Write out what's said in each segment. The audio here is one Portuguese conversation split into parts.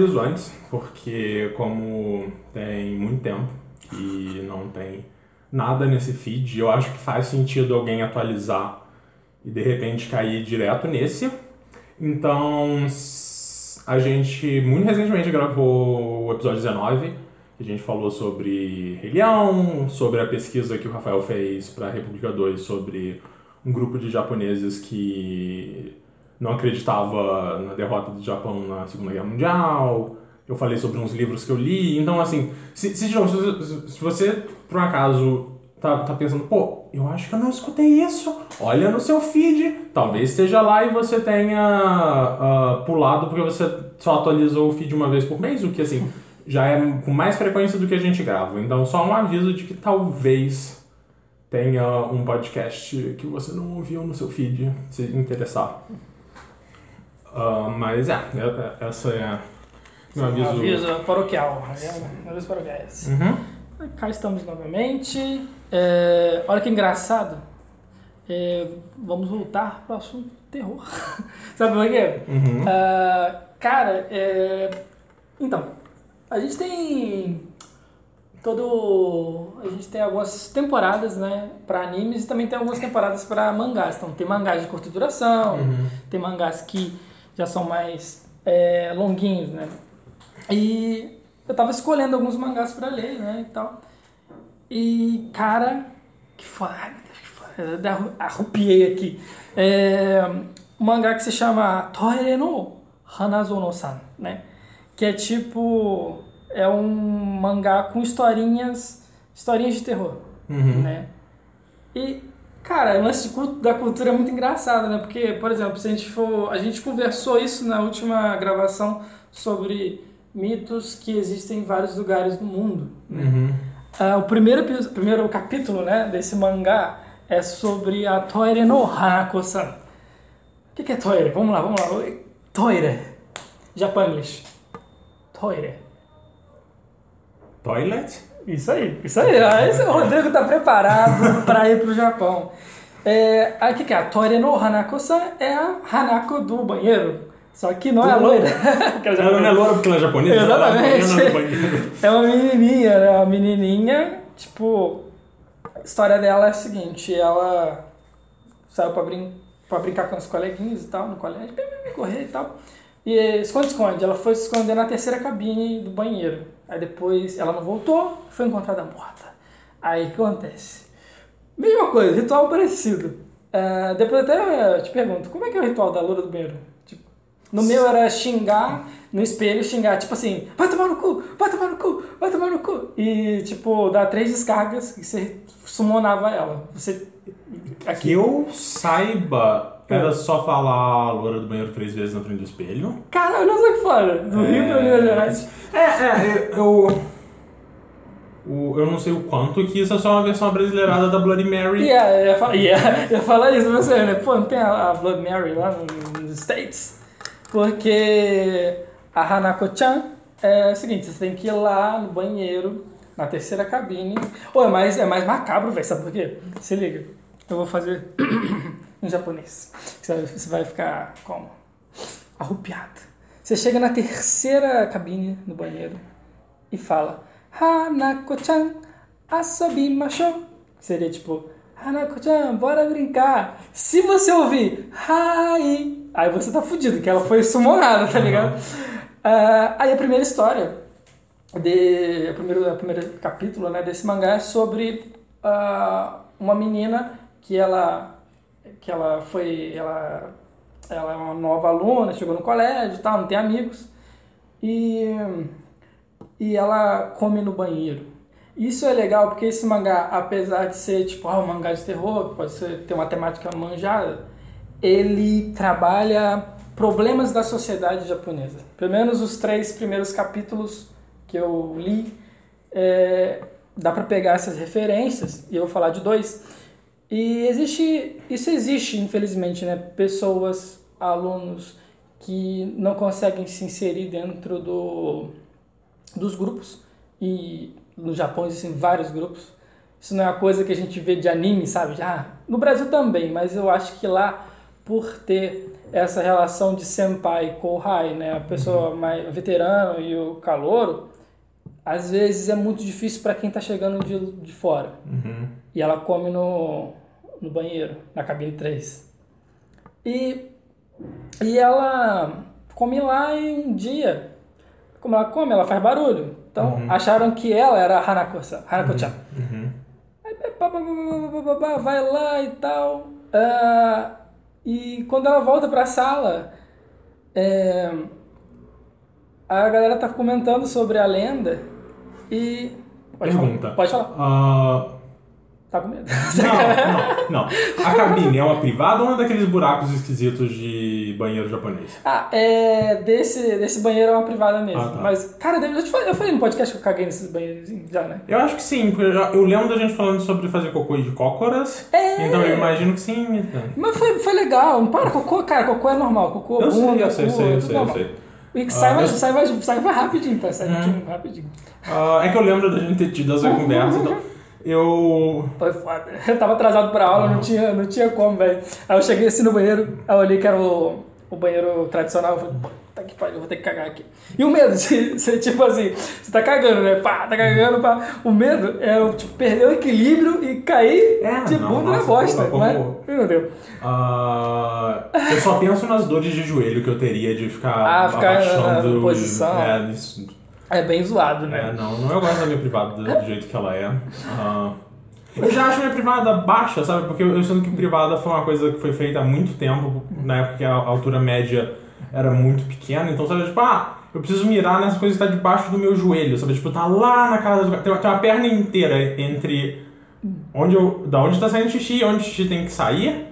aviso antes, porque como tem muito tempo que não tem nada nesse feed, eu acho que faz sentido alguém atualizar e de repente cair direto nesse. Então, a gente muito recentemente gravou o episódio 19, que a gente falou sobre Rei Leão, sobre a pesquisa que o Rafael fez para a República 2 sobre um grupo de japoneses que não acreditava na derrota do Japão na Segunda Guerra Mundial. Eu falei sobre uns livros que eu li. Então, assim, se, se, se você, por um acaso, tá, tá pensando, pô, eu acho que eu não escutei isso. Olha no seu feed. Talvez esteja lá e você tenha uh, pulado porque você só atualizou o feed uma vez por mês, o que, assim, já é com mais frequência do que a gente grava. Então, só um aviso de que talvez tenha um podcast que você não ouviu no seu feed, se interessar. Uh, mas é, é, é, essa é meu aviso. Aviso paroquial. Aviso paroquiais. Uhum. Cá estamos novamente. É, olha que engraçado. É, vamos voltar para o assunto terror. Sabe por quê? Uhum. Uh, cara, é, então, a gente tem todo a gente tem algumas temporadas né para animes e também tem algumas temporadas para mangás então tem mangás de curta duração uhum. tem mangás que já são mais é, longuinhos, né? E eu tava escolhendo alguns mangás para ler, né, e tal. E, cara, que foda, arrupiei aqui. É, um mangá que se chama Toire no Hanazono-san, né? Que é tipo, é um mangá com historinhas, historinhas de terror, uhum. né? E Cara, o lance da cultura é muito engraçado, né? Porque, por exemplo, se a gente for. A gente conversou isso na última gravação sobre mitos que existem em vários lugares do mundo. Né? Uhum. Uh, o primeiro, primeiro capítulo né, desse mangá é sobre a Toire no Hanako-san. O que, que é Toire? Vamos lá, vamos lá. Toire. Japanese. Toire. Toilet? Isso aí, isso aí. aí o Rodrigo está preparado para ir para o Japão. É, o que, é? A Tori no Hanako-san é a Hanako do banheiro. Só que não é a loira. ela não é loira porque ela é japonesa? Exatamente. É, é uma menininha, né? Uma menininha, tipo... A história dela é a seguinte, ela saiu pra, brin pra brincar com os coleguinhas e tal, no colégio, correr e tal. E esconde-esconde, ela foi se esconder na terceira cabine do banheiro. Aí depois ela não voltou, foi encontrada morta. Aí o que acontece? Mesma coisa, ritual parecido. Uh, depois até eu te pergunto, como é que é o ritual da loura do banheiro? Tipo, no meu era xingar, no espelho xingar, tipo assim, vai tomar no cu, vai tomar no cu, vai tomar no cu. E tipo, dar três descargas e você summonava ela. Você. Aqui. Que eu saiba, era só falar a loura do banheiro três vezes na frente do espelho. Cara, não sei o que fala. Do é... Rio pra Minas Gerais. É, é, eu. O, eu não sei o quanto que isso é só uma versão brasileirada da Bloody Mary. Yeah, eu ia, falar, yeah, ia falar isso pra você, né? Pô, não tem a, a Bloody Mary lá nos States? Porque a Hanako-chan é o seguinte, você tem que ir lá no banheiro, na terceira cabine. Ou é mais, é mais macabro, velho, sabe por quê? Se liga, eu vou fazer em japonês. Você vai ficar como? Arrupiado. Você chega na terceira cabine no banheiro e fala Hanako-chan, asobimashou. Seria tipo, Hanako-chan, bora brincar. Se você ouvir Hai, aí você tá fudido, que ela foi summonada, tá ligado? Uh, aí a primeira história, de, a primeiro, a primeiro capítulo né, desse mangá é sobre uh, uma menina que ela, que ela foi, ela, ela é uma nova aluna, chegou no colégio e tal, não tem amigos. E e ela come no banheiro. Isso é legal porque esse mangá, apesar de ser tipo ah, um mangá de terror, pode ser, ter uma temática manjada, ele trabalha problemas da sociedade japonesa. Pelo menos os três primeiros capítulos que eu li, é, dá para pegar essas referências, e eu vou falar de dois. E existe, isso existe, infelizmente, né? Pessoas, alunos que não conseguem se inserir dentro do dos grupos. E no Japão existem vários grupos. Isso não é uma coisa que a gente vê de anime, sabe? Já no Brasil também, mas eu acho que lá, por ter essa relação de senpai kohai, né? A pessoa mais veterano e o calouro, às vezes é muito difícil para quem está chegando de, de fora. Uhum. E ela come no, no banheiro, na cabine 3. E, e ela come lá e um dia, como ela come, ela faz barulho. Então acharam que ela era a Hanako-chan. Uhum. Aí, pá, pá, pá, pá, pá, vai lá e tal. Ah, e quando ela volta pra sala, é, a galera tá comentando sobre a lenda e. Pode Pergunta. falar. Pode falar. Ah, Tá com medo. não, não, não. A cabine é uma privada ou é daqueles buracos esquisitos de banheiro japonês? Ah, é. Desse, desse banheiro é uma privada mesmo. Ah, tá. Mas, cara, eu, te falei, eu falei no podcast que eu caguei nesses banheiros já, né? Eu acho que sim, porque eu, já- eu lembro da gente falando sobre fazer cocô de cócoras. É. Então eu imagino que sim. Mas foi, foi legal. Não para, cocô, cara, cocô é normal. Cocô, Eu sei, eu sei, eu cu, sei, eu sei, eu sei. E que sai, Ah, mais, eu- sai, mais, sai mais rapidinho, tá? Sai muito rapidinho. Ah, é que eu lembro da gente ter tido essa conversa. Então eu. Foi foda. Eu tava atrasado pra aula, não tinha, não tinha como, velho. Aí eu cheguei assim no banheiro, aí eu olhei que era o, o banheiro tradicional, eu falei, puta que pariu, eu vou ter que cagar aqui. E o medo, você, tipo assim, você tá cagando, né? Pá, tá cagando, pá. O medo é eu, tipo, perder o equilíbrio e cair É, de não, bunda na nossa, bosta. como- Mas, como- meu Deus. ah, eu só penso nas dores de joelho que eu teria de ficar, Ah, ficar abaixando. na posição. É, isso. É bem zoado, É, né? não, não eu gosto da minha privada do, do jeito que ela é. Ah, eu já acho minha privada baixa, sabe? Porque eu, eu sinto que privada foi uma coisa que foi feita há muito tempo, na época que a altura média era muito pequena, então sabe, tipo, ah, eu preciso mirar nessa coisa que tá debaixo do meu joelho, sabe? Tipo, tá lá na casa do. Tem tem uma perna inteira entre onde eu. Da onde tá saindo xixi e onde o xixi tem que sair.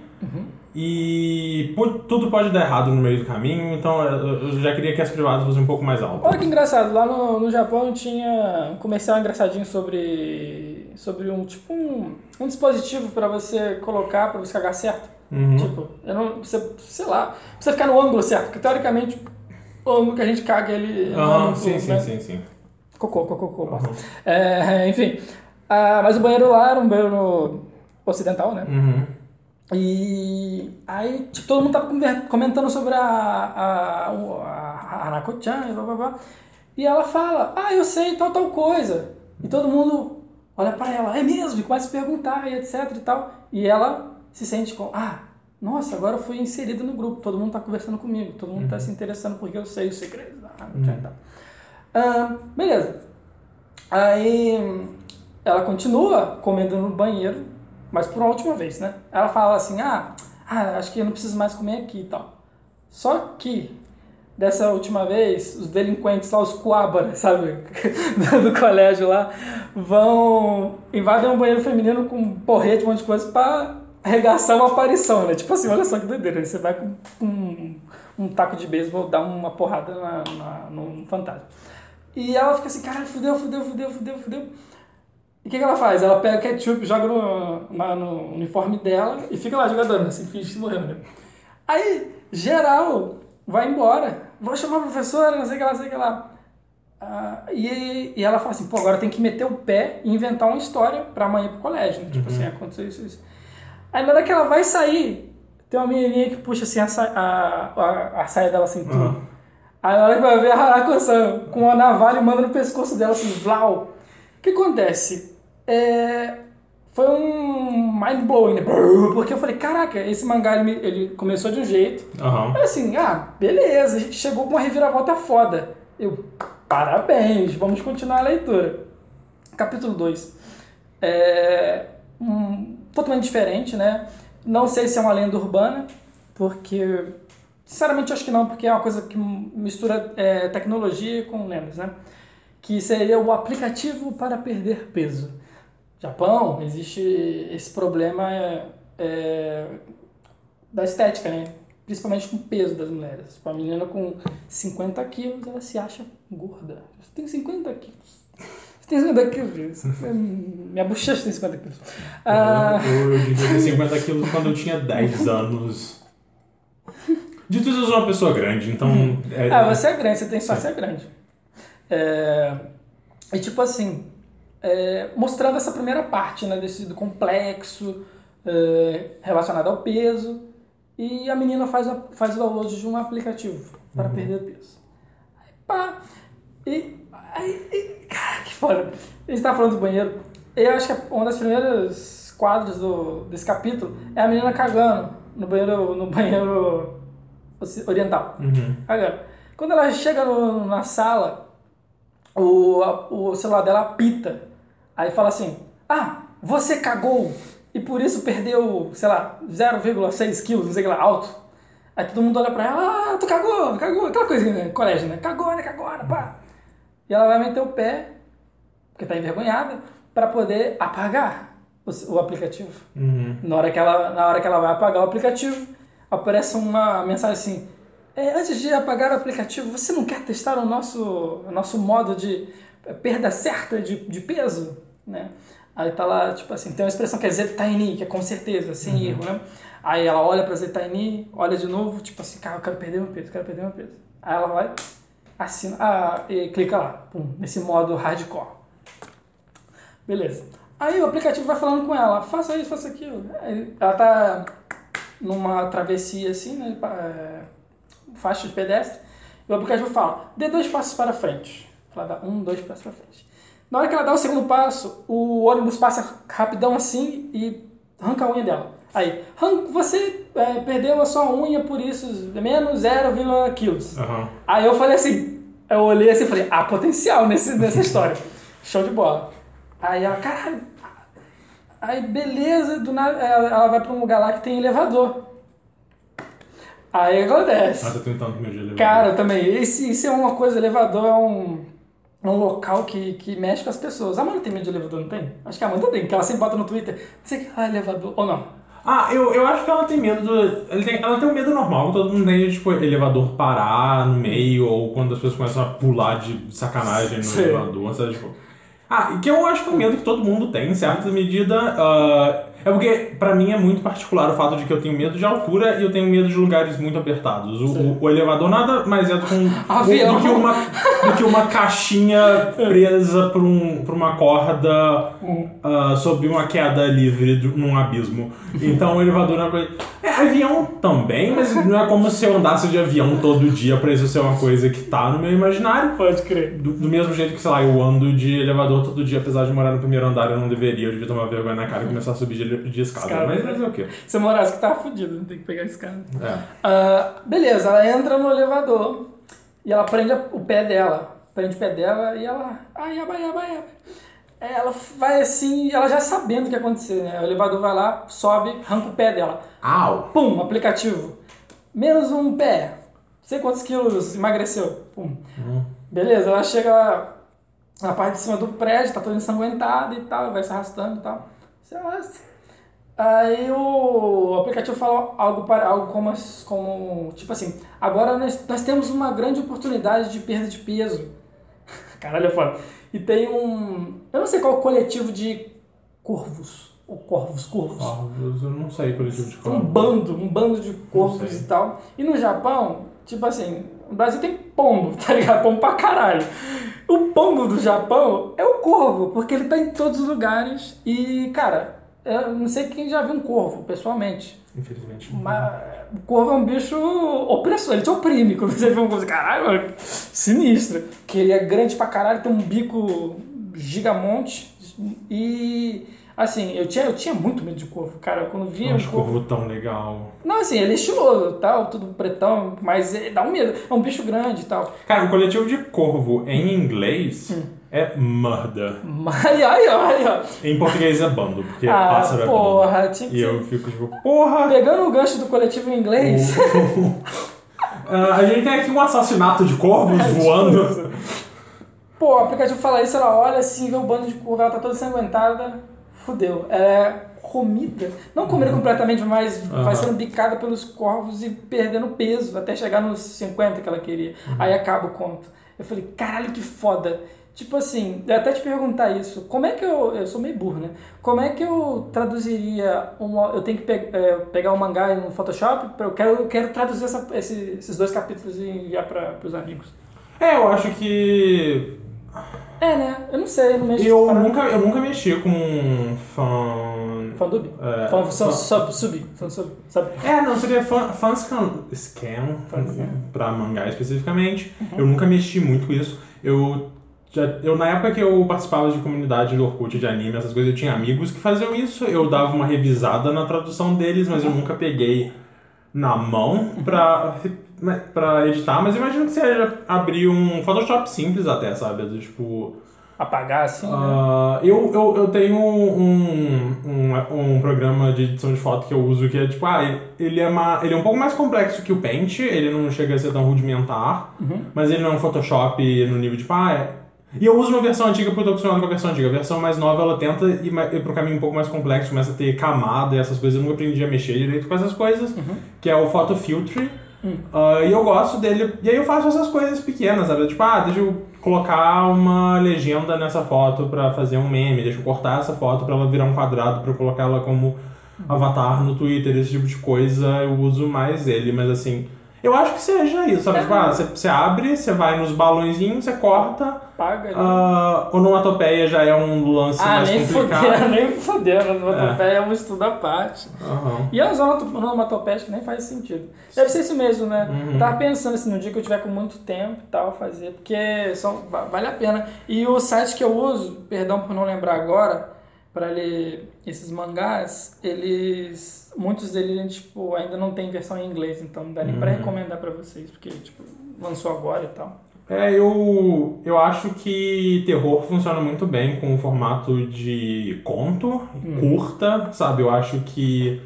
E tudo pode dar errado no meio do caminho, então eu já queria que as privadas fossem um pouco mais altas. Olha que engraçado, lá no, no Japão tinha um comercial engraçadinho sobre, sobre um tipo um, um dispositivo pra você colocar, pra você cagar certo. Uhum. Tipo, eu não, você, sei lá, precisa ficar no ângulo certo, porque teoricamente o ângulo que a gente caga ele Ah, ângulo, sim, sim, né? sim, sim. Cocô, cocô, cocô. Uhum. É, enfim, Ah, mas o banheiro lá era um banheiro ocidental, né? Uhum. E aí, tipo, todo mundo tava comentando sobre a, a, o- a, Hanako-chan e blá blá blá. E ela fala, ah, eu sei tal, tal coisa. E todo mundo olha pra ela, é mesmo? E começa a perguntar e etc e tal. E ela se sente com, ah, nossa, agora eu fui inserida no grupo, todo mundo tá conversando comigo, todo mundo tá se interessando porque eu sei os segredos da Hanako-chan e tal. Ah, beleza. Aí ela continua comendo no banheiro, mas por uma última vez, né? Ela fala assim, ah, ah, acho que eu não preciso mais comer aqui e tal. Só que, dessa última vez, os delinquentes lá, os coabaras, sabe? do colégio lá, vão... invadem um banheiro feminino com porrete, um monte de coisa pra arregaçar uma aparição, né? Tipo assim, olha só que doideira. Você vai com um, um taco de beisebol dar uma porrada na, na, num fantasma. E ela fica assim, caralho, fudeu, fudeu, fudeu, fudeu, fudeu. E o que, que ela faz? Ela pega o ketchup, joga no, na- no uniforme dela e fica lá jogador, assim, finge que morreu, né? Aí, geral, vai embora. Vou chamar a professora, não sei o que lá, não sei o que lá. Ah, e, e ela fala assim, pô, agora tem que meter o pé e inventar uma história pra amanhã ir pro colégio, né? Tipo assim, aconteceu isso, isso. Aí na hora que ela vai sair, tem uma menininha que puxa assim a, sa- a, a, a saia dela assim, tudo. Uhum. Aí na hora que vai ver a Harako-san com uma navalha e manda no pescoço dela assim, vlau. O que acontece? É, foi um mind blowing, né? Porque eu falei, caraca, esse mangá ele, ele começou de um jeito. Aí assim, ah, beleza, a gente chegou com uma reviravolta foda. Eu, parabéns, vamos continuar a leitura. Capítulo 2. É um, totalmente diferente, né? Não sei se é uma lenda urbana, porque. Sinceramente, acho que não, porque é uma coisa que mistura é, tecnologia com lendas, né? Que seria o aplicativo para perder peso. Japão, existe esse problema é, é, da estética, né? Principalmente com o peso das mulheres. Tipo, a menina com 50 quilos, ela se acha gorda. Você tem 50 quilos. Você tem 50 quilos. Minha bochecha tem 50 quilos. Ah, Eu, eu devia ter 50 quilos quando eu tinha 10 anos. Dito isso, eu sou uma pessoa grande, então. É, ah, você é grande, você tem só ser grande. É, e tipo assim, é, mostrando essa primeira parte, né, desse do complexo é, relacionado ao peso e a menina faz, a- faz o download de um aplicativo para perder peso. Aí pá, e aí, e, cara, que foda. Ele está falando do banheiro. Eu acho que uma das primeiras quadros do, desse capítulo é a menina cagando no banheiro, no banheiro oriental. Uhum. Cagando. Quando ela chega no- na sala, o, a- o celular dela apita. Aí fala assim: Ah, você cagou e por isso perdeu, sei lá, 0,6 quilos, não sei o que lá, alto. Aí todo mundo olha pra ela: Ah, tu cagou, cagou, aquela coisinha, né? Colégio, né? Cagou, né? Cagou, né? Pá. E ela vai meter o pé, porque tá envergonhada, pra poder apagar o, o aplicativo. Uhum. Na hora, que ela, na hora que ela vai apagar o aplicativo, aparece uma mensagem assim: "É, Antes de apagar o aplicativo, você não quer testar o nosso, o nosso modo de perda certa de, de peso? Né? Aí tá lá, tipo assim, tem uma expressão que é Zetaini, que é com certeza, sem erro, né? Aí ela olha pra Zetaini, olha de novo, tipo assim, cara, eu quero perder meu peso, quero perder meu peso. Aí ela vai, assina, ah, e clica lá, pum, nesse modo hardcore. Beleza. Aí o aplicativo vai falando com ela, faça isso, faça aquilo. Aí ela tá numa travessia assim, né? Faixa de pedestre. E o aplicativo fala, dê dois passos para frente. Ela dá um, dois passos para frente. Na hora que ela dá o segundo passo, o ônibus passa rapidão assim e arranca a unha dela. Aí, "Ran- você é, perdeu a sua unha por isso, menos 0,1 quilos. Aham. Aí eu falei assim, eu olhei assim e falei, há potencial nesse, nessa história. Show de bola. Aí ela, caralho. Aí beleza, do nada, ela ela vai pra um lugar lá que tem elevador. Aí acontece. Ah, tô tentando meu dia Cara, também, esse, isso é uma coisa, elevador é um, um local que, que mexe com as pessoas. A Amanda tem medo de elevador, não tem? Acho que a Amanda tem, porque ela sempre bota no Twitter, não sei o que, ah, elevador, ou não. Ah, eu, eu acho que ela tem medo do. Ela tem, ela tem um medo normal, todo mundo tem de, tipo, elevador parar no meio, ou quando as pessoas começam a pular de sacanagem no Sim. elevador, sabe? Tipo. Ah, que eu acho que é um medo que todo mundo tem, em certa medida. ah, é porque, pra mim, é muito particular o fato de que eu tenho medo de altura e eu tenho medo de lugares muito apertados. O, o, elevador nada mais é do que, um, Avião. do que, uma, do que uma caixinha presa por, um, por uma corda ah, sob uma queda livre do- num abismo. Então o elevador é uma coisa. É, avião também, mas não é como se eu andasse de avião todo dia pra isso ser uma coisa que tá no meu imaginário. Pode crer. Do, do mesmo jeito que, sei lá, eu ando de elevador todo dia, apesar de morar no primeiro andar, eu não deveria, eu devia tomar vergonha na cara e começar a subir de, de escada. Escada. Mas fazer o quê? Se eu morasse que tava fudido, não tem que pegar esse cara. É. Ah, beleza, ela entra no elevador e ela prende a- o pé dela. Prende o pé dela e ela. Ai, yaba, yaba, yaba. É, Ela vai assim, ela já sabendo o que ia acontecer, né? O elevador vai lá, sobe, arranca o pé dela. Au! Pum, aplicativo. Menos um pé. Não sei quantos quilos emagreceu. Pum. Beleza, ela chega lá na parte de cima do prédio, tá toda ensanguentada e tal, vai se arrastando e tal. Se arrasta. Aí o aplicativo fala algo, para, algo como, como, tipo assim, agora nós, nós temos uma grande oportunidade de perda de peso. Caralho, é foda. E tem um, eu não sei qual coletivo de corvos, ou corvos, corvos. Corvos, eu não sei coletivo de Um corvos. bando, um bando de corvos e tal. E no Japão, tipo assim, no Brasil tem pombo, tá ligado? Pombo pra caralho. O pombo do Japão é o corvo, porque ele tá em todos os lugares. E, cara, eu não sei quem já viu um corvo, pessoalmente. Infelizmente. Mas o corvo é um bicho opressor, ele te oprime. Quando você vê um corvo, caralho, mano, sinistro. Que ele é grande pra caralho, tem um bico gigamonte. E, assim, eu tinha, eu tinha muito medo de corvo, cara. Quando via Eu um acho corvo tão legal. não, assim, ele é estiloso, tal, tudo pretão, mas é- dá um medo. É um bicho grande e tal. Cara, o coletivo de corvo em inglês Hum. É murder. Ai, ai, ai, ai. Em português é bando, porque Ah, pássaro é bando. porra, tinha que E eu fico tipo, porra! Pegando o gancho do coletivo em inglês. Ah, a gente tem aqui um assassinato de corvos voando. Pô, o aplicativo fala isso, ela olha assim, vê o bando de curva, ela tá toda ensanguentada, fudeu. Ela é comida, não comida completamente, mas Aham. vai sendo bicada pelos corvos e perdendo peso, até chegar nos 50 que ela queria. Aí acaba o conto. Eu falei, caralho, que foda. Tipo assim, eu até te perguntar isso, como é que eu, eu sou meio burro, né? Como é que eu traduziria, uma, eu tenho que pe- é, pegar o mangá no Photoshop, pra- eu quero, eu quero traduzir essa- esse- esses dois capítulos e enviar para os amigos. É, eu acho que É, né? Eu não sei, eu não mexo Eu nunca, eu nunca mexi com fan. Fandub? É, Fan, fan- sub, sub, sub, fan sub, sub. É, não, seria fan, fanscan scam, Fanscan. pra mangá especificamente. Eu nunca mexi muito com isso. Eu, já, eu, na época que eu participava de comunidade do Orkut, de anime, essas coisas, eu tinha amigos que faziam isso. Eu dava uma revisada na tradução deles, mas eu nunca peguei na mão pra, pra editar. Mas imagino que seja abrir um Photoshop simples até, sabe? Do, Tipo... Apagar assim, né? Ah, eu, eu, eu tenho um, um, um programa de edição de foto que eu uso que é tipo, ah, ele- é, uma, ele é um pouco mais complexo que o Paint, ele não chega a ser tão rudimentar, mas ele não é um Photoshop no nível de, tipo, ah, é. E eu uso uma versão antiga porque eu tô acostumado com a versão antiga. A versão mais nova ela tenta ir, ir pro caminho um pouco mais complexo, começa a ter camada e essas coisas. Eu nunca aprendi a mexer direito com essas coisas, que é o Photo Filtre. Ah, e eu gosto dele. E aí eu faço essas coisas pequenas, sabe? Tipo, ah, deixa eu colocar uma legenda nessa foto pra fazer um meme, deixa eu cortar essa foto pra ela virar um quadrado, pra eu colocar ela como avatar no Twitter, esse tipo de coisa. Eu uso mais ele, mas assim. Eu acho que seja isso, sabe? É. Tipo, ah, você, você abre, você vai nos balãozinhos, você corta. Apaga ali. Ah, onomatopeia já é um lance Ah, mais nem complicado. fudendo, nem fudendo. Onomatopeia é um estudo à parte. Aham. E é uma onomatopeia que nem faz sentido. Deve ser isso mesmo, né? Uhum. Tava pensando assim, no dia que eu tiver com muito tempo e tal, fazer, porque são, va- vale a pena. E o site que eu uso, perdão por não lembrar agora, para ler esses mangás, eles. Muitos deles, tipo, ainda não tem versão em inglês, então não dá nem pra Uhum. recomendar pra vocês, porque, tipo, lançou agora e tal. É, eu, eu acho que terror funciona muito bem com o formato de conto, curta, sabe? Eu acho que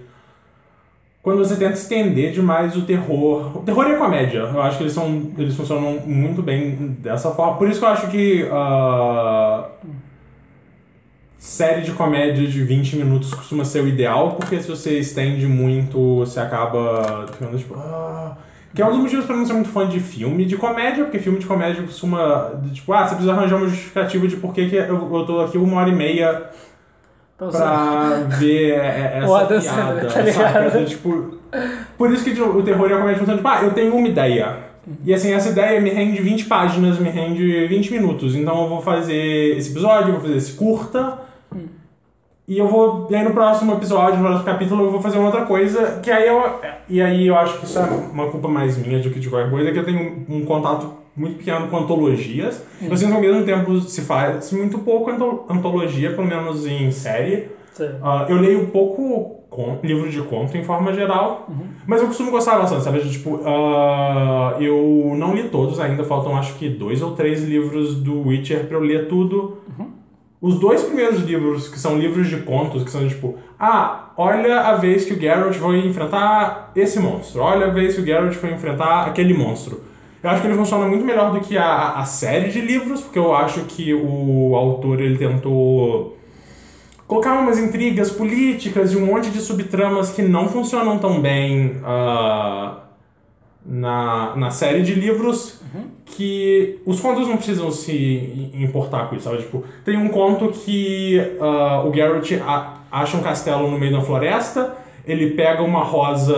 quando você tenta estender demais o terror. O terror e a comédia, eu acho que eles, são, eles funcionam muito bem dessa forma. Por isso que eu acho que. ah, série de comédia de 20 minutos costuma ser o ideal, porque se você estende muito, você acaba ficando tipo. "Ah". Que é um dos motivos pra não ser muito fã de filme de comédia, porque filme de comédia costuma. Tipo, ah, você precisa arranjar uma justificativa de por que, que eu, eu tô aqui uma hora e meia Então, pra ver essa Adam piada, Sandler, tá ligado? Tipo, por isso que o terror e a comédia funcionam, tipo, ah, eu tenho uma ideia. E assim, essa ideia me rende 20 páginas, me rende 20 minutos. Então eu vou fazer esse episódio, eu vou fazer esse curta. E eu vou. E aí no próximo episódio, no próximo capítulo, eu vou fazer uma outra coisa. Que aí eu. E aí eu acho que isso é uma culpa mais minha do que de qualquer coisa, que eu tenho um, um contato muito pequeno com antologias. Eu sinto que ao mesmo tempo se faz muito pouco anto- antologia, pelo menos em série. Ah, eu leio pouco livro de conto em forma geral, mas eu costumo gostar bastante, sabe? Tipo, ah, eu não li todos ainda, faltam acho que dois ou três livros do Witcher pra eu ler tudo. Os dois primeiros livros, que são livros de contos, que são tipo, ah, olha a vez que o Geralt foi enfrentar esse monstro, olha a vez que o Geralt foi enfrentar aquele monstro. Eu acho que ele funciona muito melhor do que a, a série de livros, porque eu acho que o autor ele tentou colocar umas intrigas políticas e um monte de subtramas que não funcionam tão bem ah, na, na série de livros que os contos não precisam se importar com isso, sabe? Tipo, tem um conto que ah, o Garrett acha um castelo no meio da floresta, ele pega uma rosa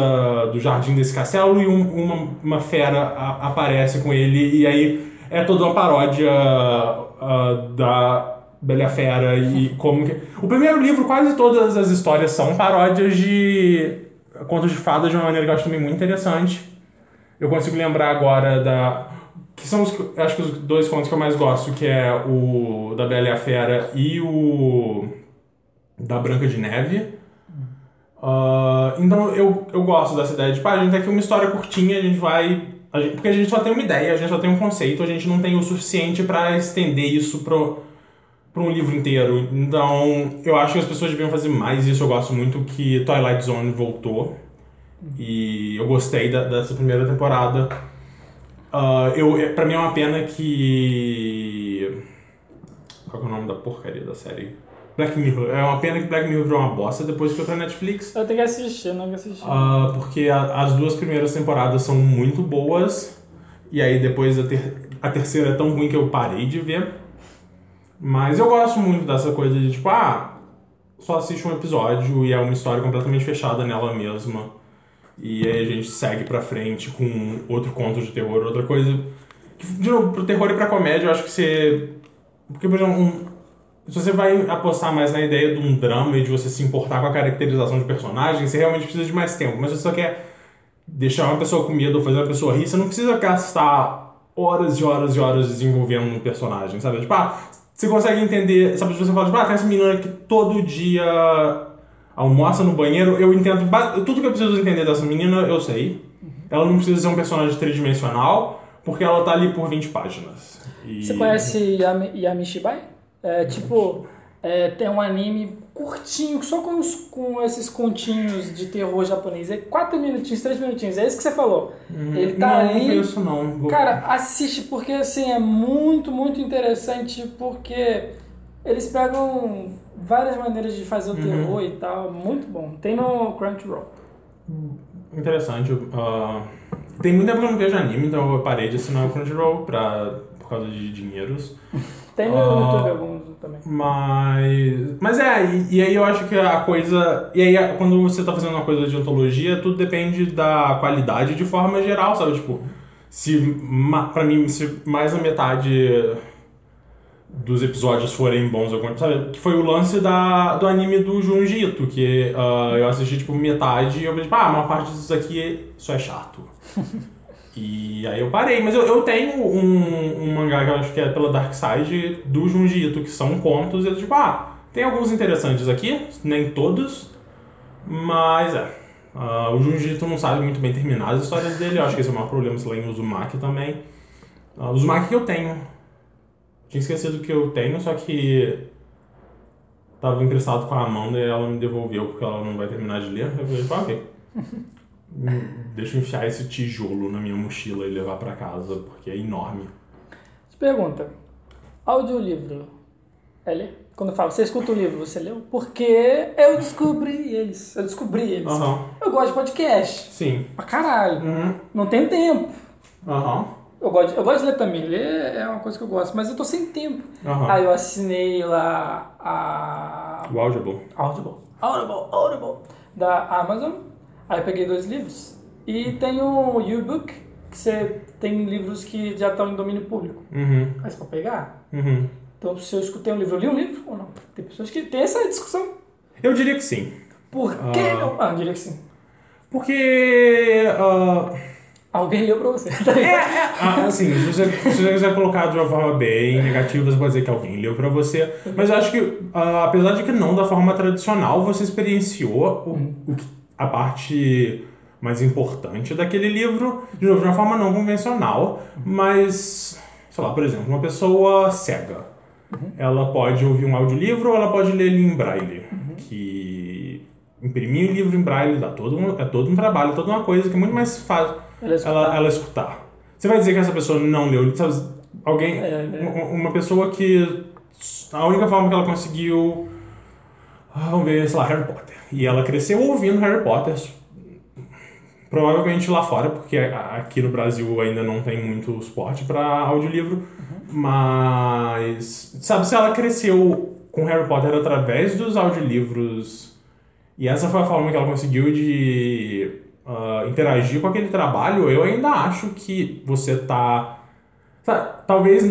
do jardim desse castelo e um- uma, uma fera a- aparece com ele e aí é toda uma paródia ah, da Bela Fera e como que... O primeiro livro, quase todas as histórias são paródias de contos de fadas de uma maneira que eu acho também muito interessante. Eu consigo lembrar agora da. Que são os. Acho que os dois contos que eu mais gosto, que é o da Bela e a Fera e o. da Branca de Neve. Ah, então eu, eu gosto dessa ideia de, pá, a gente tem aqui uma história curtinha, a gente vai. a gente- porque a gente só tem uma ideia, a gente só tem um conceito, a gente não tem o suficiente pra estender isso pro, pra um livro inteiro. Então eu acho que as pessoas deviam fazer mais isso. Eu gosto muito que Twilight Zone voltou. E eu gostei da- dessa primeira temporada. Ah, eu, é- pra mim é uma pena que. Qual que é o nome da porcaria da série? Black Mirror. É uma pena que Black Mirror virou uma bosta depois que foi pra Netflix. Eu tenho que assistir, não que assistir. Ah, porque a- as duas primeiras temporadas são muito boas. E aí depois a, ter- a terceira é tão ruim que eu parei de ver. Mas eu gosto muito dessa coisa de tipo, ah, só assiste um episódio e é uma história completamente fechada nela mesma. E aí a gente segue pra frente com outro conto de terror, outra coisa. De novo, pro terror e pra comédia, eu acho que você Porque, por exemplo, um, se você vai apostar mais na ideia de um drama e de você se importar com a caracterização de personagem, você realmente precisa de mais tempo. Mas se você só quer deixar uma pessoa com medo ou fazer uma pessoa rir, você não precisa gastar horas e horas e horas desenvolvendo um personagem, sabe? Tipo, ah, você consegue entender, sabe? Se você fala, tipo, ah, tem essa menina que todo dia almoça no banheiro, eu entendo, tudo que eu preciso entender dessa menina, eu sei. Ela não precisa ser um personagem tridimensional, porque ela tá ali por 20 páginas. E... Você conhece Yami, Yami Shibai? É tipo, é, tem um anime curtinho, só com, os, com esses continhos de terror japonês. É 4 minutinhos, 3 minutinhos. É isso que você falou. Hum, Ele tá não, ali. Não isso não. Vou... Cara, assiste, porque assim, é muito, muito interessante, porque eles pegam várias maneiras de fazer o uhum. terror e tal. Muito bom. Tem no Crunchyroll. Interessante. Uh, tem muito tempo que eu não vejo anime, então eu parei de assinar o Crunchyroll pra, por causa de dinheiros. Tem no uh, YouTube alguns também. Mas. Mas é, e, e, aí eu acho que a coisa. E aí quando você tá fazendo uma coisa de antologia, tudo depende da qualidade de forma geral, sabe? Tipo, se pra mim, se mais da metade dos episódios forem bons, sabe? Que foi o lance da, do anime do Junji Ito, que uh, eu assisti tipo metade e eu falei, tipo, ah, uma parte disso aqui só é chato. e aí eu parei, mas eu, eu tenho um, um mangá que eu acho que é pela Dark Side do Junji Ito, que são contos, e eu tipo, ah, tem alguns interessantes aqui, nem todos, mas é. Uh, o Junji Ito não sabe muito bem terminar as histórias dele, eu acho que esse é o maior problema, sei lá, em Uzumaki também. Uh, Uzumaki que eu tenho, tinha esquecido que eu tenho, só que tava emprestado com a Amanda e ela me devolveu porque ela não vai terminar de ler. Eu falei, ok. Deixa eu enfiar esse tijolo na minha mochila e levar para casa, porque é enorme. Pergunta: audiolivro é ler? Quando eu falo, você escuta o livro, você leu? Porque eu descobri eles. Eu descobri eles. Uhum. Eu gosto de podcast. Sim. Pra caralho. Uhum. Não tem tempo. Aham. Uhum. Eu gosto, de, eu gosto de ler também, ler é uma coisa que eu gosto, mas eu tô sem tempo. Uhum. Aí eu assinei lá a. O Audible. Audible. Audible, Audible. Da Amazon. Aí eu peguei dois livros. E tem o U-Book, que você tem livros que já estão em domínio público. Uhum. Aí você pode pegar. Uhum. Então, se eu escutei um livro, eu li um livro ou não? Tem pessoas que têm essa discussão. Eu diria que sim. Por que uh... não? Ah, eu diria que sim. Porque. Uh Alguém leu pra você. é, é, ah, assim, se você, se você quiser colocar de uma forma bem negativa, você pode dizer que alguém leu pra você. Mas eu acho que, uh, apesar de que não da forma tradicional, você experienciou o, uhum. o, a parte mais importante daquele livro, de novo, de uma forma não convencional, mas, sei lá, por exemplo, uma pessoa cega. Uhum. Ela pode ouvir um audiolivro ou ela pode ler ele em braille, uhum. que imprimir o livro em braille dá todo um, é todo um trabalho, toda uma coisa que é muito mais fácil ela escutar. Ela, ela escutar. Você vai dizer que essa pessoa não leu, sabe? Alguém, é, é. Uma pessoa que a única forma que ela conseguiu, ah, vamos ver, sei lá, Harry Potter. E ela cresceu ouvindo Harry Potter, provavelmente lá fora, porque aqui no Brasil ainda não tem muito suporte para audiolivro, uhum. mas sabe se ela cresceu com Harry Potter através dos audiolivros e essa foi a forma que ela conseguiu de uh, interagir com aquele trabalho, eu ainda acho que você tá. talvez.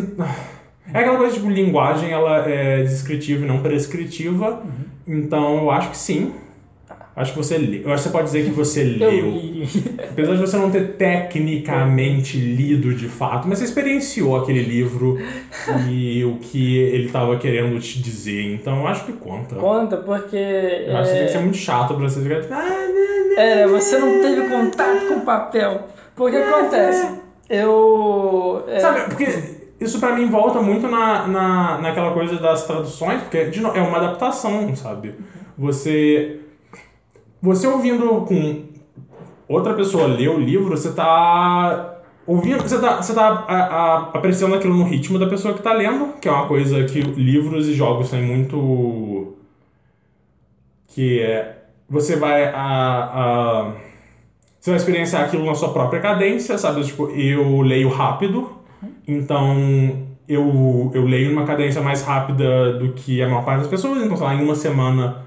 É aquela coisa tipo, linguagem ela é descritiva e não prescritiva. Uhum. Então eu acho que sim. Acho que você leu. Eu acho que você pode dizer que você leu. Apesar de você não ter tecnicamente lido de fato, mas você experienciou aquele livro e o que ele estava querendo te dizer. Então acho que conta. Conta, porque. Eu acho que tem que ser muito chato pra você ficar. É, você não teve contato com o papel. Porque é, acontece? É. Eu. É... Sabe, porque isso para mim volta muito na, na, naquela coisa das traduções, porque de novo, é uma adaptação, sabe? Você você ouvindo com outra pessoa ler o livro, você tá ouvindo, você tá, você tá a, a, apreciando aquilo no ritmo da pessoa que tá lendo, que é uma coisa que livros e jogos têm muito que é você vai a, a você vai experienciar aquilo na sua própria cadência, sabe? Tipo, eu leio rápido, então eu, eu leio numa cadência mais rápida do que a maior parte das pessoas, então, sei lá, em uma semana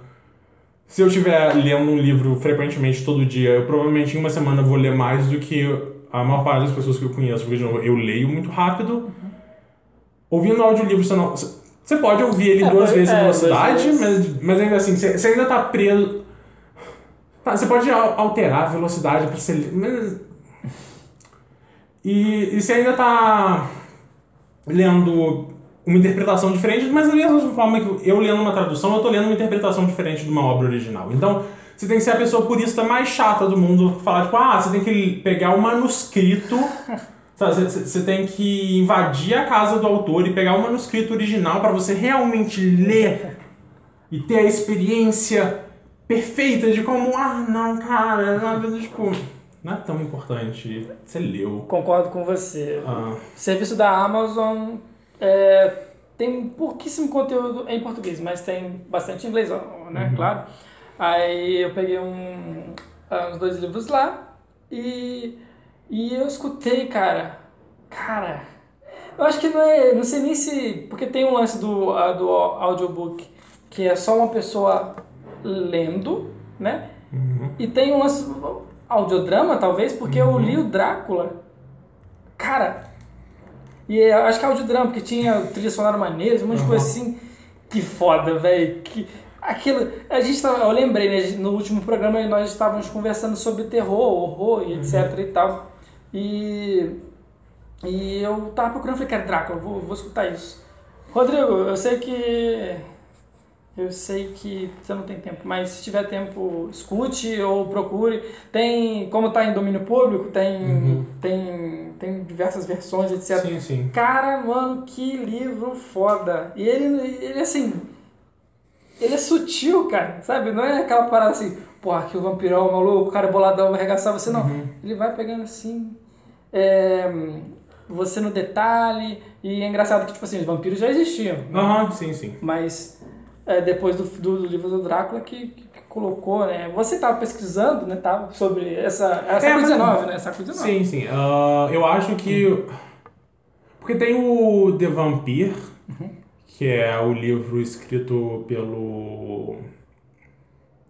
se eu estiver lendo um livro frequentemente todo dia, eu provavelmente em uma semana vou ler mais do que a maior parte das pessoas que eu conheço, porque eu leio muito rápido. ouvindo audiolivro, você não. Você pode ouvir ele É, duas vezes é, velocidade, duas mas, mas ainda assim, você, você ainda tá preso. Tá, você pode al- alterar a velocidade pra ser. Mas... E, e você ainda tá lendo uma interpretação diferente, mas da mesma forma que eu lendo uma tradução, eu tô lendo uma interpretação diferente de uma obra original. Então, você tem que ser a pessoa purista mais chata do mundo, falar tipo, ah, você tem que pegar o manuscrito, sabe, você, tem que invadir a casa do autor e pegar o manuscrito original para você realmente ler e ter a experiência perfeita de como, ah, não, cara, não, tipo, não é tão importante. Você leu. Concordo com você. Ah, serviço da Amazon é, tem pouquíssimo conteúdo em português, mas tem bastante em inglês, ó, né? Claro. Aí eu peguei um, ah, uns dois livros lá e, e eu escutei, cara. Cara, eu acho que não é. Não sei nem se. Porque tem um lance do, ah, do audiobook que é só uma pessoa lendo, né? E tem um lance audiodrama, talvez, porque eu li o Drácula. Cara, e eu acho que é audiodrama, porque tinha trilha sonora maneira, um monte de coisa assim. Que foda, velho. Que aquilo. A gente tava, eu lembrei, né? No último programa nós estávamos conversando sobre terror, horror e etc e tal. E. E eu tava procurando, falei, cara, Drácula, vou, vou escutar isso. Rodrigo, eu sei que. Eu sei que você não tem tempo, mas se tiver tempo, escute ou procure. Tem, como tá em domínio público, tem, tem, tem diversas versões, etc. sim, sim. Cara, mano, que livro foda. E ele, ele assim. Ele é sutil, cara, sabe? Não é aquela parada assim, porra, que o vampirão, o maluco, o cara boladão vai arregaçar você, não. Ele vai pegando assim. é, você no detalhe. E é engraçado que, tipo assim, os vampiros já existiam. né? Aham, sim, sim. Mas é, depois do, do, do livro do Drácula que, que- que colocou, né? Você estava pesquisando, né? Tava sobre essa. Essa É, século mas- XIX, né? Século XIX. Sim, sim. Ah, eu acho que. Porque tem o The Vampire, que é o livro escrito pelo.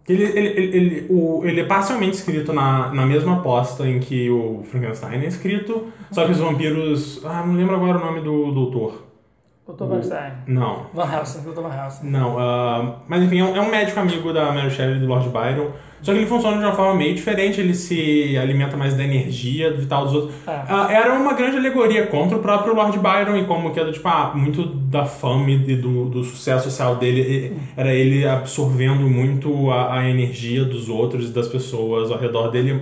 Ele, ele, ele, ele, o, ele é parcialmente escrito na, na mesma posta em que o Frankenstein é escrito, só que os vampiros. Ah, não lembro agora o nome do doutor. Dr. Van Stein. Não. Van Helsing, Dr. Van Helsing. Não, ah, mas enfim, é um, é um médico amigo da Mary Shelley e do Lord Byron. Só que ele funciona de uma forma meio diferente, ele se alimenta mais da energia vital dos outros. É. Ah, era uma grande alegoria contra o próprio Lord Byron e como que era, tipo, ah, muito da fama e do, do sucesso social dele era ele absorvendo muito a, a energia dos outros e das pessoas ao redor dele.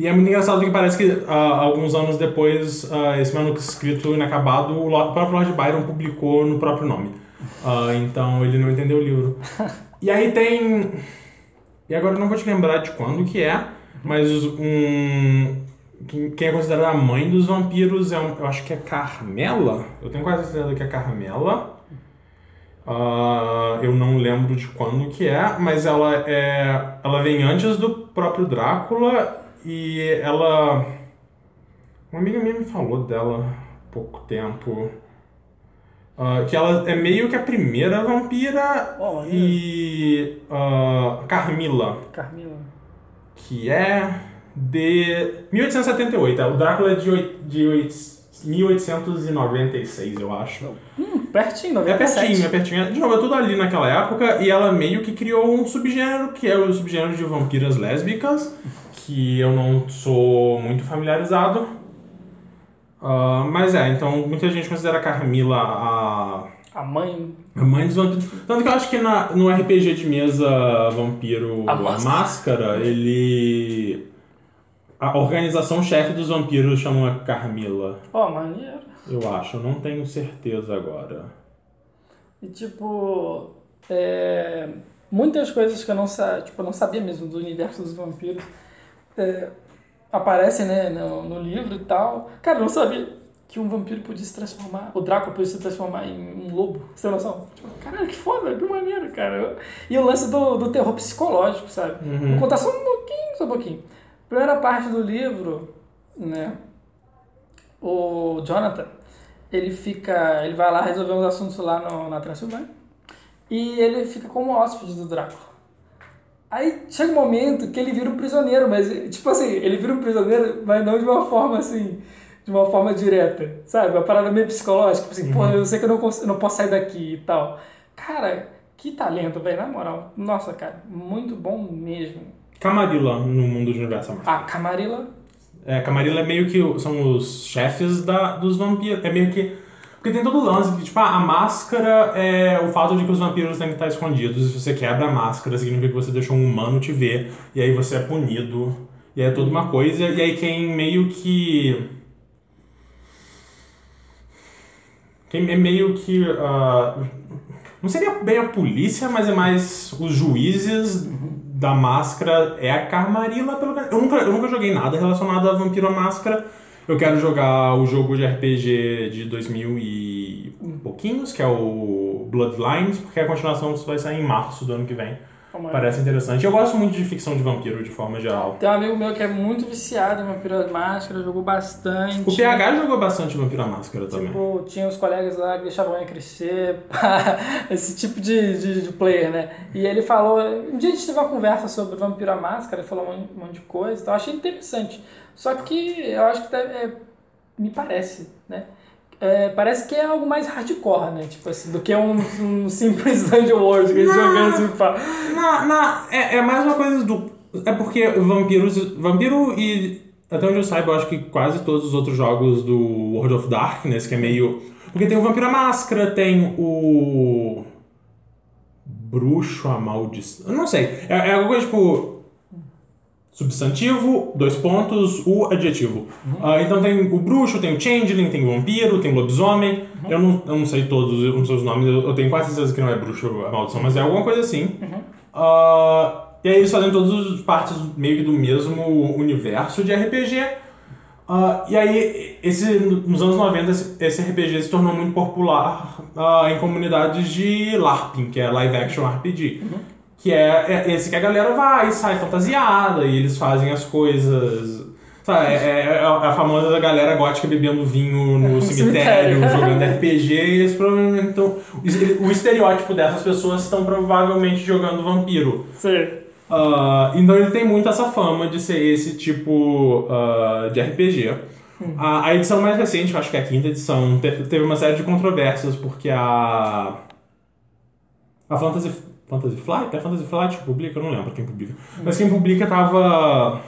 E é muito engraçado que parece que ah, alguns anos depois, ah, esse manuscrito inacabado, o próprio Lord Byron publicou no próprio nome. Ah, então ele não entendeu o livro. E aí tem. E agora eu não vou te lembrar de quando que é, mas um. Quem é considerada a mãe dos vampiros é um, eu acho que é Carmela. Eu tenho quase certeza que é Carmela. Ah, eu não lembro de quando que é, mas ela é. Ela vem antes do próprio Drácula e ela. Uma amiga minha me falou dela há pouco tempo. Ah, que ela é meio que a primeira vampira Oh, e ah, Carmila, Carmila. que é de 1878. O Drácula é de, oit- de oit- 1896, eu acho. Hum, pertinho, É 97. pertinho, é pertinho. De novo, é tudo ali naquela época e ela meio que criou um subgênero que é o subgênero de vampiras lésbicas, que eu não sou muito familiarizado. Ah, mas é, então muita gente considera a Carmila a A mãe. a mãe dos vampiros. Tanto que eu acho que na, no RPG de mesa Vampiro A Máscara. Máscara, ele. A organização chefe dos vampiros chama Carmila. Ó, maneiro. Eu acho, eu não tenho certeza agora. E tipo. é, muitas coisas que eu não, sa tipo, eu não sabia mesmo do universo dos vampiros é, aparecem né, no, no livro e tal. Cara, eu não sabia que um vampiro podia se transformar. O Drácula podia se transformar em um lobo. Você tem noção? Tipo, caralho, que foda, que maneiro, cara. E o lance do, do terror psicológico, sabe? Vou contar só um pouquinho, só um pouquinho. Primeira parte do livro, né? O Jonathan, ele fica. Ele vai lá resolver uns assuntos lá no, na Transilvânia. E ele fica como hóspede do Drácula. Aí chega um momento que ele vira um prisioneiro, mas, tipo assim, ele vira um prisioneiro, mas não de uma forma assim. De uma forma direta, sabe? Uma parada meio psicológica, tipo assim, Uhum. pô, eu sei que eu não, cons- eu não posso sair daqui e tal. Cara, que talento, velho, na moral. Nossa, cara, muito bom mesmo. Camarilla no mundo de universo Marvel. A Camarilla, É, Camarilla é meio que são os chefes da, dos vampiros. É meio que. Porque tem todo o lance que, tipo, ah, a máscara é o fato de que os vampiros têm que estar escondidos. Se você quebra a máscara, significa que você deixou um humano te ver. E aí você é punido. E aí é toda uma coisa. E aí quem meio que. Quem é meio que. ah, não seria bem a polícia, mas é mais os juízes da máscara. É a Camarilla, pelo menos. Eu nunca, eu nunca joguei nada relacionado a Vampiro à Máscara. Eu quero jogar o jogo de RPG de 2000 e pouquinhos, que é o Bloodlines, porque a continuação vai sair em março do ano que vem. Parece interessante. Eu gosto muito de ficção de vampiro, de forma geral. Tem um amigo meu que é muito viciado em Vampiro à Máscara, jogou bastante. O PH jogou bastante Vampiro à Máscara também. Tipo, tinha os colegas lá que deixavam a crescer, esse tipo de, de, de player, né? E ele falou. Um dia a gente teve uma conversa sobre Vampiro à Máscara, ele falou um monte, de coisa e tal. Achei interessante. Só que eu acho que deve, é, me parece, né? É, parece que é algo mais hardcore, né? Tipo assim, do que um, um simples Dungeon World que a gente Não. jogando assim, pá. Na, na, é, é mais uma coisa do. É porque vampiros. Vampiro e. Até onde eu saiba, eu acho que quase todos os outros jogos do World of Darkness, que é meio. Porque tem o Vampiro à Máscara, tem o. Bruxo amaldiçoado. Não sei. É, é alguma coisa tipo. Substantivo, dois pontos, o adjetivo. Ah, então tem o bruxo, tem o changeling, tem o vampiro, tem o lobisomem. Eu, não, eu não sei todos eu não sei os nomes, eu, eu tenho quase certeza que não é bruxo a maldição, mas é alguma coisa assim. Ah, e aí eles fazem todas as partes meio que do mesmo universo de RPG. Ah, e aí, esse, nos anos 90, esse- RPG se tornou muito popular em comunidades de LARPing, que é Live Action RPG. Que é, é esse que a galera vai e sai fantasiada, e eles fazem as coisas. Sabe, é, é- é a famosa galera gótica bebendo vinho no cemitério, cemitério. jogando RPG, e eles provavelmente estão. O estereótipo dessas pessoas estão provavelmente jogando vampiro. Sim. Ah, então ele tem muito essa fama de ser esse tipo ah, de RPG. A, a edição mais recente, eu acho que é a quinta edição, te- teve uma série de controvérsias porque a. A Fantasy, Fantasy Flight? É Fantasy Flight que publica? Eu não lembro quem publica. Mas quem publica tava.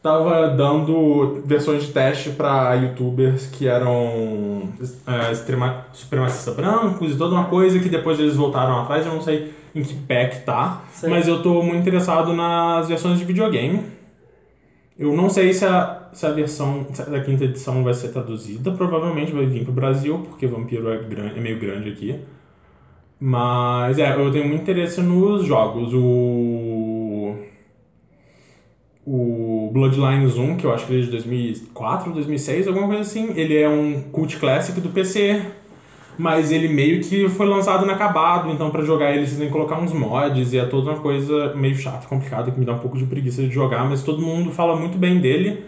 Tava dando versões de teste pra youtubers que eram é, extrema, supremacistas brancos e toda uma coisa que depois eles voltaram atrás. Eu não sei em que pé que tá, Sei. mas eu tô muito interessado nas versões de videogame. Eu não sei se a, se a versão da quinta edição vai ser traduzida. Provavelmente vai vir pro Brasil, porque Vampiro é, é meio grande aqui. Mas é, eu tenho muito interesse nos jogos. O. O Bloodlines 1, que eu acho que ele é de 2004, 2006, alguma coisa assim. Ele é um cult classic do PC. Mas ele meio que foi lançado inacabado, então pra jogar ele você tem que colocar uns mods e é toda uma coisa meio chata complicada que me dá um pouco de preguiça de jogar, mas todo mundo fala muito bem dele.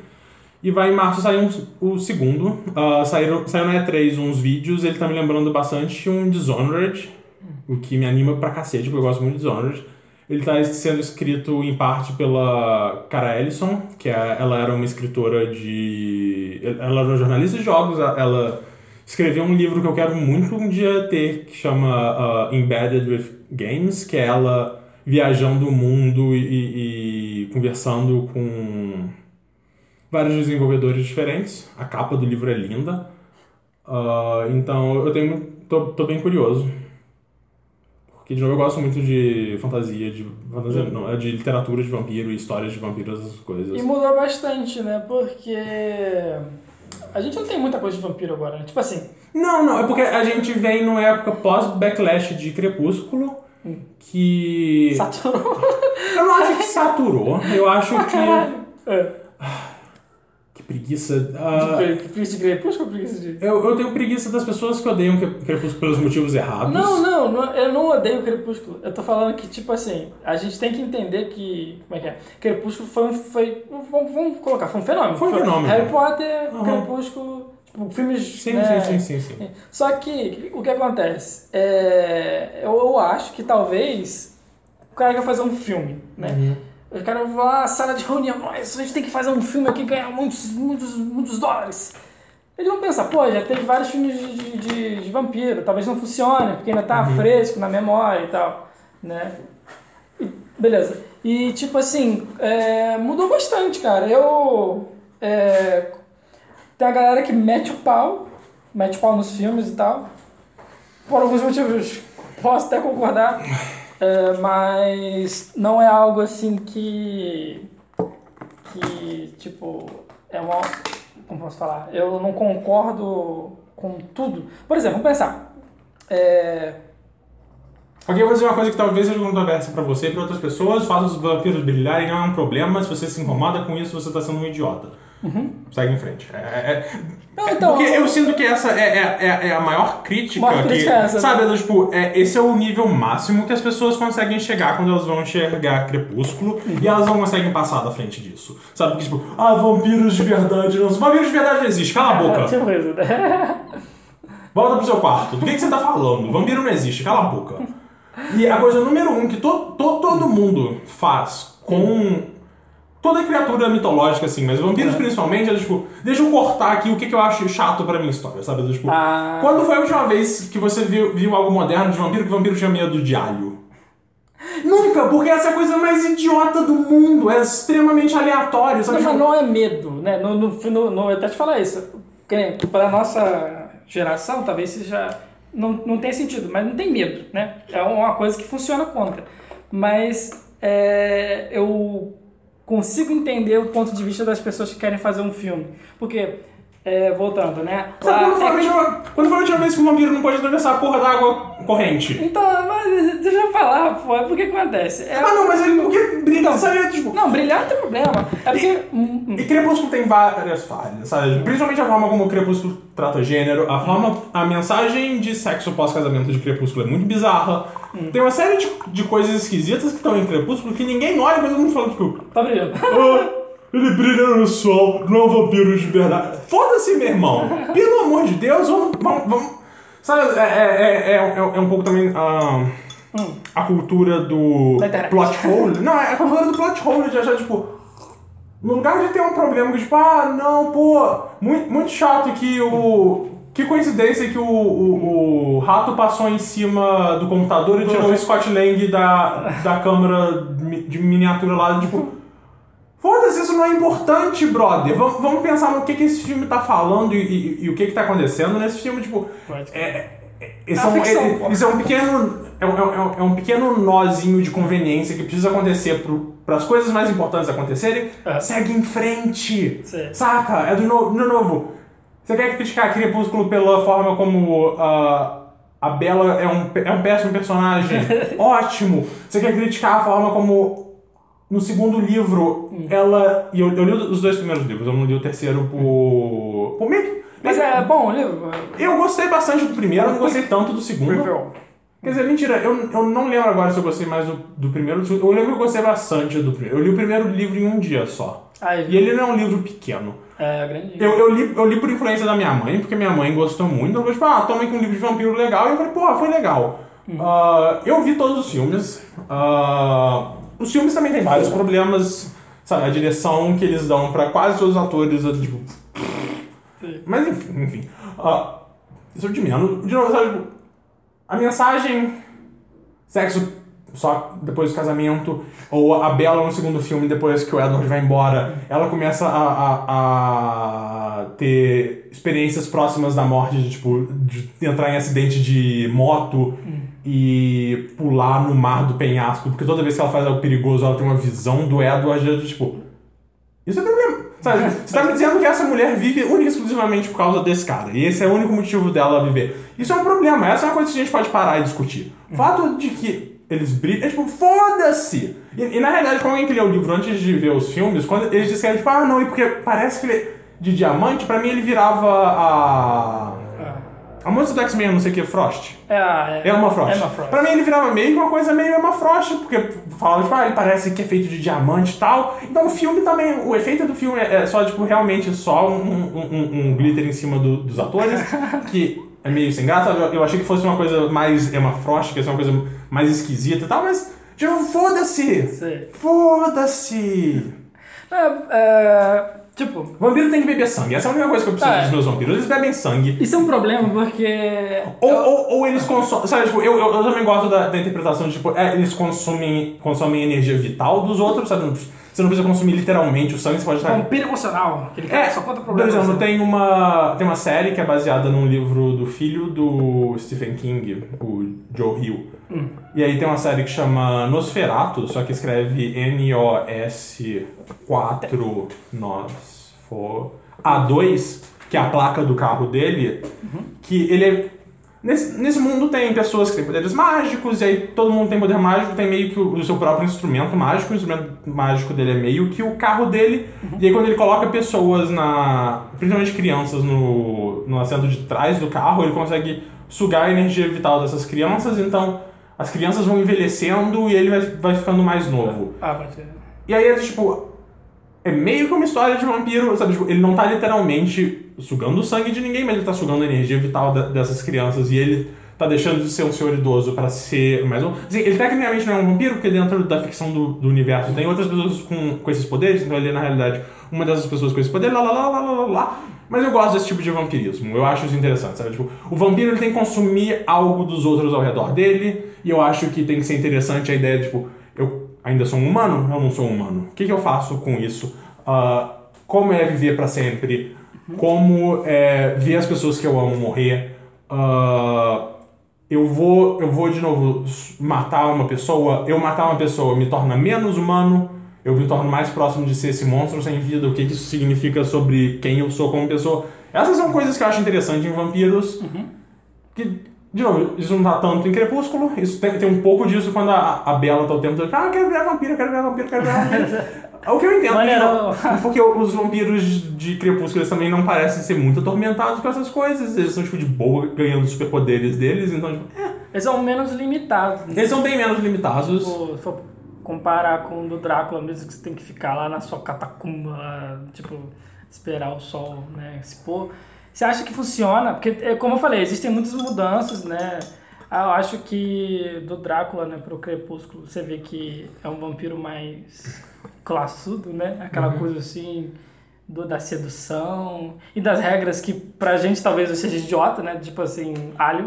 E vai em março sair um- o segundo. Ah, saíram, saiu na E3 uns vídeos, ele tá me lembrando bastante um Dishonored, o que me anima pra cacete, porque eu gosto muito de Dishonored. Ele tá sendo escrito em parte pela Cara Ellison, que é, ela era uma escritora de. Ela era uma jornalista de jogos, ela escreveu um livro que eu quero muito um dia ter, que chama ah, Embedded with Games, que é ela viajando o mundo e, e- conversando com vários desenvolvedores diferentes. A capa do livro é linda. Ah, então eu tenho tô, tô bem curioso. Porque de novo eu gosto muito de fantasia, de fantasia, não, é de literatura de vampiro e histórias de vampiros, essas coisas. E mudou bastante, né? Porque a gente não tem muita coisa de vampiro agora, né? Tipo assim, Não, não, é porque a gente vem numa época pós-backlash de Crepúsculo que. saturou. Eu não acho que saturou. Eu acho que. É. Preguiça. ah, De preguiça de crepúsculo ou preguiça de... eu, eu tenho preguiça das pessoas que odeiam Cre- Crepúsculo pelos motivos errados. Não, não, não, eu não odeio Crepúsculo. Eu tô falando que, tipo assim, a gente tem que entender que. Como é que é? Crepúsculo foi um. Foi, vamos, vamos colocar, foi um fenômeno. Foi um fenômeno. Harry Potter, Aham. Crepúsculo, tipo, filmes. Sim, né, sim, sim, sim, sim. Só que, o que acontece? É, eu, eu acho que talvez o cara quer fazer um filme, né? Uhum. Os caras vão lá, sala de reunião, mas a gente tem que fazer um filme aqui e ganhar muitos, muitos, muitos dólares. Ele não pensa, pô, já teve vários filmes de, de, de, de vampiro, talvez não funcione, porque ainda tá fresco na memória e tal, né? E- beleza. E, tipo assim, é, mudou bastante, cara. Eu... é, tem a galera que mete o pau, mete o pau nos filmes e tal, por alguns motivos posso até concordar, é, mas não é algo assim que. que, tipo, é uma. Como posso falar? Eu não concordo com tudo. Por exemplo, vamos pensar. É, Ok, eu vou dizer uma coisa que talvez seja controversa pra você e pra outras pessoas. Faça os vampiros brilharem, não é um problema. Se você se incomoda com isso, você tá sendo um idiota. Segue em frente. É, é- Não, é- então, porque eu- sinto que essa é, é, é, é a maior crítica. Maior que, crítica é essa, Sabe, é, tipo, é, esse é o nível máximo que as pessoas conseguem chegar quando elas vão enxergar Crepúsculo e elas não conseguem passar da frente disso. Sabe, porque tipo, ah, vampiros de verdade não. Vampiros de verdade não existe, cala a boca. tipo né? Volta pro seu quarto. Do que, que você tá falando? Vampiro não existe, cala a boca. E a coisa número um que to, to- todo mundo faz com toda criatura mitológica, assim, mas vampiros principalmente, é tipo, deixa eu cortar aqui o que, que eu acho chato pra minha história, sabe? Tipo, Ah. quando foi a última vez que você viu, viu algo moderno de vampiro que o vampiro tinha medo de alho? Nunca, porque essa é a coisa mais idiota do mundo, é extremamente aleatório, sabe? Não, mas Tipo, não é medo, né? No, no, no, no- eu até te falar isso. Nem Pra nossa geração, talvez seja. Não, não tem sentido, mas não tem medo, né? É uma coisa que funciona contra. Mas é, eu consigo entender o ponto de vista das pessoas que querem fazer um filme. Porque, é, voltando, né? Sabe quando a é que- quando foi a última vez que o vampiro não pode atravessar a porra da água corrente? Então, mas deixa eu falar, pô, é porque acontece. É, Ah, não, mas ele porque brilha, sabe? Tipo, Não, brilhar não tem problema. É porque. hum, hum, E Crepúsculo tem várias falhas, sabe? Principalmente a forma como o Crepúsculo trata gênero, a forma, a mensagem de sexo pós-casamento de Crepúsculo é muito bizarra. Tem uma série de, de coisas esquisitas que estão em Crepúsculo que ninguém olha, mas todo mundo fala, tipo, Tá brilhando. ah, ele brilha no sol, não é um vampiro de verdade. Foda-se, meu irmão! Pelo amor de Deus, vamos. vamos, vamos. Sabe, é, é, é, é, é um pouco também. ah, a cultura do plot hole. Não, é a cultura do plot hole de achar, tipo. No lugar de ter um problema que, tipo, ah, não, pô, muito, muito chato que o. Que coincidência que o, o, o rato passou em cima do computador e tirou o Scott Lang da, da câmera de miniatura lá, tipo. Foda-se, isso não é importante, brother. Vamos, vamos pensar no que, que esse filme tá falando e, e- e o que, que tá acontecendo nesse filme, tipo. É, é, é, esse É é, um, ficção, é- isso é um pequeno. É um, é um- é um pequeno nozinho de conveniência que precisa acontecer para as coisas mais importantes acontecerem. É. Segue em frente. Sim. Saca? É do novo. De novo. Você quer criticar Crepúsculo pela forma como ah, a Bela é um, é um péssimo personagem? Ótimo! Você quer criticar a forma como no segundo livro ela. E eu, eu li os dois primeiros livros, eu não li o terceiro por. por que- Mas é bom o livro? Eu gostei bastante do primeiro, eu não gostei tanto do segundo. Review. Quer dizer, mentira, eu, eu não lembro agora se eu gostei mais do, do primeiro ou do segundo. Eu lembro que eu gostei bastante do primeiro. Eu li o primeiro livro em um dia só. Ah, E ele não é um livro pequeno. É grande. Eu, eu, li, eu li por influência da minha mãe, porque minha mãe gostou muito. Ela falou, tipo, ah, toma aqui um livro de vampiro legal. E eu falei, pô, foi legal. Ah, eu vi todos os filmes. Ah, os filmes também têm vários problemas. Sabe, a direção que eles dão pra quase todos os atores, tipo... Sim. Mas enfim, enfim. Ah, isso é de menos. De novo, sabe, tipo, a mensagem sexo só depois do casamento, ou a Bella no segundo filme, depois que o Edward vai embora, ela começa a, a, a ter experiências próximas da morte, de, tipo, de entrar em acidente de moto e pular no mar do penhasco, porque toda vez que ela faz algo perigoso, ela tem uma visão do Edward, de, tipo, isso é problema. Sabe? Você tá me dizendo que essa mulher vive única e exclusivamente por causa desse cara. E esse é o único motivo dela viver. Isso é um problema. Essa é uma coisa que a gente pode parar e discutir. O fato de que eles brilham. É tipo, foda-se! E, e, na realidade, como alguém que leu o livro antes de ver os filmes, quando eles disseram, tipo, ah, não, e porque parece que ele. é De diamante, pra mim ele virava a. A moça do X-Men, não sei o que, Frost. É, a- é, Emma Frost. Emma Frost. Pra mim ele virava meio que uma coisa meio Emma Frost, porque falava, tipo, ah, ele parece que é feito de diamante e tal. Então o filme também, o efeito do filme é só, tipo, realmente só um, um, um- um glitter em cima do- dos atores, que é meio sem graça. Eu, eu achei que fosse uma coisa mais Emma Frost, que ia ser uma coisa mais esquisita e tal, mas Tipo, foda-se! Foda-se! É, é, tipo, Vampiro tem que beber sangue. Essa é a única coisa que eu preciso é. dos meus vampiros. Eles bebem sangue. isso é um problema porque. Ou, ou, ou eles consomem. Sabe, tipo, eu, eu, eu também gosto da, da interpretação de, tipo, é, eles consomem, consomem energia vital dos outros, sabe? Você não precisa consumir literalmente o sangue, você pode estar. Vampiro emocional. Aquele cara É, só conta por problema. exemplo, tem uma, tem uma série que é baseada num livro do filho do Stephen King, o Joe Hill. E aí tem uma série que chama Nosferatu, só que escreve N-O-S-4 Nos for A2, que é a placa do carro dele, que ele é... Nesse, nesse mundo tem pessoas que têm poderes mágicos, e aí todo mundo tem poder mágico, tem meio que o, o seu próprio instrumento mágico, o instrumento mágico dele é meio que o carro dele, e aí quando ele coloca pessoas na. principalmente crianças no, no assento de trás do carro, ele consegue sugar a energia vital dessas crianças, então as crianças vão envelhecendo e ele vai, vai ficando mais novo. Ah, pode ser. E aí é tipo. É meio que uma história de vampiro, sabe? Tipo, ele não tá literalmente sugando o sangue de ninguém, mas ele tá sugando a energia vital da- dessas crianças e ele tá deixando de ser um senhor idoso pra ser mais um. Assim, ele tecnicamente não é um vampiro, porque dentro da ficção do, do universo tem outras pessoas com, com esses poderes, então ele é na realidade uma dessas pessoas com esse poder, lá lá lá lá lá lá. Mas eu gosto desse tipo de vampirismo, eu acho isso interessante, sabe? Tipo, o vampiro ele tem que consumir algo dos outros ao redor dele, e eu acho que tem que ser interessante a ideia de, tipo, eu ainda sou um humano? Eu não sou um humano. O que, que eu faço com isso? Ah, como é viver pra sempre? Como é ver as pessoas que eu amo morrer? Ah, eu vou, eu vou de novo matar uma pessoa. Eu matar uma pessoa me torna menos humano. Eu me torno mais próximo de ser esse monstro sem vida. O que, que isso significa sobre quem eu sou como pessoa? Essas são coisas que eu acho interessante em vampiros. Que, de novo, isso não tá tanto em Crepúsculo. Isso tem, tem um pouco disso quando a, a Bela tá o tempo todo. Ah, eu quero virar vampiro, quero virar vampiro, quero virar vampiro. É o que eu entendo. Não, Porque os vampiros de Crepúsculo eles também não parecem ser muito atormentados com essas coisas. Eles são, tipo, de boa, ganhando superpoderes deles. Então, tipo, é, Eles são menos limitados. né? eles são bem menos limitados. Tipo, comparar com o do Drácula mesmo, que você tem que ficar lá na sua catacumba, tipo, esperar o sol, né, se pôr. Você acha que funciona? Porque, é, como eu falei, existem muitas mudanças, né? Ah, Eu acho que do Drácula, né, pro Crepúsculo, você vê que é um vampiro mais classudo, né? Aquela coisa assim do, da sedução e das regras que pra gente talvez seja idiota, né? Tipo assim, alho.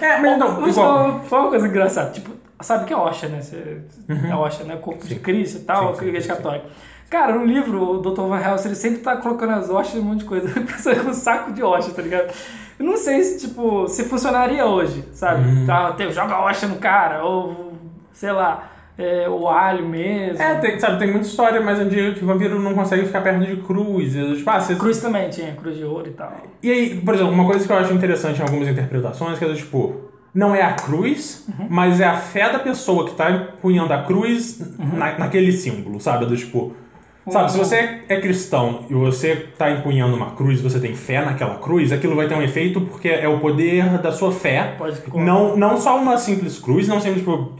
É, mas não, igual. foi uma coisa engraçada. Tipo, sabe o que é Osha, né? Você, É Osha, né? Corpo de Cristo e tal, Uhum. Sim, sim, igreja sim, sim. católica. Cara, no livro, o Dr. Van Helsing, ele sempre tá colocando as Oshas e um monte de coisa. um saco de Osha, tá ligado? Eu não sei se, tipo, se funcionaria hoje, sabe? Uhum. Tá, joga Osha no cara, ou, sei lá, é, o alho mesmo. É, tem, sabe, tem muita história mais antiga que o vampiro não consegue ficar perto de cruz. Tipo, ah, você Cruz também tinha, cruz de ouro e tal. E aí, por exemplo, uma coisa que eu acho interessante em algumas interpretações, que é do tipo, não é a cruz, mas é a fé da pessoa que tá empunhando a cruz na, naquele símbolo, sabe? Do tipo. Sabe, se você é cristão e você tá empunhando uma cruz, você tem fé naquela cruz, aquilo vai ter um efeito porque é o poder da sua fé. Pode Não, não só uma simples cruz, não sempre tipo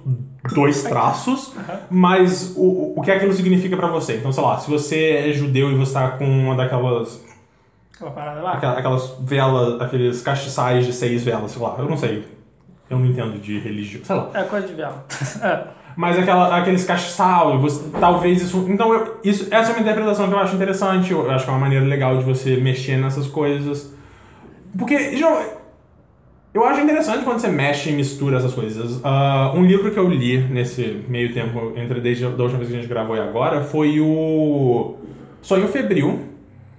dois traços, mas o, o que aquilo significa pra você. Então, sei lá, se você é judeu e você tá com uma daquelas Aquela parada lá. Aquela- Aquelas velas, aqueles castiçais de seis velas, sei lá, eu não sei. Eu não entendo de religião, sei lá. É coisa de vela. É. Mas aquela, aqueles você, talvez isso. Então, eu, isso, essa é uma interpretação que eu acho interessante, eu, acho que é uma maneira legal de você mexer nessas coisas. Porque, novo, eu acho interessante quando você mexe e mistura essas coisas. Ah, um livro que eu li nesse meio tempo, entre desde a última vez que a gente gravou e agora, foi o Sonho Febril,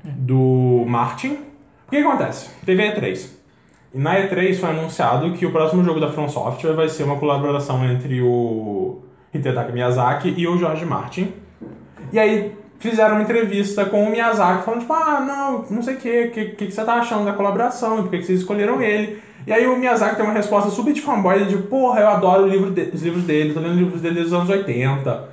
do Martin. O que, que acontece? Teve a E3. E na E3 foi anunciado que o próximo jogo da From Software vai ser uma colaboração entre o Hidetaka Miyazaki e o George Martin. E aí fizeram uma entrevista com o Miyazaki falando, tipo, ah, não, não sei o que, o que, que, você tá achando da colaboração, por que, que vocês escolheram ele. E aí o Miyazaki tem uma resposta super de fanboy, de, porra, eu adoro o livro de- os livros dele, tô lendo os livros dele desde os anos 80.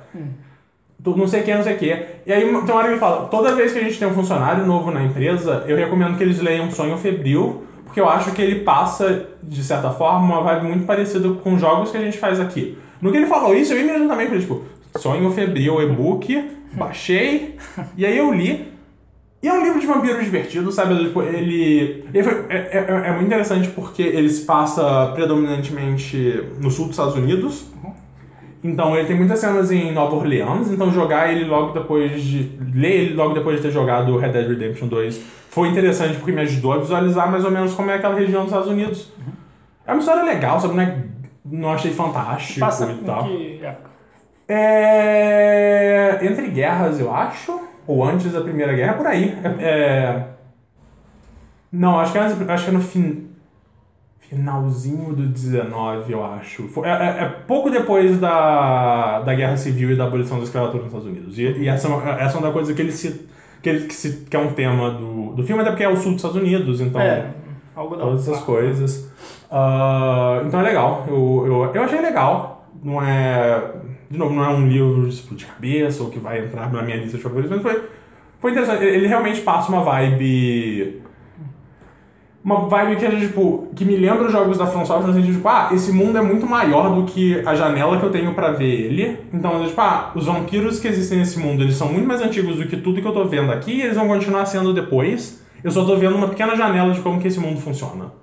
Tu- Não sei o que, não sei o que. E aí tem uma hora que ele fala, toda vez que a gente tem um funcionário novo na empresa, eu recomendo que eles leiam Sonho Febril, porque eu acho que ele passa, de certa forma, uma vibe muito parecida com os jogos que a gente faz aqui. No que ele falou isso, eu imediatamente falei, tipo, Sonho Febril e-book, baixei, e aí eu li. E é um livro de vampiro divertido, sabe? Tipo, ele. ele foi- é, é- é muito interessante porque ele se passa predominantemente no sul dos Estados Unidos. Então ele tem muitas cenas em Nova Orleans, então jogar ele logo depois de. ler ele logo depois de ter jogado Red Dead Redemption 2 foi interessante porque me ajudou a visualizar mais ou menos como é aquela região dos Estados Unidos. É uma história legal, sabe? Não, é, não achei fantástico Passa e tal. que época? É. Entre guerras, eu acho. Ou antes da Primeira Guerra, por aí. É. é- Não, acho que, é acho que é no fin... finalzinho do 19, eu acho. Foi- É, é- é pouco depois da, da Guerra Civil e da abolição da escravatura nos Estados Unidos. E, e essa, é uma- essa é uma coisa que ele se. Que, ele, que, se, que é um tema do, do filme, até porque é o sul dos Estados Unidos, então É, algodão. todas essas coisas. Ah, então é legal. Eu, eu, eu achei legal. Não é. De novo, não é um livro de explodir cabeça ou que vai entrar na minha lista de favoritos, mas foi, foi interessante. Ele realmente passa uma vibe. Uma vibe que é tipo. que me lembra os jogos da From Software no sentido tipo, ah, esse mundo é muito maior do que a janela que eu tenho pra ver ele. Então, tipo, ah, os vampiros que existem nesse mundo, eles são muito mais antigos do que tudo que eu tô vendo aqui e eles vão continuar sendo depois. Eu só tô vendo uma pequena janela de como que esse mundo funciona.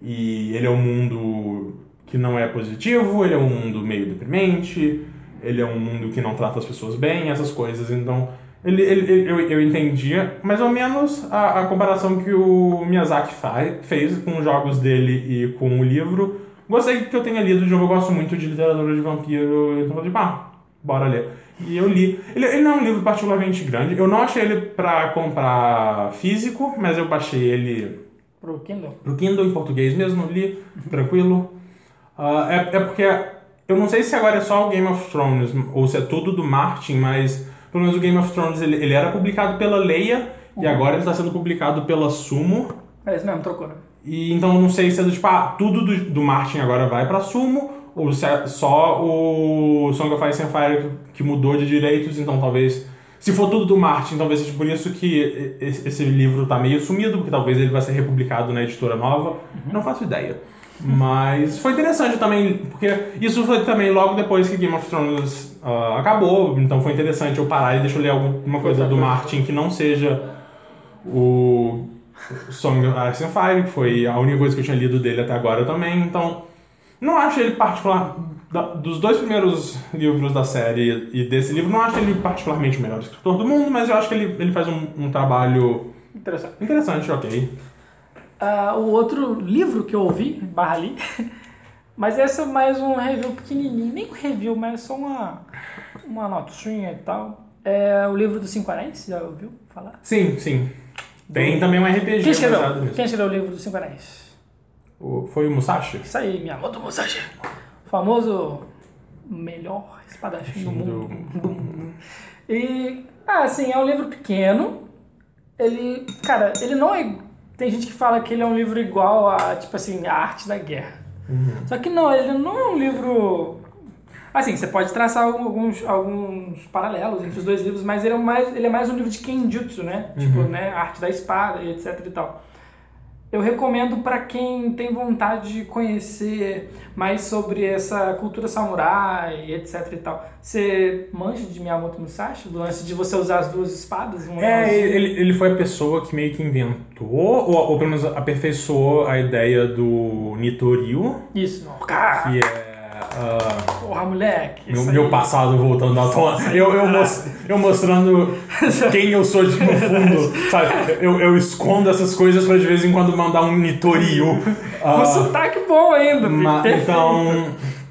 E ele é um mundo que não é positivo, ele é um mundo meio deprimente, ele é um mundo que não trata as pessoas bem, essas coisas. Então, ele, ele, ele- eu, eu entendia mais ou menos a, a comparação que o Miyazaki fa- fez com os jogos dele e com o livro. Gostei que eu tenha lido de novo, eu gosto muito de literatura de vampiro, então falei, pá, bora ler. E eu li. Ele, ele não é um livro particularmente grande, eu não achei ele pra comprar físico, mas eu baixei ele Pro Kindle? pro Kindle em português mesmo, li, tranquilo. Ah, é, é porque eu não sei se agora é só o Game of Thrones ou se é tudo do Martin, mas pelo menos o Game of Thrones ele, ele era publicado pela Leia e agora ele está sendo publicado pela Sumo. É isso mesmo, trocou, né? E então eu não sei se é do tipo, ah, tudo do, do Martin agora vai pra Sumo, ou se é só o Song of Ice and Fire que, mudou de direitos, então talvez. Se for tudo do Martin, talvez seja por isso que esse, livro tá meio sumido, porque talvez ele vai ser republicado na editora nova. Não faço ideia. Mas foi interessante também, porque isso foi também logo depois que Game of Thrones ah, acabou, então foi interessante eu parar e deixa eu ler alguma coisa do Martin que não seja o Song of Ice and Fire, que foi a única coisa que eu tinha lido dele até agora também, então não acho ele particular dos dois primeiros livros da série e desse livro, não acho ele particularmente o melhor escritor do mundo, mas eu acho que ele, ele faz um, um trabalho Interessante. interessante, ok. Ah, o outro livro que eu ouvi, barra li, mas esse é mais um review pequenininho, nem um review, mas só uma, uma notinha e tal. É o livro dos Cinco Anéis, já ouviu falar? Sim, sim. Tem também um RPG Quem escreveu? baseado nisso. Quem escreveu o livro dos Cinco Anéis? O- Foi o Musashi? Isso aí, Miyamoto Musashi. O famoso melhor espadachim do mundo. do mundo. E, ah, assim, é um livro pequeno. Ele, cara, ele não é... Tem gente que fala que ele é um livro igual a, tipo assim, a arte da guerra. Só que não, ele não é um livro... Assim, você pode traçar alguns, alguns paralelos entre os dois livros, mas ele é mais, ele é mais um livro de kenjutsu, né? Tipo, né? A arte da espada e etc e tal. Eu recomendo para quem tem vontade de conhecer mais sobre essa cultura samurai, etc e tal. Você manja de Miyamoto Musashi? Do lance de você usar as duas espadas? Um É, azul? ele, ele foi a pessoa que meio que inventou, ou, ou pelo menos aperfeiçoou a ideia do Nitoryu, Isso. Cara, que é... ah, porra, moleque. Meu, meu passado voltando à tona. Eu, eu, mos- eu mostrando quem eu sou de, no fundo, sabe? Eu, eu escondo essas coisas pra de vez em quando mandar um Nitoryu. Ah, Com sotaque bom ainda, ma- Perfeito. então,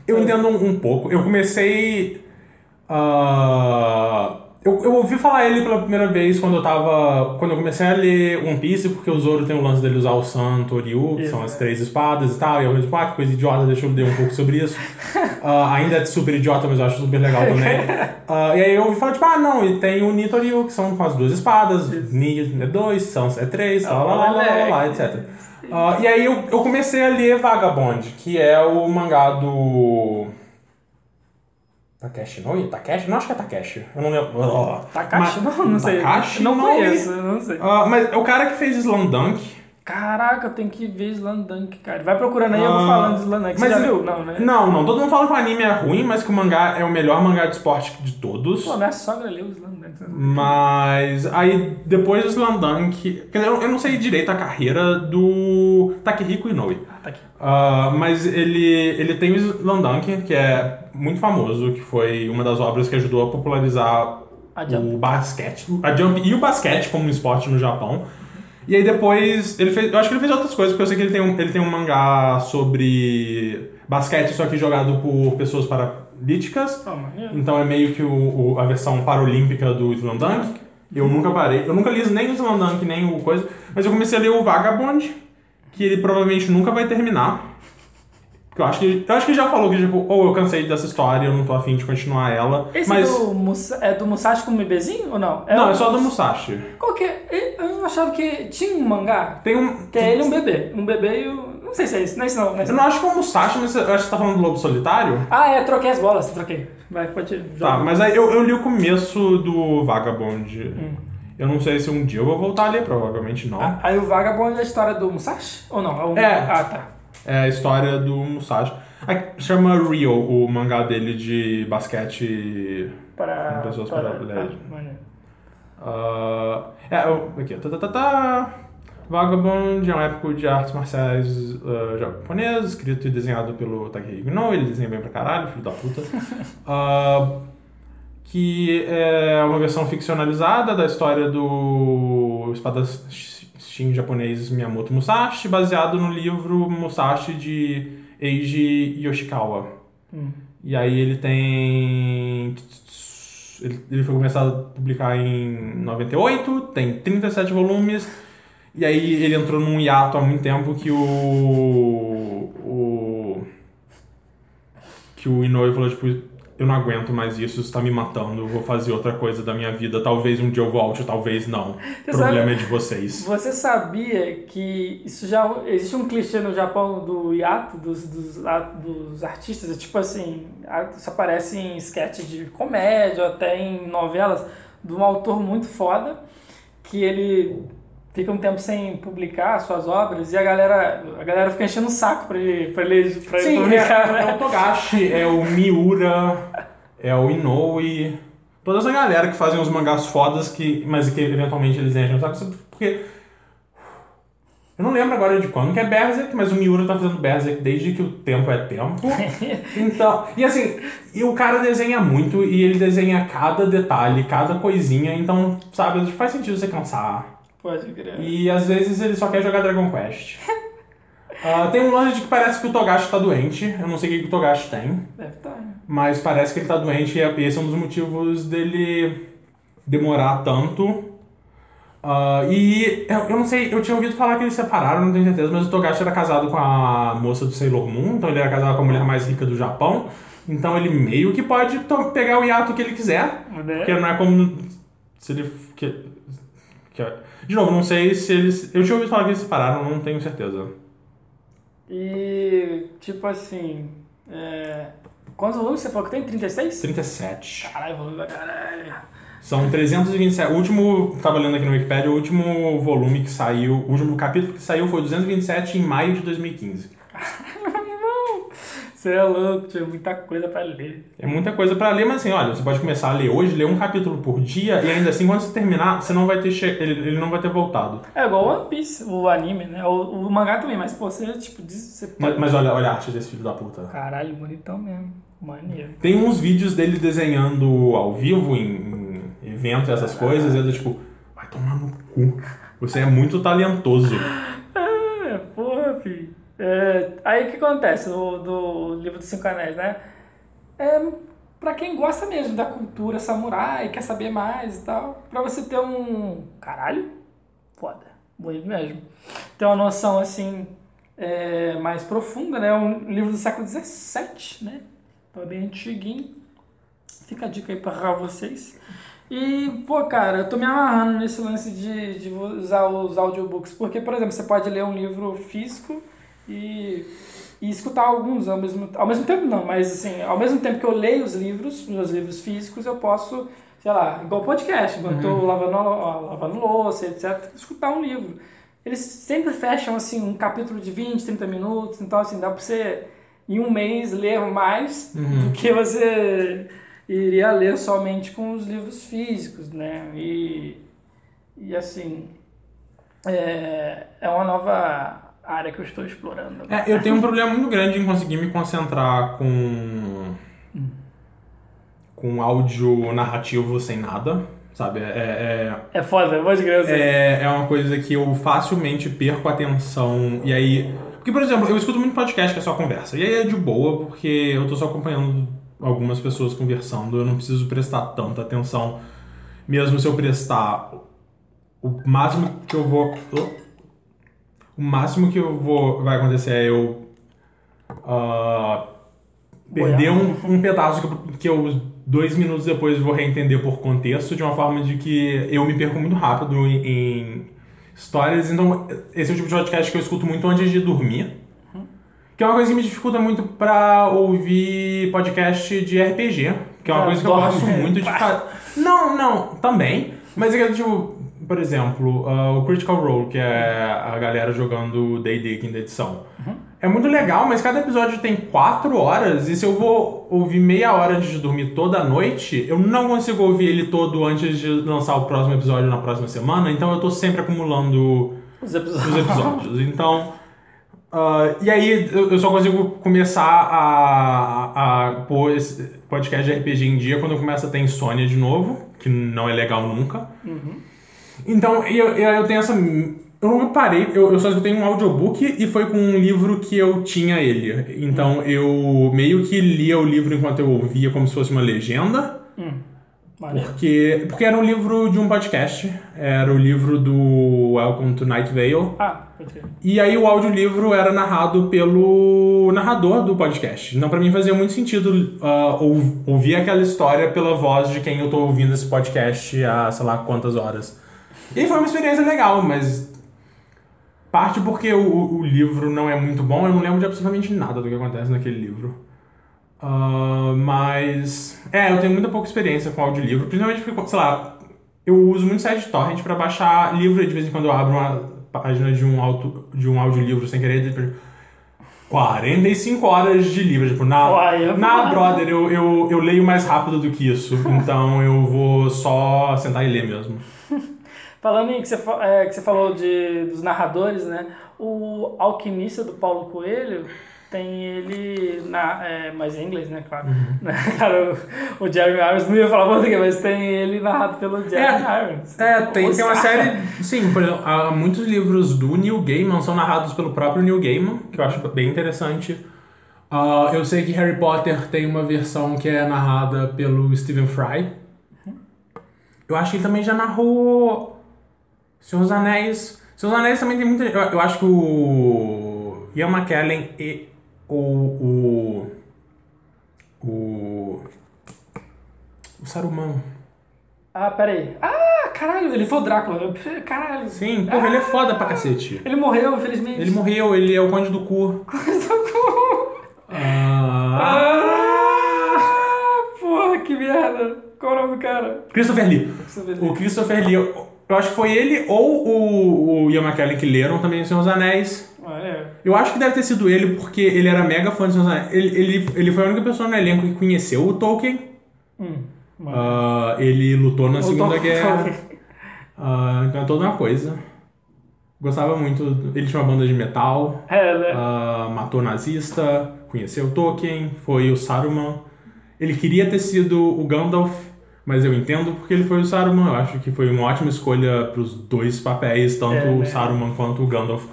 eu entendo um, um pouco. Eu comecei. ah, eu, eu ouvi falar ele pela primeira vez quando eu tava. Quando eu comecei a ler One Piece, porque o Zoro tem o lance dele usar o San Toryu, que Isso, são as é. três espadas e tal. E eu tipo, ah, que coisa idiota, deixa eu ler um pouco sobre isso. Ah, ainda é super idiota, mas eu acho super legal também. Ah, e aí eu ouvi falar, tipo, ah, não, e tem o Nitoryu, que são com as duas espadas, Ni é dois, Sans é três, lá, lá, lá, lá, lá, lá, etc. Ah, e aí eu, eu comecei a ler Vagabond, que é o mangá do. Takeshi Noi? Takeshi? Não acho que é Takeshi. Eu não lembro. Oh. Takashi? Mas- Não, não sei. Takashi não Noi? conheço, não sei. Ah, mas é o cara que fez Slam Dunk Caraca, eu tenho que ver Slandunk, cara. Vai procurando aí, eu vou Ah, falando de Slandunk. Você mas já eu- viu? Não, né? Não, não. Todo mundo fala que o anime é ruim, mas que o mangá é o melhor mangá de esporte de todos. Pô, minha sogra leu Slandunk. Mas aí depois do Slandunk. Quer dizer, eu não sei direito a carreira do Takehiko Inoue. Ah, tá aqui. Ah, mas ele, ele tem o Slandunk, que é muito famoso, que foi uma das obras que ajudou a popularizar o basquete, a Jump e o basquete como um esporte no Japão. E aí depois ele fez, eu acho que ele fez outras coisas, porque eu sei que ele tem um, ele tem um mangá sobre basquete, só que jogado por pessoas paralíticas. Maneiro. Então é meio que o, o- a versão paralímpica do Slam Dunk. Eu nunca parei. Eu nunca li nem o Slam Dunk, nem o coisa. Mas eu comecei a ler o Vagabond, que ele provavelmente nunca vai terminar. Porque eu acho que, eu acho que já falou que, tipo, ou eu cansei dessa história, eu não tô afim de continuar ela. Esse mas. é, do Musa- é do Musashi com o bebezinho ou não? não, o- é só do Musashi. Qual que é? Eu achava que tinha um mangá. Tem um. Que é ele e um bebê. Um bebê e o... Não sei se é isso. Não é isso não. não, é isso Eu não. não acho que é o Musashi, mas eu acho que você tá falando do Lobo Solitário. Ah, é. Troquei as bolas. Troquei. Vai, pode Tá, jogar. mas aí eu, eu li o começo do Vagabond. Hum. Eu não sei se um dia eu vou voltar a ler, provavelmente não. Ah, Aí o Vagabond é a história do Musashi? Ou não? o- É. Ah, tá. É a história do Musashi. Chama Rio, o mangá dele de basquete. Para... Pessoas para... paraplégicas. Ah, ah, é, aqui, tá, tá, tá, tá. Vagabond é um épico de artes marciais japonês, escrito e desenhado pelo Takehiko Inoue, ele desenha bem pra caralho, filho da puta. Ah, que é uma versão ficcionalizada da história do espadachim japonês Miyamoto Musashi, baseado no livro Musashi de Eiji Yoshikawa. Hum. E aí ele tem. Ele, ele foi começado a publicar em 98, tem 37 volumes. E aí ele entrou num hiato há muito tempo que o. o que o Inoue falou, tipo, eu não aguento mais isso, isso tá me matando, eu vou fazer outra coisa da minha vida. Talvez um dia eu volte, talvez não. O Você problema sabe- é de vocês. Você sabia que isso já existe um clichê no Japão do hiato dos, dos, dos artistas? É tipo assim, isso aparece em sketches de comédia, até em novelas, de um autor muito foda que ele fica um tempo sem publicar suas obras e a galera, a galera fica enchendo o saco pra ele, pra ele, pra ele Sim, publicar, é, né? é o Togashi, é o Miura, é o Inoue. Toda essa galera que fazem os mangás fodas, que, mas que eventualmente eles enchem o saco. Porque. Eu não lembro agora de quando que é Berserk, mas o Miura tá fazendo Berserk desde que o tempo é tempo. Então, e assim, e o cara desenha muito e ele desenha cada detalhe, cada coisinha, então, sabe, faz sentido você cansar. Pode crer. E às vezes ele só quer jogar Dragon Quest. Ah, tem um lance de que parece que o Togashi tá doente. Eu não sei o que o Togashi tem. Deve estar. né? Mas parece que ele tá doente e é- esse é um dos motivos dele demorar tanto. Ah, e eu, eu não sei, eu tinha ouvido falar que eles separaram, não tenho certeza, mas o Togashi era casado com a moça do Sailor Moon, então ele era casado com a mulher mais rica do Japão. Então ele meio que pode pegar o hiato que ele quiser. Porque não é como se ele. Que, que- de novo, não sei se eles. Eu tinha ouvido falar que eles separaram, não tenho certeza. E, tipo assim, é... quantos volumes você falou que tem? 36? 37. Caralho, volume pra caralho. São 327. O último, tava lendo aqui no Wikipedia, o último volume que saiu, o último capítulo que saiu foi 227 em maio de 2015. Você é louco, tinha muita coisa pra ler. É muita coisa pra ler, mas assim, olha, você pode começar a ler hoje, ler um capítulo por dia, e ainda assim, quando você terminar, você não vai ter che... ele, ele não vai ter voltado. É igual One Piece, o anime, né? O, o mangá também, mas pô, você, tipo, diz, você Mas, mas olha, olha a arte desse filho da puta. Caralho, bonitão mesmo. Maneiro. Tem uns vídeos dele desenhando ao vivo em, em evento e essas coisas, e é do tipo, vai tomar no cu. Você é muito talentoso. É. É, aí o que acontece do, livro dos Cinco Anéis, né? É pra quem gosta mesmo da cultura samurai, quer saber mais e tal, pra você ter um. Caralho, foda, bonito mesmo. Ter uma noção assim é, mais profunda, né? Um livro do século XVII, né? Então, bem antiguinho. Fica a dica aí pra vocês. E, pô, cara, eu tô me amarrando nesse lance de, de usar os audiobooks, porque, por exemplo, você pode ler um livro físico e, e escutar alguns ao mesmo, ao mesmo tempo, não, mas assim, ao mesmo tempo que eu leio os livros, meus livros físicos, eu posso, sei lá, igual podcast, enquanto eu tô lavando, a- lavando louça, etc., escutar um livro. eles sempre fecham assim um capítulo de 20, 30 minutos, então assim, dá pra você em um mês ler mais Uhum. do que você iria ler somente com os livros físicos, né? E, e assim, é, é uma nova área que eu estou explorando. É, eu tenho um problema muito grande em conseguir me concentrar com. com áudio narrativo sem nada, sabe? É, é, É foda, eu vou de graça. é, é uma coisa que eu facilmente perco a atenção. E aí. Porque, por exemplo, eu escuto muito podcast que é só conversa. E aí é de boa, porque eu tô só acompanhando algumas pessoas conversando. Eu não preciso prestar tanta atenção. Mesmo se eu prestar. O máximo que eu vou. O máximo que eu vou. Vai acontecer é eu. ah, perder um, um pedaço que eu, que eu dois minutos depois vou reentender por contexto, de uma forma de que eu me perco muito rápido em, em histórias. Então, esse é o tipo de podcast que eu escuto muito antes de dormir. Que é uma coisa que me dificulta muito pra ouvir podcast de RPG. Que é uma Ah, coisa que eu gosto muito de fazer. Não, não, também. Mas é que, tipo, por exemplo, ah, o Critical Role, que é a galera jogando D&D quinta edição. É muito legal, mas cada episódio tem quatro horas, e se eu vou ouvir meia hora antes de dormir toda noite, eu não consigo ouvir ele todo antes de lançar o próximo episódio na próxima semana, então eu tô sempre acumulando Os episódios. os episódios. Então. ah, e aí eu só consigo começar a, a pôr esse podcast de RPG em dia quando eu começo a ter insônia de novo, que não é legal nunca. Então eu, eu, eu tenho essa. Eu nunca parei, eu, eu só escutei um audiobook e foi com um livro que eu tinha ele. Então eu meio que lia o livro enquanto eu ouvia como se fosse uma legenda. Maneiro. Porque, porque era um livro de um podcast. Era o livro do Welcome to Night Vale. Ah, ser. E aí o audiolivro era narrado pelo narrador do podcast. Então pra mim fazia muito sentido ou- ouvir aquela história pela voz de quem eu tô ouvindo esse podcast há sei lá quantas horas. E foi uma experiência legal, mas parte porque o, o livro não é muito bom, eu não lembro de absolutamente nada do que acontece naquele livro. Ah, mas. É, eu tenho muita pouca experiência com audiolivro, principalmente porque, sei lá, eu uso muito site de torrent pra baixar livro e de vez em quando eu abro uma página de um, auto, de um audiolivro sem querer. Tipo, 45 horas de livro. Tipo, na, Olha, na mano. brother, eu, eu, eu leio mais rápido do que isso. Então eu vou só sentar e ler mesmo. Falando em que você, é, que você falou de, dos narradores, né? O Alquimista do Paulo Coelho tem ele na. É, mas em inglês, né? Claro. Né, Cara, o, o Jeremy Irons não ia falar português, mas tem ele narrado pelo Jeremy Irons. É, tem, tem uma série. Sim, por exemplo, há muitos livros do Neil Gaiman são narrados pelo próprio Neil Gaiman, que eu acho bem interessante. Ah, eu sei que Harry Potter tem uma versão que é narrada pelo Stephen Fry. Eu acho que ele também já narrou Senhor dos Anéis. Senhor dos Anéis também tem muita. Eu, eu acho que o Ian McKellen e o. o. o. o Saruman. Ah, peraí. Ah, caralho, ele foi o Drácula. Caralho. Sim, porra, ele é foda pra cacete. Ele morreu, infelizmente. Ele morreu, ele é o conde do cu. Ah, Ah, porra, que merda. Qual é o nome do cara? Christopher Lee. Christopher Lee. O Christopher Lee, eu acho que foi ele ou o, o Ian McKellen que leram também O Senhor dos Anéis. Ah, é. Eu acho que deve ter sido ele, porque ele era mega fã do Senhor dos Anéis. Ele, ele, ele foi a única pessoa no elenco que conheceu o Tolkien. Hum. Ah, ele lutou na O Segunda Tolkien. Guerra. Ah, então é toda uma coisa. Gostava muito. Ele tinha uma banda de metal. É, né? Ah, matou nazista, conheceu Tolkien, foi o Saruman. Ele queria ter sido o Gandalf, mas eu entendo porque ele foi o Saruman. Eu acho que foi uma ótima escolha para os dois papéis, tanto É, né? o Saruman quanto o Gandalf.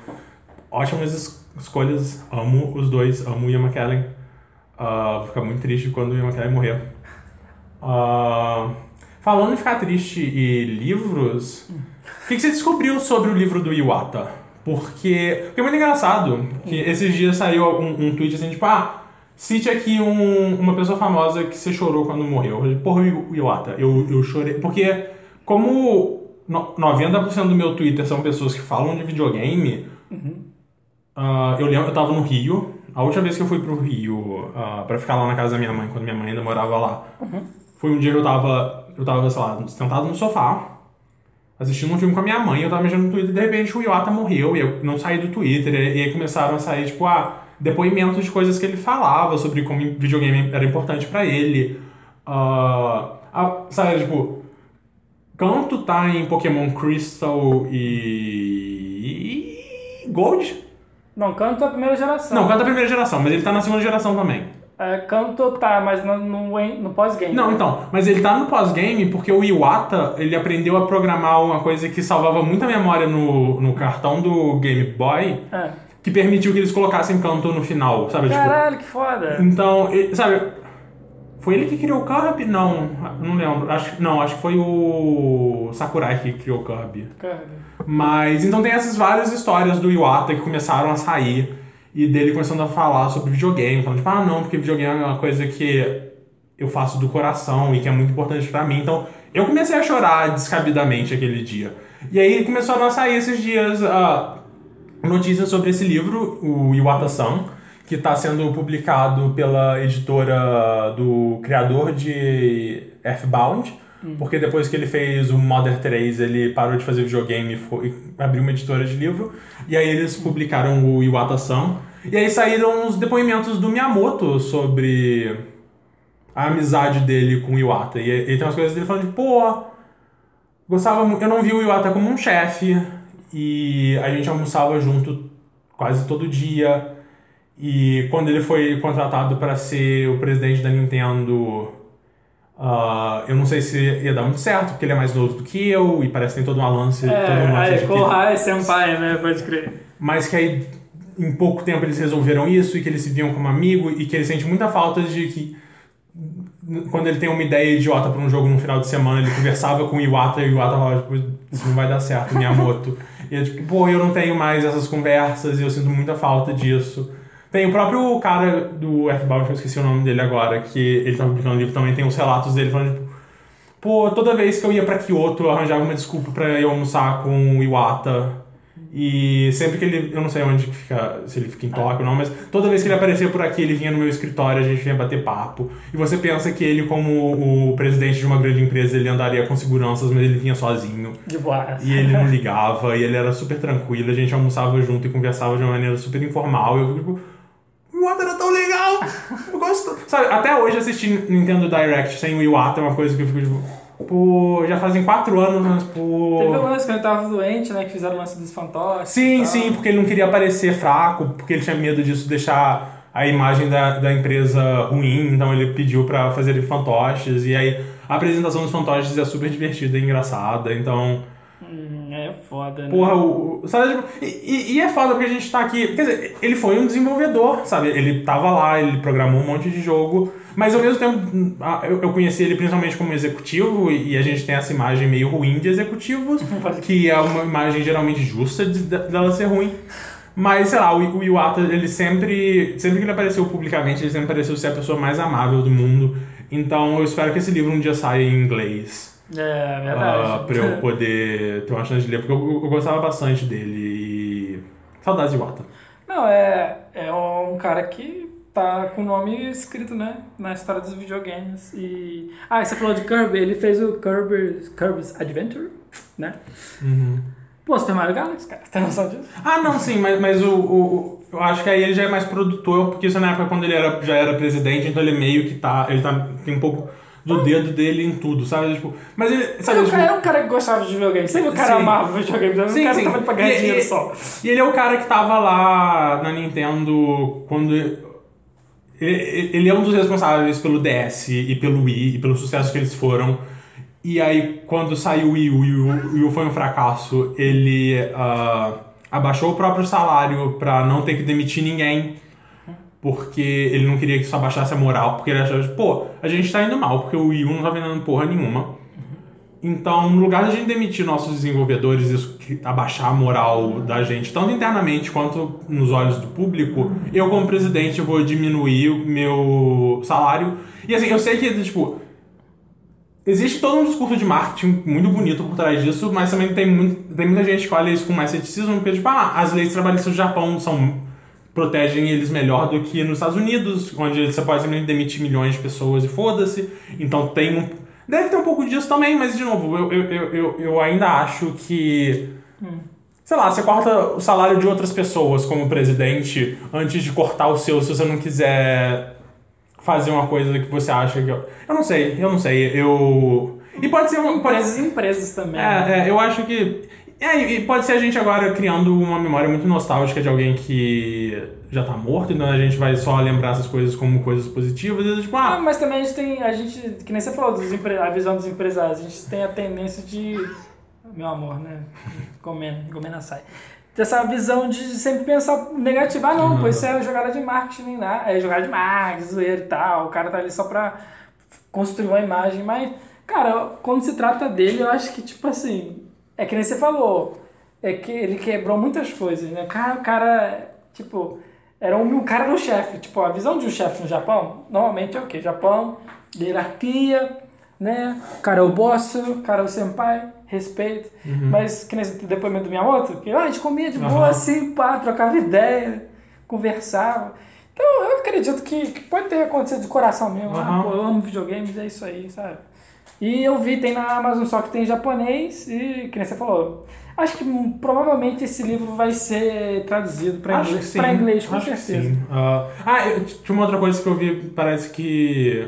Ótimas es- escolhas, amo os dois, amo o Ian McKellen. Ah, vou ficar muito triste quando o Ian McKellen morrer. Ah, falando em ficar triste e livros, o que, que você descobriu sobre o livro do Iwata? Porque, porque é muito engraçado que esses dias saiu um, um tweet assim, tipo, ah, cite aqui um- uma pessoa famosa que você chorou quando morreu. Eu Porra, o Iwata, eu, eu chorei. Porque, como no- 90% do meu Twitter são pessoas que falam de videogame, ah, eu lembro, eu tava no Rio, a última vez que eu fui pro Rio ah, pra ficar lá na casa da minha mãe, quando minha mãe ainda morava lá, foi um dia que eu tava, eu tava, sei lá, sentado no sofá, assistindo um filme com a minha mãe, eu tava mexendo no Twitter e de repente o Iwata morreu e eu não saí do Twitter. E aí começaram a sair, tipo, ah, depoimentos de coisas que ele falava sobre como videogame era importante para ele. Uh, ah, sabe, tipo, Canto tá em Pokémon Crystal e. Gold? Não, Canto é a primeira geração. Não, Canto é a primeira geração, mas ele tá na segunda geração também. É, Canto tá, mas no, no, no pós-game. Não, né? então, mas ele tá no pós-game porque o Iwata, ele aprendeu a programar uma coisa que salvava muita memória no, no cartão do Game Boy, É. que permitiu que eles colocassem Canto no final, sabe? Tipo, Caralho, que foda. então, ele- sabe, foi ele que criou o Kirby? Não, não lembro. Acho, não, acho que foi o Sakurai que criou o Kirby. Mas então tem essas várias histórias do Iwata que começaram a sair e dele começando a falar sobre videogame, falando tipo, ah não, porque videogame é uma coisa que eu faço do coração e que é muito importante pra mim. Então eu comecei a chorar descabidamente aquele dia. E aí começaram a sair esses dias ah, notícias sobre esse livro, o Iwata-san, que está sendo publicado pela editora do criador de Earthbound, porque depois que ele fez o Mother 3, ele parou de fazer videogame e foi, abriu uma editora de livro, e aí eles publicaram o Iwata-san, e aí saíram os depoimentos do Miyamoto sobre a amizade dele com o Iwata, e aí tem umas coisas dele falando de, pô, gostava eu não vi o Iwata como um chefe, e a gente almoçava junto quase todo dia, e quando ele foi contratado para ser o presidente da Nintendo, ah, eu não sei se ia dar muito certo, porque ele é mais novo do que eu, e parece que tem todo um lance, todo um É, lance aí, de que- Kohai Senpai, né? Pode crer. mas que aí em pouco tempo eles resolveram isso e que eles se viam como amigo e que ele sente muita falta de que quando ele tem uma ideia idiota para um jogo no final de semana, ele conversava com o Iwata e o Iwata falava, tipo, isso não vai dar certo, Miyamoto. e é tipo, pô, eu não tenho mais essas conversas e eu sinto muita falta disso. Tem o próprio cara do Earthbound, eu esqueci o nome dele agora, que ele tá publicando um livro também, tem os relatos dele falando, tipo, pô, toda vez que eu ia pra Kyoto, eu arranjava uma desculpa pra eu almoçar com o Iwata. E sempre que ele. Eu não sei onde que fica, se ele fica em Tóquio ou não, mas toda vez que ele aparecia por aqui, ele vinha no meu escritório, a gente vinha bater papo. E você pensa que ele, como o presidente de uma grande empresa, ele andaria com seguranças, mas ele vinha sozinho. De boa. E ele não ligava, e ele era super tranquilo, a gente almoçava junto e conversava de uma maneira super informal. E eu fico tipo, o Iwata era tão legal! Eu gosto. Sabe, até hoje assistir Nintendo Direct sem o Iwata é uma coisa que eu fico tipo, pô, já fazem quatro anos, mas pô. Teve um lance quando ele tava doente, né? Que fizeram o lance dos fantoches. Sim, sim, porque ele não queria parecer fraco, porque ele tinha medo disso deixar a imagem da, da empresa ruim, então ele pediu pra fazer fantoches, e aí a apresentação dos fantoches é super divertida e engraçada, então. Hum, é foda, né? Porra, o. Sabe, tipo, e, e- é foda porque a gente tá aqui. Quer dizer, ele foi um desenvolvedor, sabe? Ele tava lá, ele programou um monte de jogo, mas ao mesmo tempo ah, eu, eu conheci ele principalmente como executivo, e a gente tem essa imagem meio ruim de executivos, que é uma imagem geralmente justa de, de- dela ser ruim. Mas, sei lá, o, o Iwata, ele sempre. Sempre que ele apareceu publicamente, ele sempre pareceu ser a pessoa mais amável do mundo. Então eu espero que esse livro um dia saia em inglês. É, verdade. Ah, pra eu poder ter uma chance de ler, porque eu, eu gostava bastante dele e. Saudades de Wata. Não, é, é um cara que tá com o nome escrito, né? Na história dos videogames. E. Ah, e você falou de Kirby, ele fez o Kirby's, Kirby's Adventure, né? Pô, Super Mario Galaxy, cara, tem noção disso? Ah, não, sim, mas, mas o, o- o- Eu acho que aí ele já é mais produtor, porque isso é na época quando ele era, já era presidente, então ele meio que tá. Ele tá, tem um pouco do dedo dele em tudo, sabe? Tipo, mas ele. Mas Sabe, o tipo, cara era um cara que gostava de videogame. Sempre o cara Sim. amava videogame. O Sim, cara sim. tava pra ganhar dinheiro e- só. E ele é o cara que tava lá na Nintendo quando. Ele ele é um dos responsáveis pelo DS e pelo Wii e pelo sucesso que eles foram. E aí, quando saiu o Wii U e o Wii foi um fracasso, ele ah, abaixou o próprio salário pra não ter que demitir ninguém. Porque ele não queria que isso abaixasse a moral, porque ele achava, pô, a gente tá indo mal, porque o Wii U não tá vendendo porra nenhuma. Então, no lugar de a gente demitir nossos desenvolvedores isso abaixar a moral da gente, tanto internamente quanto nos olhos do público, eu, como presidente, vou diminuir o meu salário. E assim, eu sei que, tipo, existe todo um discurso de marketing muito bonito por trás disso, mas também tem, muito, tem muita gente que olha isso com mais ceticismo, porque, tipo, ah, as leis trabalhistas do Japão são protegem eles melhor do que nos Estados Unidos, onde você pode simplesmente demitir milhões de pessoas e foda-se. Então tem um. Deve ter um pouco disso também, mas de novo, eu, eu, eu, eu, ainda acho que. Sei lá, você corta o salário de outras pessoas como presidente antes de cortar o seu se você não quiser fazer uma coisa que você acha que. Eu, eu não sei, eu não sei. Eu. E pode ser um. Pode, Empresas e empresas também. né? é, é, eu acho que. É, e pode ser a gente agora criando uma memória muito nostálgica de alguém que já tá morto, então a gente vai só lembrar essas coisas como coisas positivas. E tipo, Ah, ah, mas também a gente tem, a gente, que nem você falou, dos empre- a visão dos empresários, a gente tem a tendência de, meu amor, né, comendo, comendo açaí, ter essa visão de sempre pensar negativo, ah não, Uhum. pois isso é jogada de marketing, né? é jogada de marketing, zoeira e tal, o cara tá ali só pra construir uma imagem, mas, cara, quando se trata dele, eu acho que, tipo assim, é que nem você falou, é que ele quebrou muitas coisas, né, cara, o cara, tipo, era um, o cara do chefe, tipo, a visão de um chefe no Japão, normalmente é o quê? Japão, hierarquia, né, o cara é o boss, o cara é o senpai, respeito, mas que nem depoimento do Miyamoto, que ah, a gente comia de boa Aham. assim, pá, trocava ideia, conversava, então eu acredito que, que pode ter acontecido de coração mesmo. Ah, Aham. pô, eu amo videogames, é isso aí, sabe? E eu vi, tem na Amazon só que tem em japonês e, que nem você falou, acho que provavelmente esse livro vai ser traduzido para inglês, pra inglês, com acho certeza. sim. Ah, eu- tinha uma outra coisa que eu vi, parece que.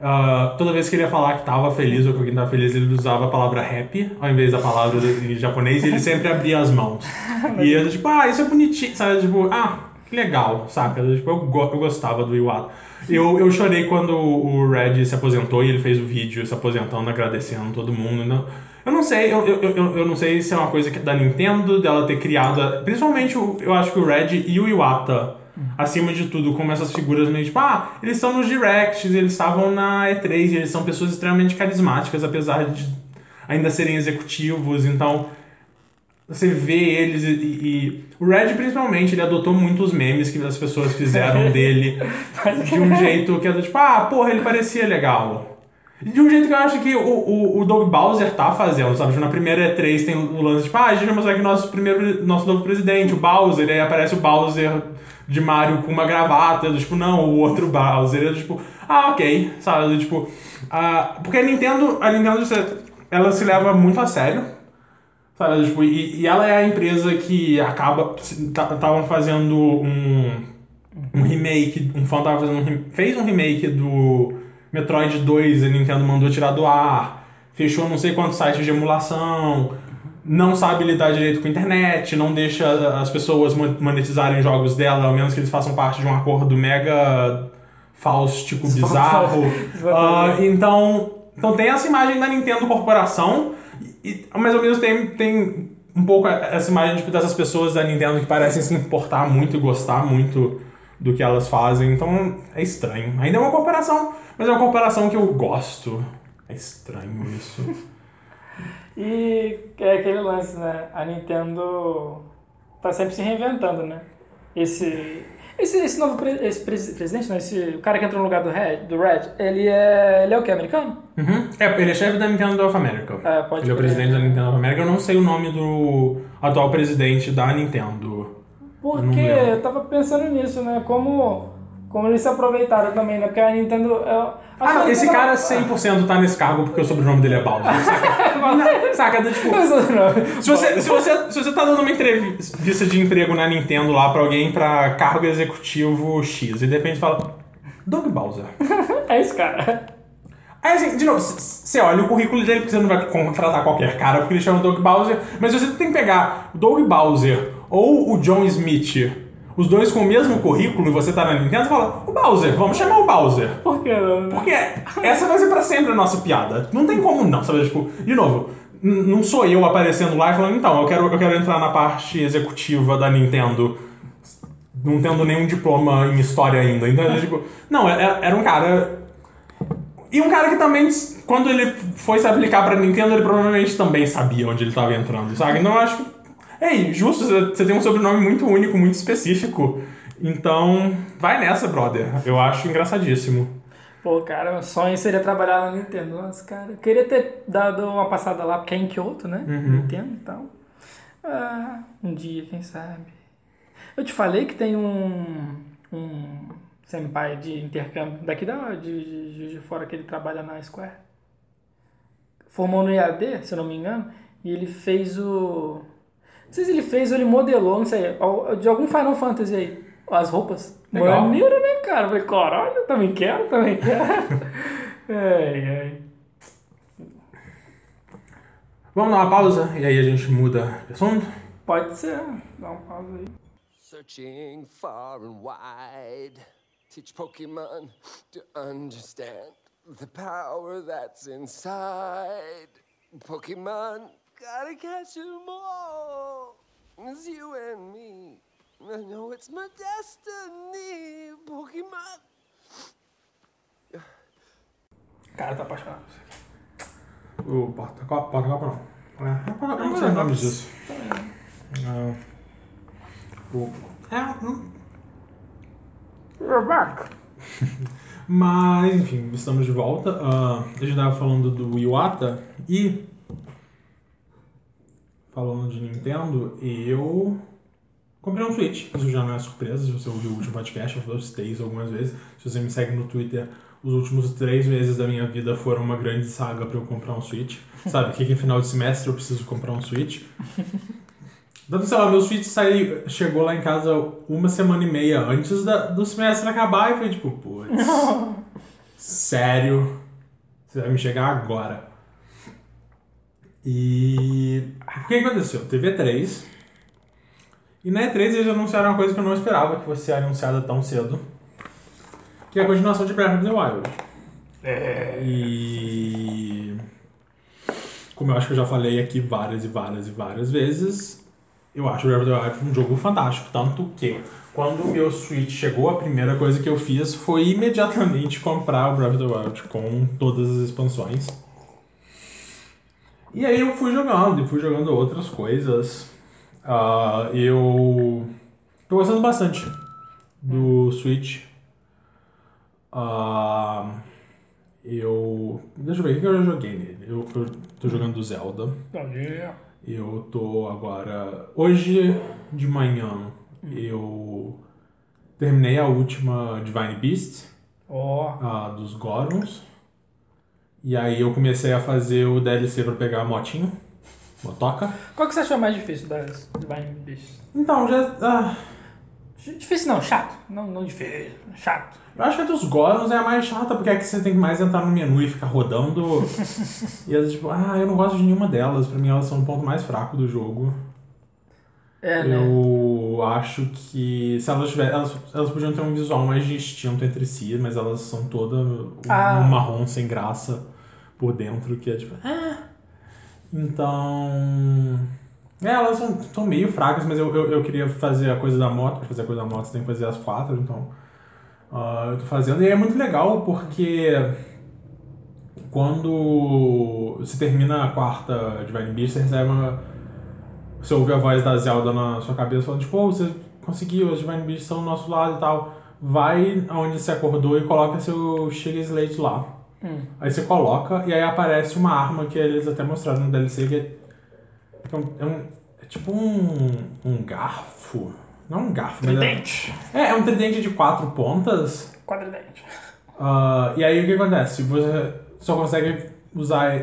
ah, toda vez que ele ia falar que tava feliz ou que alguém tava feliz, ele usava a palavra happy ao invés da palavra em japonês e ele sempre abria as mãos. e eu, tipo, ah, isso é bonitinho, sabe? Tipo, ah, que legal, saca? Tipo, eu, go- eu gostava do Iwata. Eu, eu chorei quando o Red se aposentou e ele fez o vídeo se aposentando, agradecendo todo mundo. Não, eu não sei, eu, eu, eu, eu não sei se é uma coisa que é da Nintendo, dela ter criado. Principalmente, eu acho que o Red e o Iwata, acima de tudo, como essas figuras meio tipo, ah, eles estão nos directs, eles estavam na E3, e eles são pessoas extremamente carismáticas, apesar de ainda serem executivos, então você vê eles e, e- o Red principalmente ele adotou muitos memes que as pessoas fizeram dele de um jeito que é do tipo ah porra ele parecia legal. De um jeito que eu acho que o, o, o Doug Bowser tá fazendo sabe? Tipo, na primeira E3 tem o lance tipo ah a gente vai mostrar aqui nosso primeiro nosso novo presidente o Bowser. Aí aparece o Bowser de Mario com uma gravata do tipo não o outro Bowser. É do tipo ah ok. Sabe? Do tipo ah, porque a Nintendo a Nintendo ela se leva muito a sério Sabe, tipo, e, e ela é a empresa que acaba. Estavam fazendo um, um remake. Um fã tava fazendo um, fez um remake do Metroid 2 e a Nintendo mandou tirar do ar. Fechou não sei quantos sites de emulação. Não sabe lidar direito com a internet. Não deixa as pessoas mon- monetizarem jogos dela, ao menos que eles façam parte de um acordo mega faustico, bizarro. Ah, então, então tem essa imagem da Nintendo Corporação, e, mas ao mesmo tempo tem um pouco essa imagem tipo, dessas pessoas da Nintendo que parecem se importar muito e gostar muito do que elas fazem. Então é estranho. Ainda é uma corporação, mas é uma corporação que eu gosto. É estranho isso. E é aquele lance, né? A Nintendo tá sempre se reinventando, né? Esse, esse, esse novo pre- esse presi- presidente, não, esse o cara que entrou no lugar do Red, do Red ele é, ele é o que? Americano? Uhum. É, ele é chefe da Nintendo of America. É, pode ele é o presidente da Nintendo of America. Eu não sei o nome do atual presidente da Nintendo. Porque lembro. eu tava pensando nisso, né? Como, como eles se aproveitaram também, né? Porque a Nintendo. eu- acho Ah, não, esse cara 100% tá nesse cargo porque o sobrenome dele é Bowser. Saca? Saca? do Tipo, Não. se você, se, você, se você tá dando uma entrevista de emprego na Nintendo lá pra alguém pra cargo executivo X e de repente fala Doug Bowser. É esse cara. Aí assim, de novo, você olha o currículo dele porque você não vai contratar qualquer cara porque ele chama Doug Bowser, mas você tem que pegar o Doug Bowser ou o John Smith, os dois com o mesmo currículo e você tá na Nintendo fala, o Bowser, vamos chamar o Bowser. Por que não? Porque essa vai ser pra sempre a nossa piada. Não tem como não, sabe? Tipo, de novo, não sou eu aparecendo lá e falando, então, eu quero, eu quero entrar na parte executiva da Nintendo, não tendo nenhum diploma em história ainda. Então, é tipo, não, era, era um cara. E um cara que também, quando ele foi se aplicar pra Nintendo, ele provavelmente também sabia onde ele tava entrando, sabe? Então eu acho que. Ei, justo, você- tem um sobrenome muito único, muito específico. Então, vai nessa, brother. Eu acho engraçadíssimo. Pô, cara, o sonho seria trabalhar na Nintendo. Nossa, cara, eu queria ter dado uma passada lá, porque é em Kyoto, né? Uhum. Nintendo e tal. Ah, um dia, quem sabe. Eu te falei que tem um, um senpai de intercâmbio daqui da, de, de, de fora que ele trabalha na Square. formou no EAD, se eu não me engano, e ele fez o. Não sei se ele fez ou ele modelou, não sei, de algum Final Fantasy aí, as roupas. Legal. Maneiro, né, cara? Eu falei, caralho, também quero, também quero. ai, ai. Vamos dar uma pausa e aí a gente muda de assunto? Pode ser, dá uma pausa aí. Searching far and wide, teach Pokemon to understand the power that's inside. Pokemon, gotta catch 'em all. It's you and me. I know it's my destiny, Pokemon. Cara, tá apaixonado. O porta-copa, porta-copa não. É, eu não sei o nome disso. É, o, é, hum, We're back. mas, enfim, estamos de volta. Ah, a gente tava falando do Iwata e. Falando de Nintendo, eu. Comprei um Switch. Isso já não é surpresa, se você ouviu o último podcast, eu citei isso algumas vezes. Se você me segue no Twitter, os últimos três meses da minha vida foram uma grande saga pra eu comprar um Switch. Sabe, que, que em final de semestre eu preciso comprar um Switch. Tanto, sei lá, meu Switch saiu, chegou lá em casa uma semana e meia antes da- do semestre acabar e foi tipo, putz, sério, você vai me chegar agora. E o que aconteceu? Teve E3, e na E3 eles anunciaram uma coisa que eu não esperava que fosse anunciada tão cedo, que é a continuação de Breath of the Wild. E como eu acho que eu já falei aqui várias e várias e várias vezes, eu acho o Breath of the Wild um jogo fantástico. Tanto que, quando o meu Switch chegou, a primeira coisa que eu fiz foi imediatamente comprar o Breath of the Wild com todas as expansões. E aí eu fui jogando, e fui jogando outras coisas. Ah, eu tô gostando bastante do Switch. Ah, eu. Deixa eu ver, o que eu já joguei nele? Eu, eu tô jogando Zelda. Eu tô agora. Hoje de manhã eu terminei a última Divine Beast, Ó, a dos Gorons. E aí eu comecei a fazer o DLC pra pegar a motinha. Motoca. qual que você achou mais difícil das Divine Beasts? Então, já. ah, Difícil não, chato. Não, não difícil, chato. eu acho que a dos Gorons é a mais chata, porque é que você tem que mais entrar no menu e ficar rodando. e elas, tipo, ah, eu não gosto de nenhuma delas. Pra mim, elas são o ponto mais fraco do jogo. É, né? Eu acho que se elas tiverem. Elas, elas podiam ter um visual mais distinto entre si, mas elas são todas um Ah. marrom sem graça por dentro, que é tipo. Ah. Então. É, elas são, são meio fracas, mas eu, eu, eu queria fazer a coisa da moto. Pra fazer a coisa da moto você tem que fazer as quatro, então. ah, eu tô fazendo. E é muito legal porque. Quando você termina a quarta Divine Beast, você recebe uma. Você ouve a voz da Zelda na sua cabeça falando, tipo, "Pô, você conseguiu, os Divine Beasts estão do nosso lado e tal. Vai aonde você acordou e coloca seu Sugar Slate lá. Aí você coloca e aí aparece uma arma que eles até mostraram no DLC que é, é, um, é, um- é tipo um, um garfo. Não um garfo, mas é, Tridente. é, é um tridente de quatro pontas. Quadridente. Ah, e aí o que acontece? Você só consegue usar.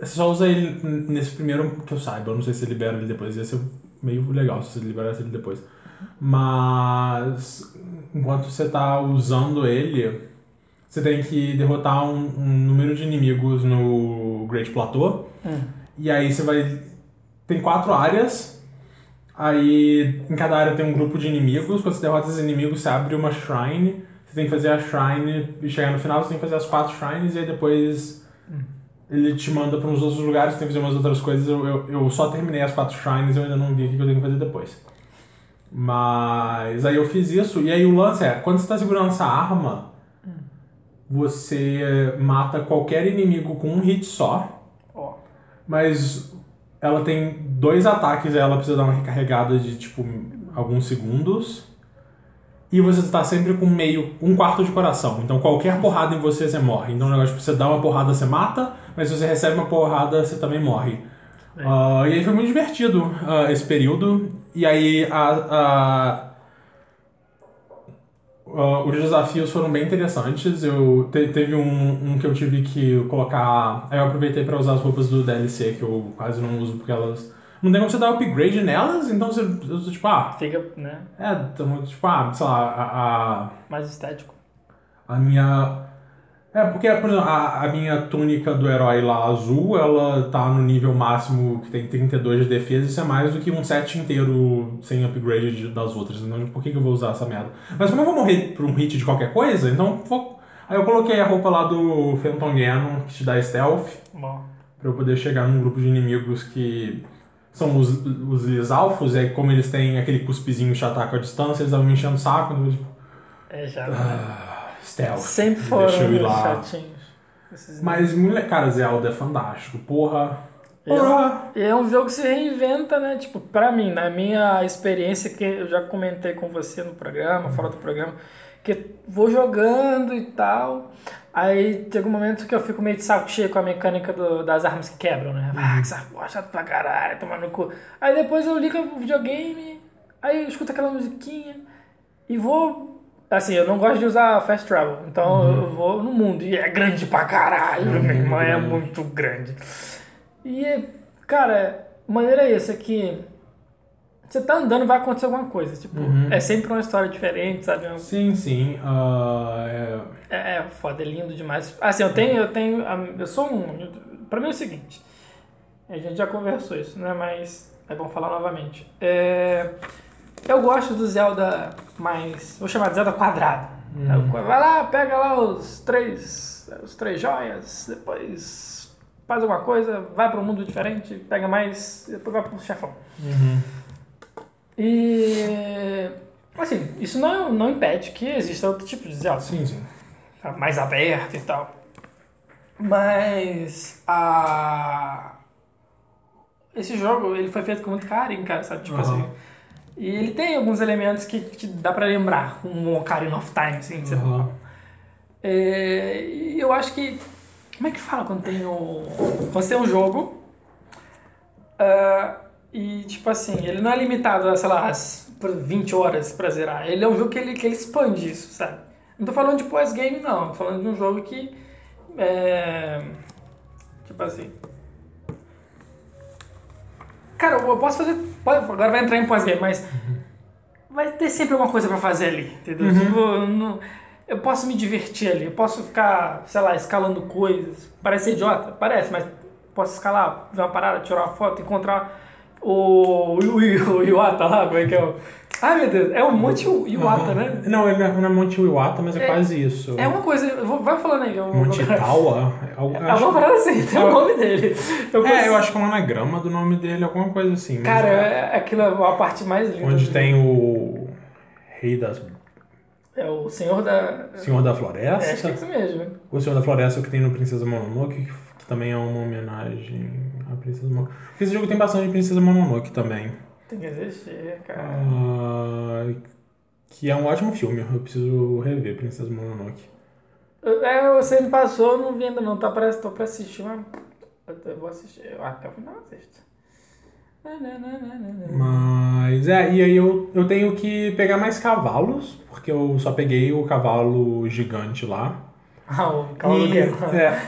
Você só usa ele nesse primeiro que eu saiba. Eu não sei se você libera ele depois. Ia ser meio legal se você liberasse ele depois. Mas enquanto você tá usando ele, você tem que derrotar um, um número de inimigos no Great Plateau. E aí você vai. Tem quatro áreas. Aí em cada área tem um grupo de inimigos. Quando você derrota esses inimigos, você abre uma shrine. Você tem que fazer a shrine e chegar no final, você tem que fazer as quatro shrines e aí depois ele te manda para uns outros lugares, tem que fazer umas outras coisas. Eu, eu, eu só terminei as quatro shrines e eu ainda não vi o que eu tenho que fazer depois. Mas aí eu fiz isso, e aí o lance é, quando você tá segurando essa arma, você mata qualquer inimigo com um hit só, Ó. mas ela tem dois ataques, ela precisa dar uma recarregada de tipo alguns segundos. E você tá sempre com meio, um quarto de coração. Então qualquer porrada em você, você morre. Então o negócio, tipo, você dá uma porrada, você mata, mas se você recebe uma porrada, você também morre. Ah, e aí foi muito divertido ah, esse período. E aí a, a- ah, os desafios foram bem interessantes. Eu te- teve um, um que eu tive que colocar. Aí eu aproveitei pra usar as roupas do DLC que eu quase não uso porque elas. Não tem como você dar upgrade nelas, então você. Tipo, ah, Fica, né? é, então, tipo, ah, sei lá, a- a, Mais estético. A minha. É, porque, por exemplo, a, a minha túnica do herói lá azul, ela tá no nível máximo que tem 32 de defesa, isso é mais do que um set inteiro sem upgrade de- das outras. Então, por que, que eu vou usar essa merda? Mas como eu vou morrer por um hit de qualquer coisa, então vou. Aí eu coloquei a roupa lá do Phantom Ganon, que te dá stealth, Bom. pra eu poder chegar num grupo de inimigos que são os, os Lisalfos, e aí como eles têm aquele cuspizinho que te ataca à distância, eles estavam me enchendo o saco, então, eu, tipo, É já. stealth. Sempre foram Deixa eu ir lá. chatinhos. Esses Mas, mulher, cara, Zelda é fantástico. Porra. É. Porra. E é um jogo que se reinventa, né? Tipo, pra mim, na minha experiência, que eu já comentei com você no programa, fora do programa, que vou jogando e tal. Aí chega um momento que eu fico meio de saco cheio com a mecânica do- das armas que quebram, né? Ah, que saco chato pra caralho, tomar no cu. Aí depois eu ligo o videogame, aí eu escuto aquela musiquinha e vou. Assim, eu não gosto de usar fast travel, então eu vou no mundo e é grande pra caralho, meu irmão, é grande. muito grande. E, cara, maneira é essa que você tá andando vai acontecer alguma coisa. Tipo, é sempre uma história diferente, sabe? Sim, sim. ah, é... É, é foda, é lindo demais. Assim, eu tenho, eu tenho, eu sou um, pra mim é o seguinte, a gente já conversou isso, né, mas é bom falar novamente. É, eu gosto do Zelda mais, vou chamar de Zelda quadrado. Vai lá, pega lá os três, os três joias, depois faz alguma coisa, vai para um mundo diferente, pega mais, depois vai pro chefão. E assim, isso não, não impede que exista outro tipo de Zelda Sim, sim. tá mais aberto e tal. Mas a esse jogo ele foi feito com muito carinho, cara, sabe? Tipo Aham. assim. E ele tem alguns elementos que, que dá pra lembrar, um Ocarina of Time, assim. que você-. É, e eu acho que. Como é que fala quando tem um. Quando você tem um jogo. ah, e tipo assim, ele não é limitado a, sei lá, as por 20 horas pra zerar. Ele é um jogo que ele, que ele expande isso, sabe? Não tô falando de pós-game, não. Tô falando de um jogo que. É, tipo assim. Cara, eu posso fazer. Agora vai entrar em pós-game, mas. Vai ter sempre alguma coisa pra fazer ali, entendeu? Tipo, eu não- eu posso me divertir ali, eu posso ficar, sei lá, escalando coisas. Parece idiota? Parece, mas posso escalar, ver uma parada, tirar uma foto, encontrar o, o, o Iwata lá, como é que é o. Ai meu Deus, é o Monte Iwata, né? Não, ele não é- é Monte Iwata, mas é, É- quase isso. É uma coisa, vou- vai falando aí. Eu, Monte Itaua? Eu É uma parada assim, tem o nome dele. Eu É, consigo- eu acho que é um anagrama do nome dele, alguma coisa assim. Cara, é- é, aquilo é a parte mais linda. Onde tem o Rei das... É o Senhor da. Senhor da É, acho que é Floresta. isso mesmo. O Senhor da Floresta que tem no Princesa Mononoke, que também é uma homenagem à Princesa Mononoke. Porque esse jogo tem bastante Princesa Mononoke também. Tem que existir, cara. Ah, que é um ótimo filme, eu preciso rever Princesa Mononoke. É, você me passou, eu não vi ainda não, tá pra, tô pra assistir, mas eu, vou assistir, eu até o final assisto. Mas é, e aí eu, eu tenho que pegar mais cavalos, porque eu só peguei o cavalo gigante lá. Ah, o cavalo e, guerra. é,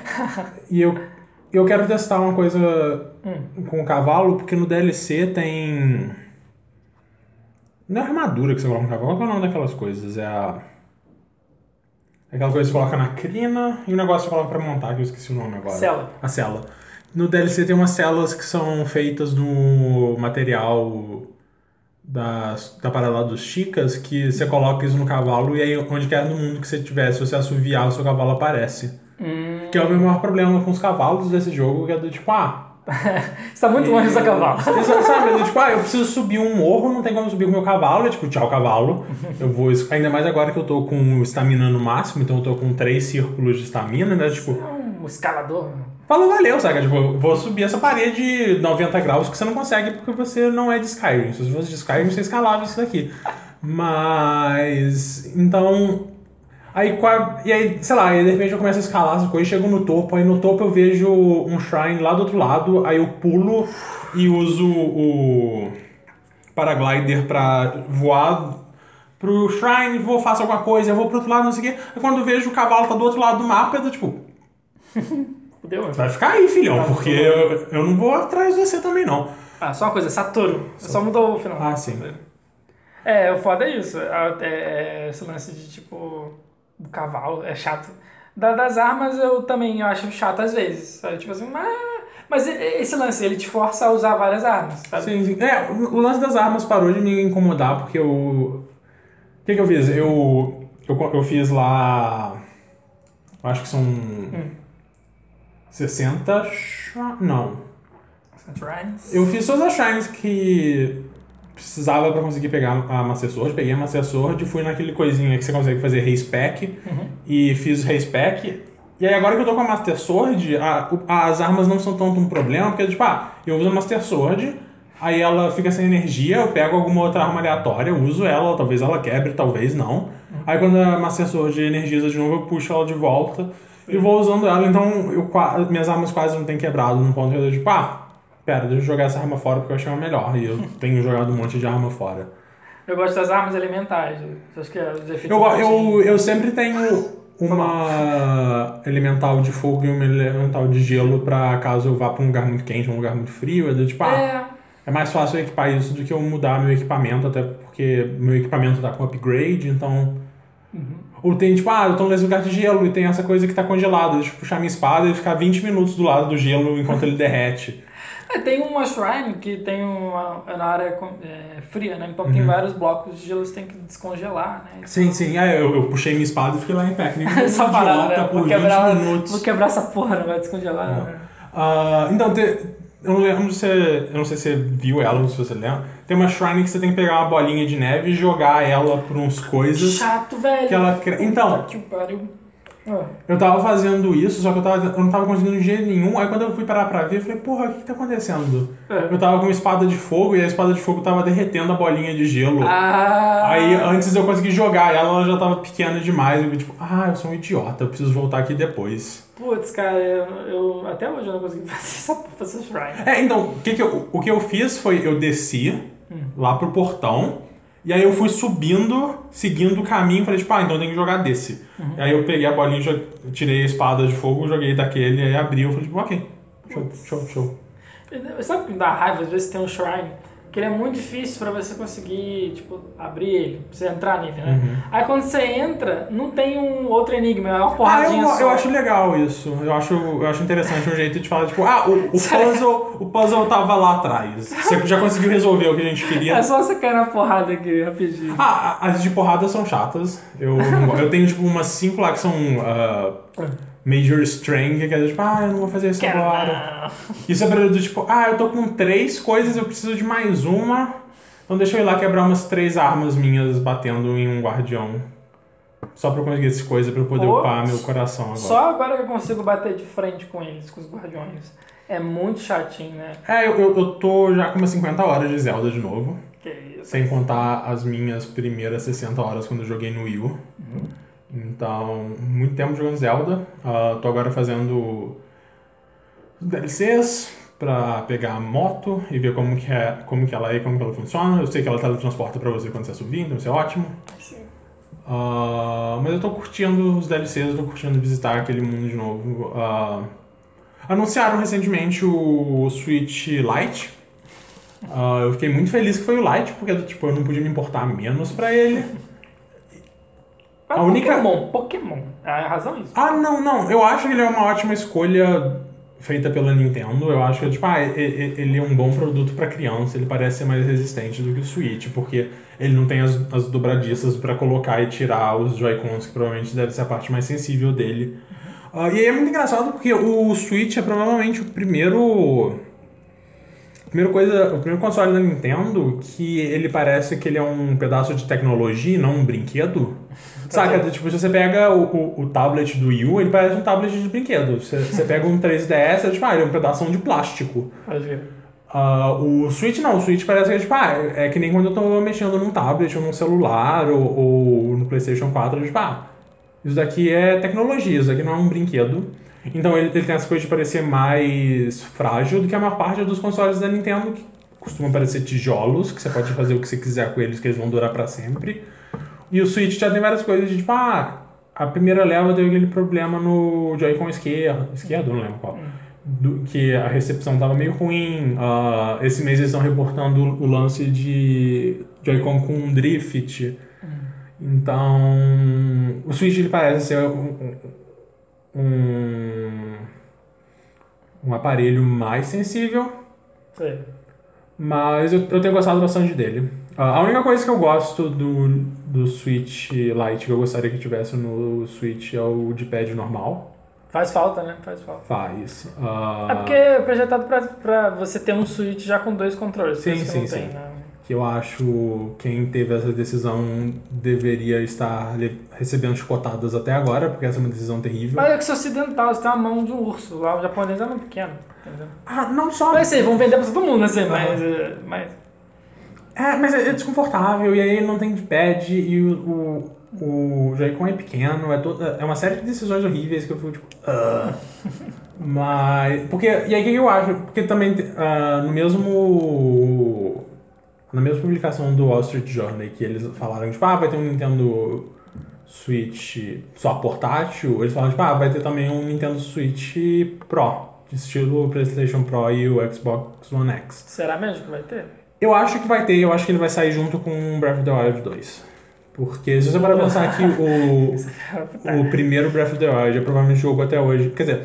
e eu, eu quero testar uma coisa Hum. com o cavalo, porque no DLC tem. Não é armadura que você coloca no cavalo, qual é o nome daquelas coisas? É a. é Aquela coisa que você coloca na crina e o negócio que você coloca pra montar, que eu esqueci o nome agora. Cela. A cela. No DLC tem umas celas que são feitas no material das, da parada dos chicas, que você coloca isso no cavalo e aí onde quer no mundo que você tiver, se você assoviar, o seu cavalo aparece. Hum, Que é o meu maior problema com os cavalos desse jogo, que é do tipo, ah. você tá muito longe do seu cavalo. Você sabe, é do tipo, ah, eu preciso subir um morro, não tem como subir com o meu cavalo, é tipo, tchau, cavalo. Eu vou. Ainda mais agora que eu tô com estamina no máximo, então eu tô com três círculos de estamina, né? Tipo, É um escalador. Falou, valeu, sabe? Tipo, vou subir essa parede de 90 graus que você não consegue porque você não é de Skyrim. Se você fosse de Skyrim, você escalava isso daqui. Mas. Então. Aí, e aí, sei lá, aí de repente eu começo a escalar as coisas, chego no topo, aí no topo eu vejo um shrine lá do outro lado, aí eu pulo e uso o paraglider pra voar pro shrine, vou, faço alguma coisa, eu vou pro outro lado, não sei o quê. Aí quando eu vejo o cavalo tá do outro lado do mapa, eu tô tipo, Fudeu, mano. vai ficar aí, filhão, Tá, porque eu, eu não vou atrás de você também, não. Ah, só uma coisa, Saturno. Só mudou o final. Ah, sim. É, o foda é isso. É, é, esse lance de tipo. Do cavalo, é chato. Da- das armas eu também acho chato às vezes. Sabe? Tipo assim, mas. Mas esse lance, ele te força a usar várias armas, sabe? Sim, sim. É, o lance das armas parou de me incomodar, porque eu. O que, que eu fiz? Eu, eu, eu fiz lá. eu Acho que são. 60. shr- Não. Shrines. Eu fiz todas as shrines que precisava pra conseguir pegar a Master Sword. Peguei a Master Sword, fui naquele coisinha que você consegue fazer race pack e fiz race pack. E aí agora que eu tô com a Master Sword, a- as armas não são tanto um problema, porque tipo, ah, eu uso a Master Sword, aí ela fica sem energia, eu pego alguma outra arma aleatória, uso ela, talvez ela quebre, talvez não. Aí quando a Master Sword energiza de novo, eu puxo ela de volta e vou usando ela, então eu, minhas armas quase não têm quebrado num ponto que eu tô tipo, ah, Pera, deixa eu jogar essa arma fora porque eu achei uma melhor. E eu tenho jogado um monte de arma fora. Eu gosto das armas elementais. Acho que é os efeitos. Eu, eu, eu sempre tenho uma elemental de fogo e uma elemental de gelo pra caso eu vá pra um lugar muito quente, um lugar muito frio. É do tipo, ah, É, é mais fácil eu equipar isso do que eu mudar meu equipamento, até porque meu equipamento tá com upgrade, então. Ou tem tipo, ah, eu tô nesse lugar de gelo e tem essa coisa que tá congelada. Deixa eu puxar minha espada e ficar 20 minutos do lado do gelo enquanto ele derrete. É, tem uma shrine que tem uma é na área com- é, fria, né? Então Uhum. tem vários blocos de gelo que você tem que descongelar, né? Sim, sim. Aí eu, eu puxei minha espada e fiquei lá em pé. nem Essa parada, né? por Vou 20 quebrar, minutos. vou quebrar essa porra, não vai descongelar. né? Ah, então, te- eu não lembro se eu não sei se você viu ela, se você lembra. Tem uma shrine que você tem que pegar uma bolinha de neve e jogar ela por uns coisas. Chato, velho. que ela Então. Puta que pariu. Ah, Eu tava fazendo isso, só que eu, tava, eu não tava conseguindo de jeito nenhum. Aí quando eu fui parar pra ver, eu falei, porra, o que, que tá acontecendo? É. Eu tava com uma espada de fogo e a espada de fogo tava derretendo a bolinha de gelo. Ah, Aí antes eu consegui jogar ela, ela já tava pequena demais. Eu tipo, ah, eu sou um idiota, eu preciso voltar aqui depois. Putz, cara, eu, eu- até hoje eu não consegui fazer essa, porra, essa shrine. É, então, o que, que, eu, o que eu fiz foi eu desci lá pro portão. E aí eu fui subindo, seguindo o caminho, falei, tipo, ah, então eu tenho que jogar desse. E aí eu peguei a bolinha, jo- tirei a espada de fogo, joguei daquele, aí abri, eu falei, tipo, ok, show, show, show. Sabe o que me dá raiva? Às vezes tem um shrine que ele é muito difícil pra você conseguir, tipo, abrir ele, pra você entrar nele, né? Uhum. Aí quando você entra, não tem um outro enigma, é uma Ah, porradinha eu, só. eu acho legal isso. Eu acho, eu acho interessante um jeito de falar, tipo, ah, o, o puzzle, o puzzle tava lá atrás. Você já conseguiu resolver o que a gente queria. É só você cair na porrada aqui, rapidinho. Ah, as de porrada são chatas. Eu, eu tenho, tipo, umas cinco lá que são ah, Major String, que é tipo, ah, eu não vou fazer isso Quero agora. não. Isso é pra do tipo, ah, eu tô com três coisas, eu preciso de mais uma. Então deixa eu ir lá quebrar umas três armas minhas batendo em um guardião. Só pra eu conseguir essa coisa, pra eu poder Pô, upar meu coração agora. Só agora que eu consigo bater de frente com eles, com os guardiões. É muito chatinho, né? É, eu, eu, eu tô já com umas 50 horas de Zelda de novo. Que isso. Sem contar as minhas primeiras 60 horas quando eu joguei no Wii U. Então, muito tempo jogando Zelda. Ah, tô agora fazendo DLCs pra pegar a moto e ver como que, é, como que ela é e como que ela funciona. Eu sei que ela teletransporta pra você quando você subir, então isso é ótimo. Sim. Ah, mas eu tô curtindo os DLCs, eu tô curtindo visitar aquele mundo de novo. Ah, anunciaram recentemente o Switch Lite. Ah, eu fiquei muito feliz que foi o Lite, porque tipo, eu não podia me importar menos pra ele. A única- Pokémon, Pokémon. A razão é isso. Ah, não, não. Eu acho que ele é uma ótima escolha feita pela Nintendo. Eu acho que tipo, ah, ele é um bom produto pra criança. Ele parece ser mais resistente do que o Switch, porque ele não tem as, as dobradiças pra colocar e tirar os Joy-Cons, que provavelmente deve ser a parte mais sensível dele. Ah, e aí é muito engraçado porque o Switch é provavelmente o primeiro. Primeira coisa, o primeiro console da Nintendo que ele parece que ele é um pedaço de tecnologia e não um brinquedo. Saca? Tipo, se você pega o, o, o tablet do Wii U, ele parece um tablet de brinquedo. Você, você pega um 3DS, é tipo, ah, ele é um pedaço de plástico. Ah, o Switch não, o Switch parece que é tipo, ah, é que nem quando eu tô mexendo num tablet ou num celular ou, ou no PlayStation 4, tipo, ah, isso daqui é tecnologia, isso daqui não é um brinquedo. Então ele, ele tem essa coisa de parecer mais frágil do que a maior parte dos consoles da Nintendo, que costumam parecer tijolos, que você pode fazer o que você quiser com eles, que eles vão durar pra sempre. E o Switch já tem várias coisas de tipo, ah, a primeira leva teve aquele problema no Joy-Con esquerdo, esquerdo, não lembro qual. Do, que a recepção tava meio ruim. Ah, esse mês eles estão reportando o lance de Joy-Con com drift. Então, o Switch ele parece ser um, um, um aparelho mais sensível, Sei. mas eu, eu tenho gostado bastante dele. Ah, a única coisa que eu gosto do, do Switch Lite que eu gostaria que tivesse no Switch é o de pad normal. Faz falta, né? Faz falta. Faz. Ah, É porque é projetado pra, pra você ter um Switch já com dois controles. Sim, sim, não tem, sim. né? que eu acho quem teve essa decisão deveria estar recebendo chicotadas até agora, porque essa é uma decisão terrível. Mas é que isso é ocidental, você tem a mão de um urso. Lá o japonês é mão pequeno. Entendeu? Ah, não só. Mas sei, vão vender pra todo mundo, assim, mas. eh, mas É, mas é é desconfortável, e aí ele não tem de pad, e o, o, o Joy-Con é pequeno, é, toda, é uma série de decisões horríveis que eu fico tipo. "Ah". mas. Porque, e aí o que eu acho? Porque também ah, no mesmo. Na mesma publicação do Wall Street Journal, que eles falaram, tipo, ah, vai ter um Nintendo Switch só portátil, eles falaram, tipo, ah, vai ter também um Nintendo Switch Pro, estilo PlayStation Pro e o Xbox One X. será mesmo que vai ter? Eu acho que vai ter, eu acho que ele vai sair junto com Breath of the Wild 2. Porque se você parar pra pensar que o, o primeiro Breath of the Wild é provavelmente jogo até hoje. Quer dizer,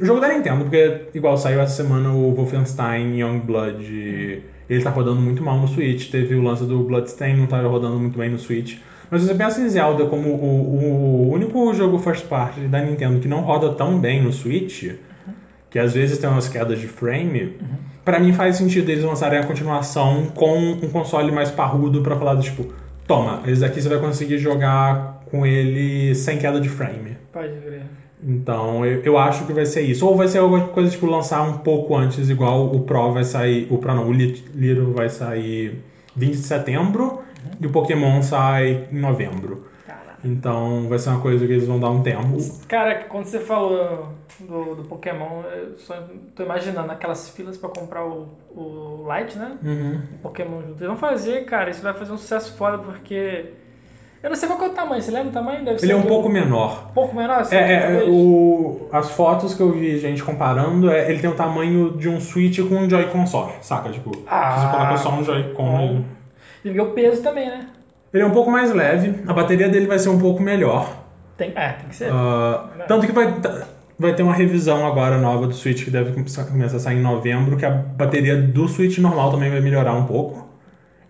o jogo da Nintendo, porque igual saiu essa semana o Wolfenstein Youngblood. Ele tá rodando muito mal no Switch. Teve o lance do Bloodstain, não tá rodando muito bem no Switch. Mas se você pensa em Zelda como o, o único jogo first party da Nintendo que não roda tão bem no Switch, que às vezes tem umas quedas de frame, pra mim faz sentido eles lançarem a continuação com um console mais parrudo pra falar do tipo, toma, esse daqui você vai conseguir jogar com ele sem queda de frame. Pode crer. Então, eu, eu acho que vai ser isso. Ou vai ser alguma coisa tipo lançar um pouco antes, igual o Pro vai sair, o Pro não, o Lit- Little vai sair 20 de setembro e o Pokémon sai em novembro. Então, vai ser uma coisa que eles vão dar um tempo. Cara, quando você falou do, do Pokémon, eu só tô imaginando aquelas filas pra comprar o, o Light, né? Uhum. O Pokémon junto. Eles vão fazer, cara, isso vai fazer um sucesso foda, porque. Eu não sei qual que é o tamanho, você lembra o tamanho? Deve Ele é um pouco menor. Um pouco menor? assim, É, é, o, as fotos que eu vi gente comparando, é, ele tem o tamanho de um Switch com um Joy-Con só, saca? Tipo, Ah. você coloca só um Joy-Con. Bom. E o peso também, né? Ele é um pouco mais leve, a bateria dele vai ser um pouco melhor. Tem, é, tem que ser. Ah, tanto que vai, vai ter uma revisão agora nova do Switch que deve começar a sair em novembro, que a bateria do Switch normal também vai melhorar um pouco.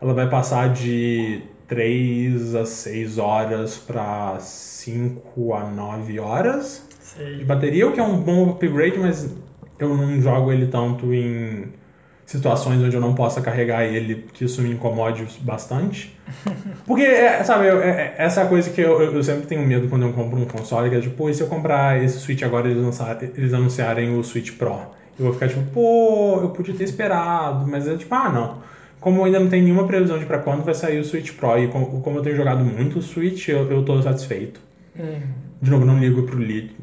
Ela vai passar de 3 a 6 horas para 5 a 9 horas de Sei. bateria, o que é um bom upgrade, mas eu não jogo ele tanto em situações onde eu não possa carregar ele, que isso me incomode bastante. Porque, é, sabe, eu- é- é- essa é coisa que eu, eu- sempre tenho medo quando eu compro um console, que é tipo, pô, e se eu comprar esse Switch agora e eles, lançar, eles anunciarem o Switch Pro? Eu vou ficar tipo, pô, eu podia ter esperado, mas é tipo, ah, não. Como ainda não tem nenhuma previsão de pra quando vai sair o Switch Pro, e como, como eu tenho jogado muito o Switch, eu, eu tô satisfeito. Hum. De novo, não ligo pro Lite.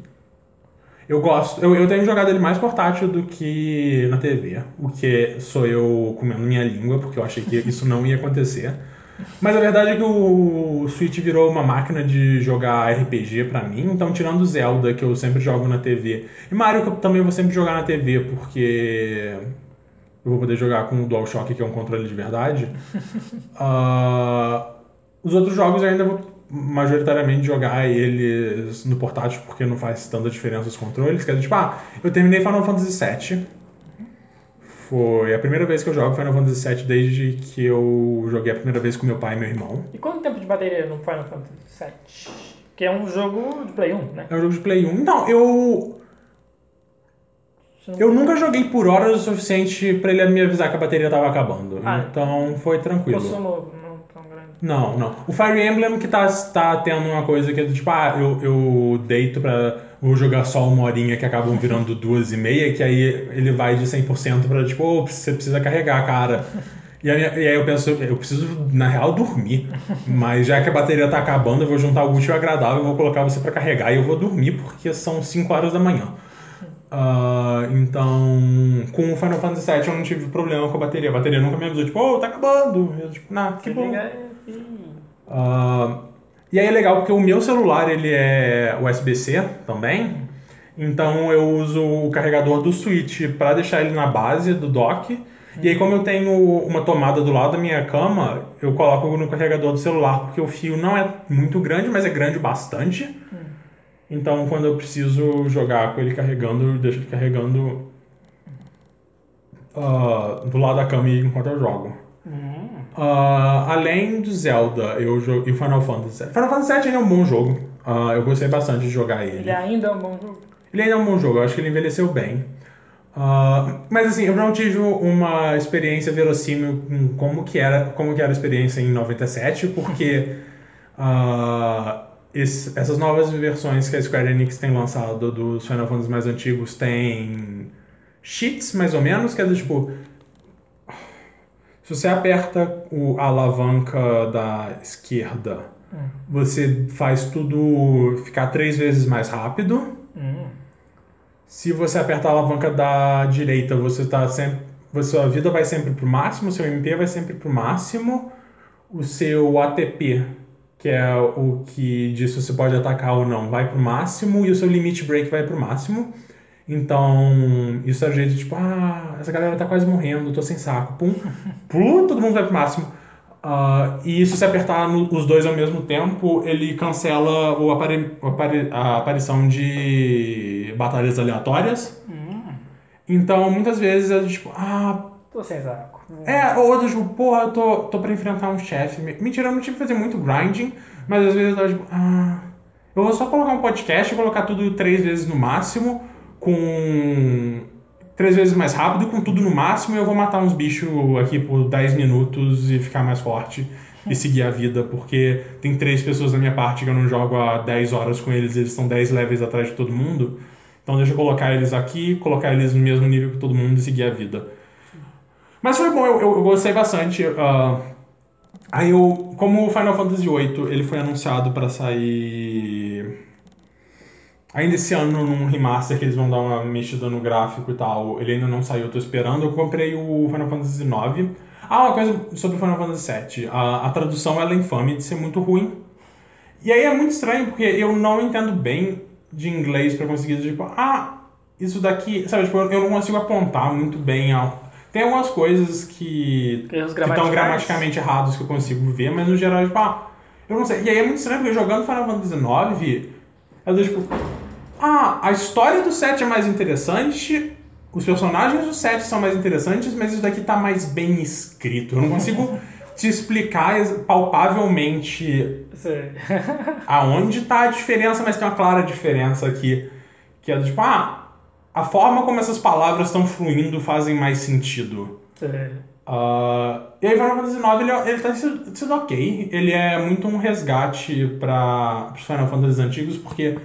Eu gosto. Eu, eu tenho jogado ele mais portátil do que na TV. O que sou eu comendo minha língua, porque eu achei que isso não ia acontecer. Mas a verdade é que o Switch virou uma máquina de jogar RPG pra mim. Então, tirando Zelda, que eu sempre jogo na TV, e Mario, que eu também vou sempre jogar na TV, porque eu vou poder jogar com o DualShock, que é um controle de verdade. Ah, os outros jogos eu ainda vou majoritariamente jogar eles no portátil porque não faz tanta diferença os controles. Quer dizer, tipo, ah, eu terminei Final Fantasy VII. Foi a primeira vez que eu jogo Final Fantasy VII desde que eu joguei a primeira vez com meu pai e meu irmão. E quanto tempo de bateria no Final Fantasy VII? Que é um jogo de Play 1, né? É um jogo de Play 1. Então, eu. Eu nunca joguei por horas o suficiente pra ele me avisar que a bateria tava acabando. Ah. Então foi tranquilo. Consumo não. Não. O Fire Emblem que tá, tá tendo uma coisa que é tipo, ah, eu, eu deito pra. Vou jogar só uma horinha que acabam virando duas e meia, que aí ele vai de 100% pra tipo, ô, você precisa carregar, cara. E aí, e aí eu penso, eu preciso, na real, dormir. Mas já que a bateria tá acabando, eu vou juntar o útil agradável, eu vou colocar você pra carregar e eu vou dormir, porque são 5 horas da manhã. Ah, então, com o Final Fantasy VII eu não tive problema com a bateria. A bateria nunca me avisou, tipo, ô, tá acabando. Eu, tipo, nah, que bom. liga e- aí é legal porque o meu celular ele é USB-C também, então eu uso o carregador do Switch para deixar ele na base do dock. E aí, como eu tenho uma tomada do lado da minha cama, eu coloco no carregador do celular, porque o fio não é muito grande, mas é grande bastante. Então, quando eu preciso jogar com ele carregando, eu deixo ele carregando ah, do lado da cama enquanto eu jogo. Ah, além do Zelda eu jo- e o Final Fantasy VII. Final Fantasy VII ainda é um bom jogo. Ah, eu gostei bastante de jogar ele. Ele ainda é um bom jogo. Ele ainda é um bom jogo, eu acho que ele envelheceu bem. Ah, mas assim, eu não tive uma experiência verossímil com como que era, como que era a experiência em 97, porque ah, esse- essas novas versões que a Square Enix tem lançado dos Final Fantasy mais antigos têm cheats, mais ou menos, que é do tipo... Se você aperta o, a alavanca da esquerda, você faz tudo ficar três vezes mais rápido. Se você apertar a alavanca da direita, você tá sempre. Sua vida vai sempre pro máximo, seu MP vai sempre pro máximo. O seu ATP, que é o que diz se você pode atacar ou não, vai pro máximo. E o seu limit break vai pro máximo. Então, isso é o jeito de tipo, ah, essa galera tá quase morrendo, tô sem saco. Pum, pum, todo mundo vai pro máximo. Ah, e se você apertar no- os dois ao mesmo tempo, ele cancela o apare, o apare- a aparição de batalhas aleatórias. Então, muitas vezes é tipo, ah, Tô sem saco. É, ou outro tipo, porra, eu tô, tô pra enfrentar um chefe. Mentira, eu não tive que fazer muito grinding, mas às vezes eu tava tipo, ah, eu vou só colocar um podcast e colocar tudo três vezes no máximo, com. três vezes mais rápido, com tudo no máximo, e eu vou matar uns bichos aqui por 10 minutos e ficar mais forte e seguir a vida, porque tem três pessoas na minha parte que eu não jogo há 10 horas com eles, eles estão 10 levels atrás de todo mundo. Então deixa eu colocar eles aqui, colocar eles no mesmo nível que todo mundo e seguir a vida. Mas foi bom, eu, eu, gostei bastante. ah, aí eu, como o Final Fantasy VIII, ele foi anunciado pra sair ainda esse ano num remaster que eles vão dar uma mexida no gráfico e tal. Ele ainda não saiu, eu tô esperando. Eu comprei o Final Fantasy IX. Ah, uma coisa sobre o Final Fantasy VII. A, a tradução ela é infame de ser muito ruim. E aí é muito estranho, porque eu não entendo bem de inglês pra conseguir, tipo, ah, isso daqui, sabe, tipo, eu não consigo apontar muito bem. A... Tem algumas coisas que estão gramaticais. gramaticamente errados que eu consigo ver, mas no geral, tipo, ah, eu não sei. E aí é muito estranho, porque jogando Final Fantasy IX, é do tipo, ah, a história do 7 é mais interessante, os personagens do 7 são mais interessantes, mas isso daqui tá mais bem escrito. Eu não consigo te explicar ex- palpavelmente aonde tá a diferença, mas tem uma clara diferença aqui. Que é do tipo, ah, a forma como essas palavras estão fluindo fazem mais sentido. Sei. Ah, e aí Final Fantasy IX, ele, é- ele tá sendo, sendo ok. Ele é muito um resgate para os Final Fantasy antigos, porque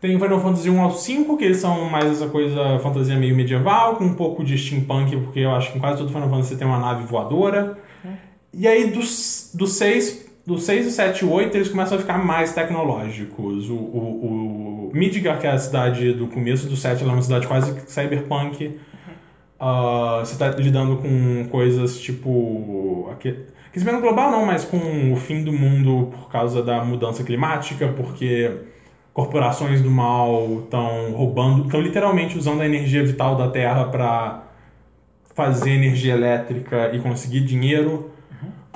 tem o Final Fantasy 1 ao 5, que eles são mais essa coisa fantasia meio medieval, com um pouco de steampunk, porque eu acho que em quase todo Final Fantasy você tem uma nave voadora. E aí dos, dos 6... Do 6, o 7 e o 8, eles começam a ficar mais tecnológicos. O, o, o Midgar, que é a cidade do começo do 7, ela é uma cidade quase cyberpunk. Ah, você está lidando com coisas tipo. aque- Aquecimento global não, mas com o fim do mundo por causa da mudança climática, porque corporações do mal estão roubando, estão literalmente usando a energia vital da Terra para fazer energia elétrica e conseguir dinheiro.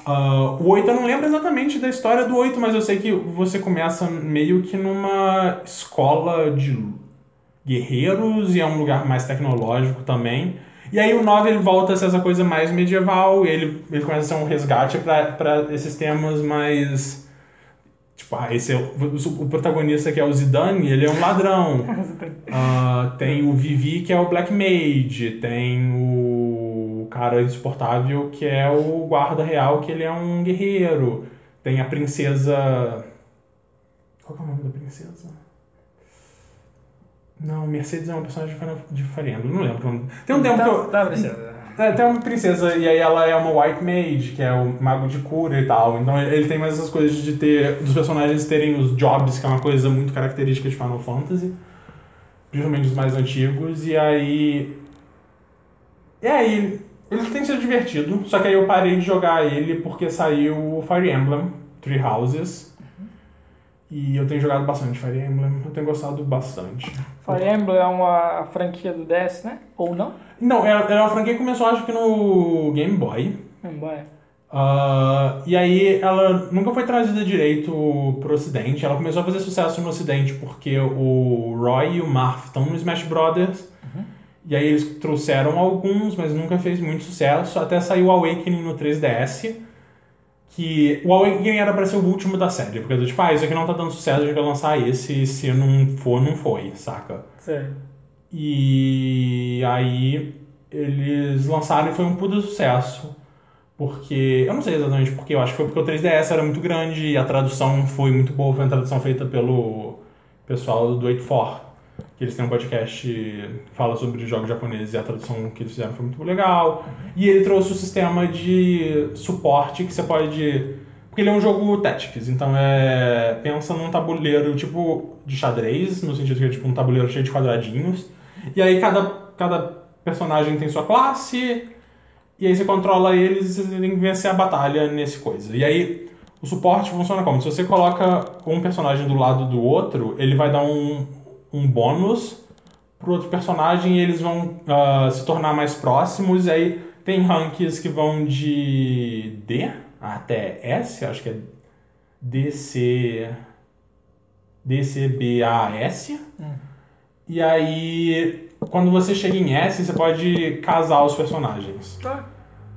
Ah, o 8 eu não lembro exatamente da história do 8, mas eu sei que você começa meio que numa escola de guerreiros e é um lugar mais tecnológico também. E aí o 9 ele volta a ser essa coisa mais medieval, e ele, ele começa a ser um resgate para esses temas mais. Tipo, ah, esse é o, o protagonista que é o Zidane, ele é um ladrão. Ah, tem o Vivi, que é o Black Mage. Tem o cara insuportável, que é o guarda real, que ele é um guerreiro. Tem a princesa. Qual que é o nome da princesa? Não, Mercedes é uma personagem de Emblem, não lembro. Tem um tempo que eu. Tá, tá, precisa. É, tem uma princesa, e aí ela é uma White Mage, que é o mago de cura e tal. Então ele tem mais essas coisas de ter. dos personagens terem os jobs, que é uma coisa muito característica de Final Fantasy. Principalmente os mais antigos. E aí. E aí. Ele tem sido divertido, só que aí eu parei de jogar ele porque saiu o Fire Emblem, Three Houses. E eu tenho jogado bastante Fire Emblem, eu tenho gostado bastante. Fire Emblem é uma franquia do DS, né? Ou não? Não, ela é uma franquia que começou acho que no Game Boy. Game Boy. Uh, e aí ela nunca foi trazida direito pro ocidente. Ela começou a fazer sucesso no ocidente porque o Roy e o Marth estão no Smash Brothers. E aí eles trouxeram alguns, mas nunca fez muito sucesso. Até saiu o Awakening no 3DS. Que o Awakening era pra ser o último da série. Porque do tipo, ah, isso aqui não tá dando sucesso, a gente vai lançar esse. Se não for, não foi, saca? Sei. E aí eles lançaram e foi um puta sucesso. Porque. Eu não sei exatamente porque, eu acho que foi porque o 3DS era muito grande e a tradução foi muito boa. Foi uma tradução feita pelo pessoal do 84. Que eles têm um podcast que fala sobre jogos japoneses e a tradução que eles fizeram foi muito legal. E ele trouxe o sistema de suporte que você pode. Porque ele é um jogo Tactics, então é. Pensa num tabuleiro tipo de xadrez, no sentido que é tipo um tabuleiro cheio de quadradinhos. E aí cada, cada personagem tem sua classe, e aí você controla eles e você tem que vencer a batalha nesse coisa. E aí o suporte funciona como? Se você coloca um personagem do lado do outro, ele vai dar um, um bônus pro outro personagem e eles vão ah, se tornar mais próximos. E aí tem ranks que vão de D até S, acho que é DC. DCBAS. E aí, quando você chega em S, você pode casar os personagens. Tá.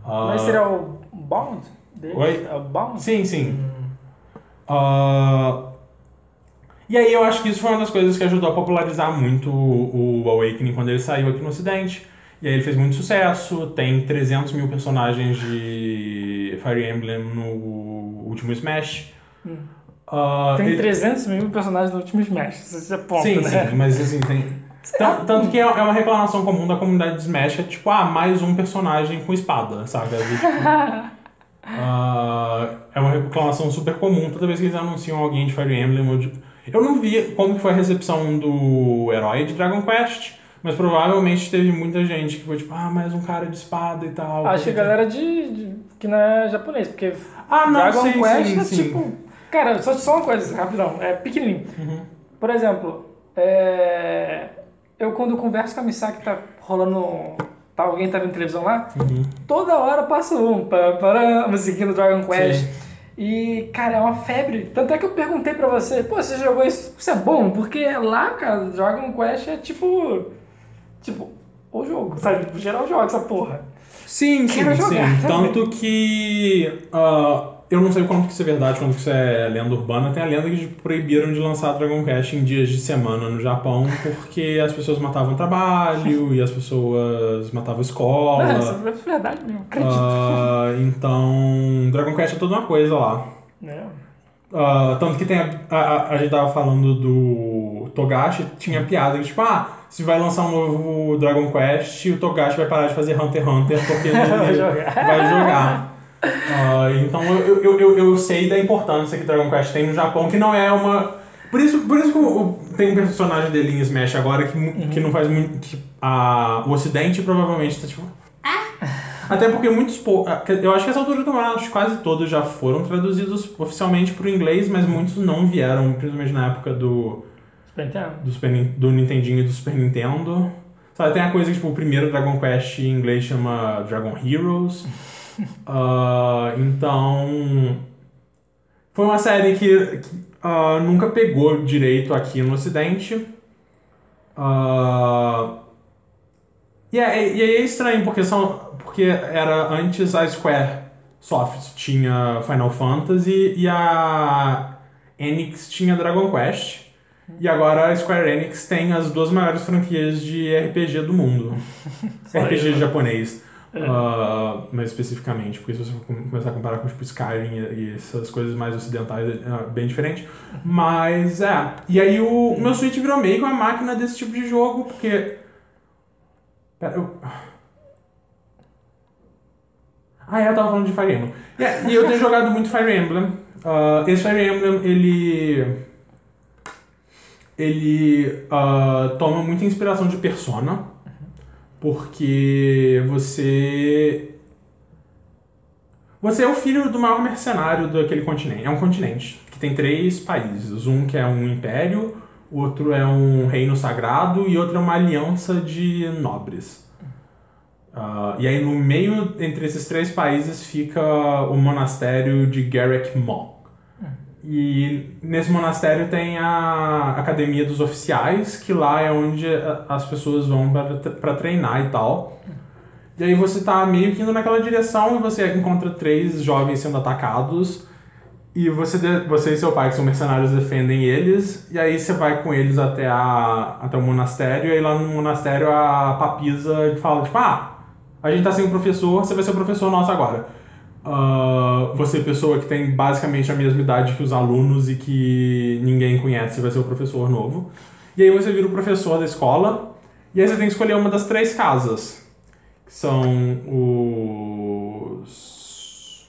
Ah, Mas será o Bound? deles? Oi? É o Bound? Sim, sim. Ah, e aí eu acho que isso foi uma das coisas que ajudou a popularizar muito o, o Awakening quando ele saiu aqui no ocidente. E aí ele fez muito sucesso, tem 300 mil personagens de Fire Emblem no último Smash. Ah, Tem ele- 300 mil personagens no último Smash. Isso é ponto, Sim, né? sim, mas assim, tem. Tan- Tanto que é é uma reclamação comum da comunidade de Smash, é tipo, ah, mais um personagem com espada, sabe? É, tipo, ah, é uma reclamação super comum toda vez que eles anunciam alguém de Fire Emblem. ou de- Eu não vi como foi a recepção do herói de Dragon Quest, mas provavelmente teve muita gente que foi tipo, ah, mais um cara de espada e tal. Acho que a galera de, de- que não é japonês, porque Ah, não, Dragon sim, Quest sim, é sim. tipo. Cara, só, só uma coisa, rapidão, é pequenininho. Uhum. Por exemplo, é, eu quando converso com a Misaki, tá rolando. Tá, alguém tá vendo televisão lá, Uhum. toda hora passa um, pá, pará, a musiquinha do Dragon Quest. Sim. E, cara, é uma febre. Tanto é que eu perguntei pra você, pô, você jogou isso? Isso é bom? Porque lá, cara, Dragon Quest é tipo. Tipo, o jogo, sabe? Geral joga essa porra. Sim, sim, Quero sim. jogar também. Tanto que. ah, eu não sei quanto que isso é verdade, quanto que isso é lenda urbana. Tem a lenda que tipo, proibiram de lançar Dragon Quest em dias de semana no Japão porque as pessoas matavam trabalho e as pessoas matavam escola. É, isso é verdade mesmo, acredito. Ah, então, Dragon Quest é toda uma coisa lá. É. Ah, tanto que tem a, a, a- gente tava falando do Togashi, tinha piada que tipo, ah, se vai lançar um novo Dragon Quest, o Togashi vai parar de fazer Hunter x Hunter porque Vai jogar. vai jogar. Ah, então eu, eu, eu, eu sei da importância que Dragon Quest tem no Japão, que não é uma. Por isso, por isso que o- tem um personagem dele em Smash agora que, mu- que não faz muito. Que a, o Ocidente provavelmente tá tipo. Até porque muitos. ah, Eu acho que essa altura do campeonato quase todos já foram traduzidos oficialmente pro inglês, mas muitos não vieram, principalmente na época do, Super Nintendo. do, Super, do Nintendinho e do Super Nintendo. Sabe, tem a coisa que tipo, o primeiro Dragon Quest em inglês chama Dragon Heroes. Ah, então. Foi uma série que, que, ah, nunca pegou direito aqui no Ocidente. Ah, e, é, e é estranho, porque, são, porque era antes a Square Soft tinha Final Fantasy e a Enix tinha Dragon Quest. E agora a Square Enix tem as duas maiores franquias de RPG do mundo. RPG japonês. Ah, mais especificamente, porque se você começar a comparar com tipo Skyrim e, essas coisas mais ocidentais, é bem diferente. Mas é. E aí o, meu Switch virou meio que uma máquina desse tipo de jogo, porque. Pera, eu. Ah, é, eu tava falando de Fire Emblem. É, e eu tenho jogado muito Fire Emblem. Ah, esse Fire Emblem, ele. Ele ah, toma muita inspiração de Persona. Porque você. Você é o filho do maior mercenário daquele continente. É um continente que tem três países. Um que é um império, outro é um reino sagrado e outro é uma aliança de nobres. Uh, e aí no meio entre esses três países fica o monastério de Garrick Maw. E nesse monastério tem a Academia dos Oficiais, que lá é onde as pessoas vão para treinar e tal. E aí você tá meio que indo naquela direção e você encontra três jovens sendo atacados. E você, você e seu pai, que são mercenários, defendem eles. E aí você vai com eles até, a, até o monastério. E aí lá no monastério a papisa fala, tipo, ah, a gente tá sem professor, você vai ser o professor nosso agora. Uh, você, pessoa que tem basicamente a mesma idade que os alunos e que ninguém conhece, vai ser o professor novo. E aí você vira o professor da escola, e aí você tem que escolher uma das três casas, que são os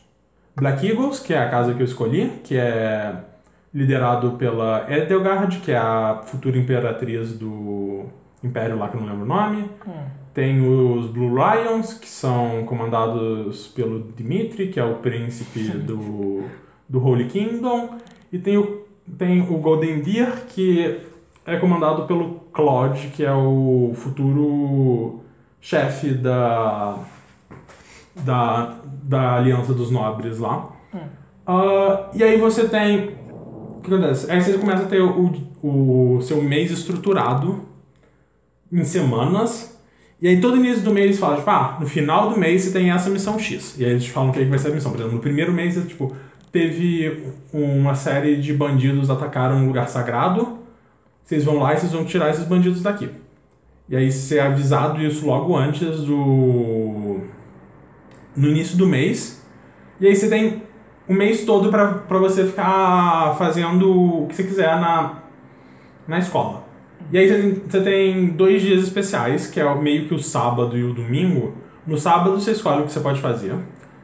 Black Eagles, que é a casa que eu escolhi, que é liderado pela Edelgard, que é a futura imperatriz do império lá que eu não lembro o nome. Hum. Tem os Blue Lions, que são comandados pelo Dimitri, que é o príncipe do, do Holy Kingdom. E tem o, tem o Golden Deer, que é comandado pelo Claude, que é o futuro chefe da, da, da Aliança dos Nobres lá. Hum. Uh, e aí você tem. O que acontece? Aí você começa a ter o, o seu mês estruturado em semanas e aí todo início do mês eles falam, tipo, ah, no final do mês você tem essa missão X. E aí eles falam que, é que vai ser a missão. Por exemplo, no primeiro mês, tipo, teve uma série de bandidos atacaram um lugar sagrado. Vocês vão lá e vocês vão tirar esses bandidos daqui. E aí você é avisado isso logo antes do. no início do mês. E aí você tem o mês todo para você ficar fazendo o que você quiser na, na escola. E aí você tem, dois dias especiais, que é meio que o sábado e o domingo. No sábado você escolhe o que você pode fazer.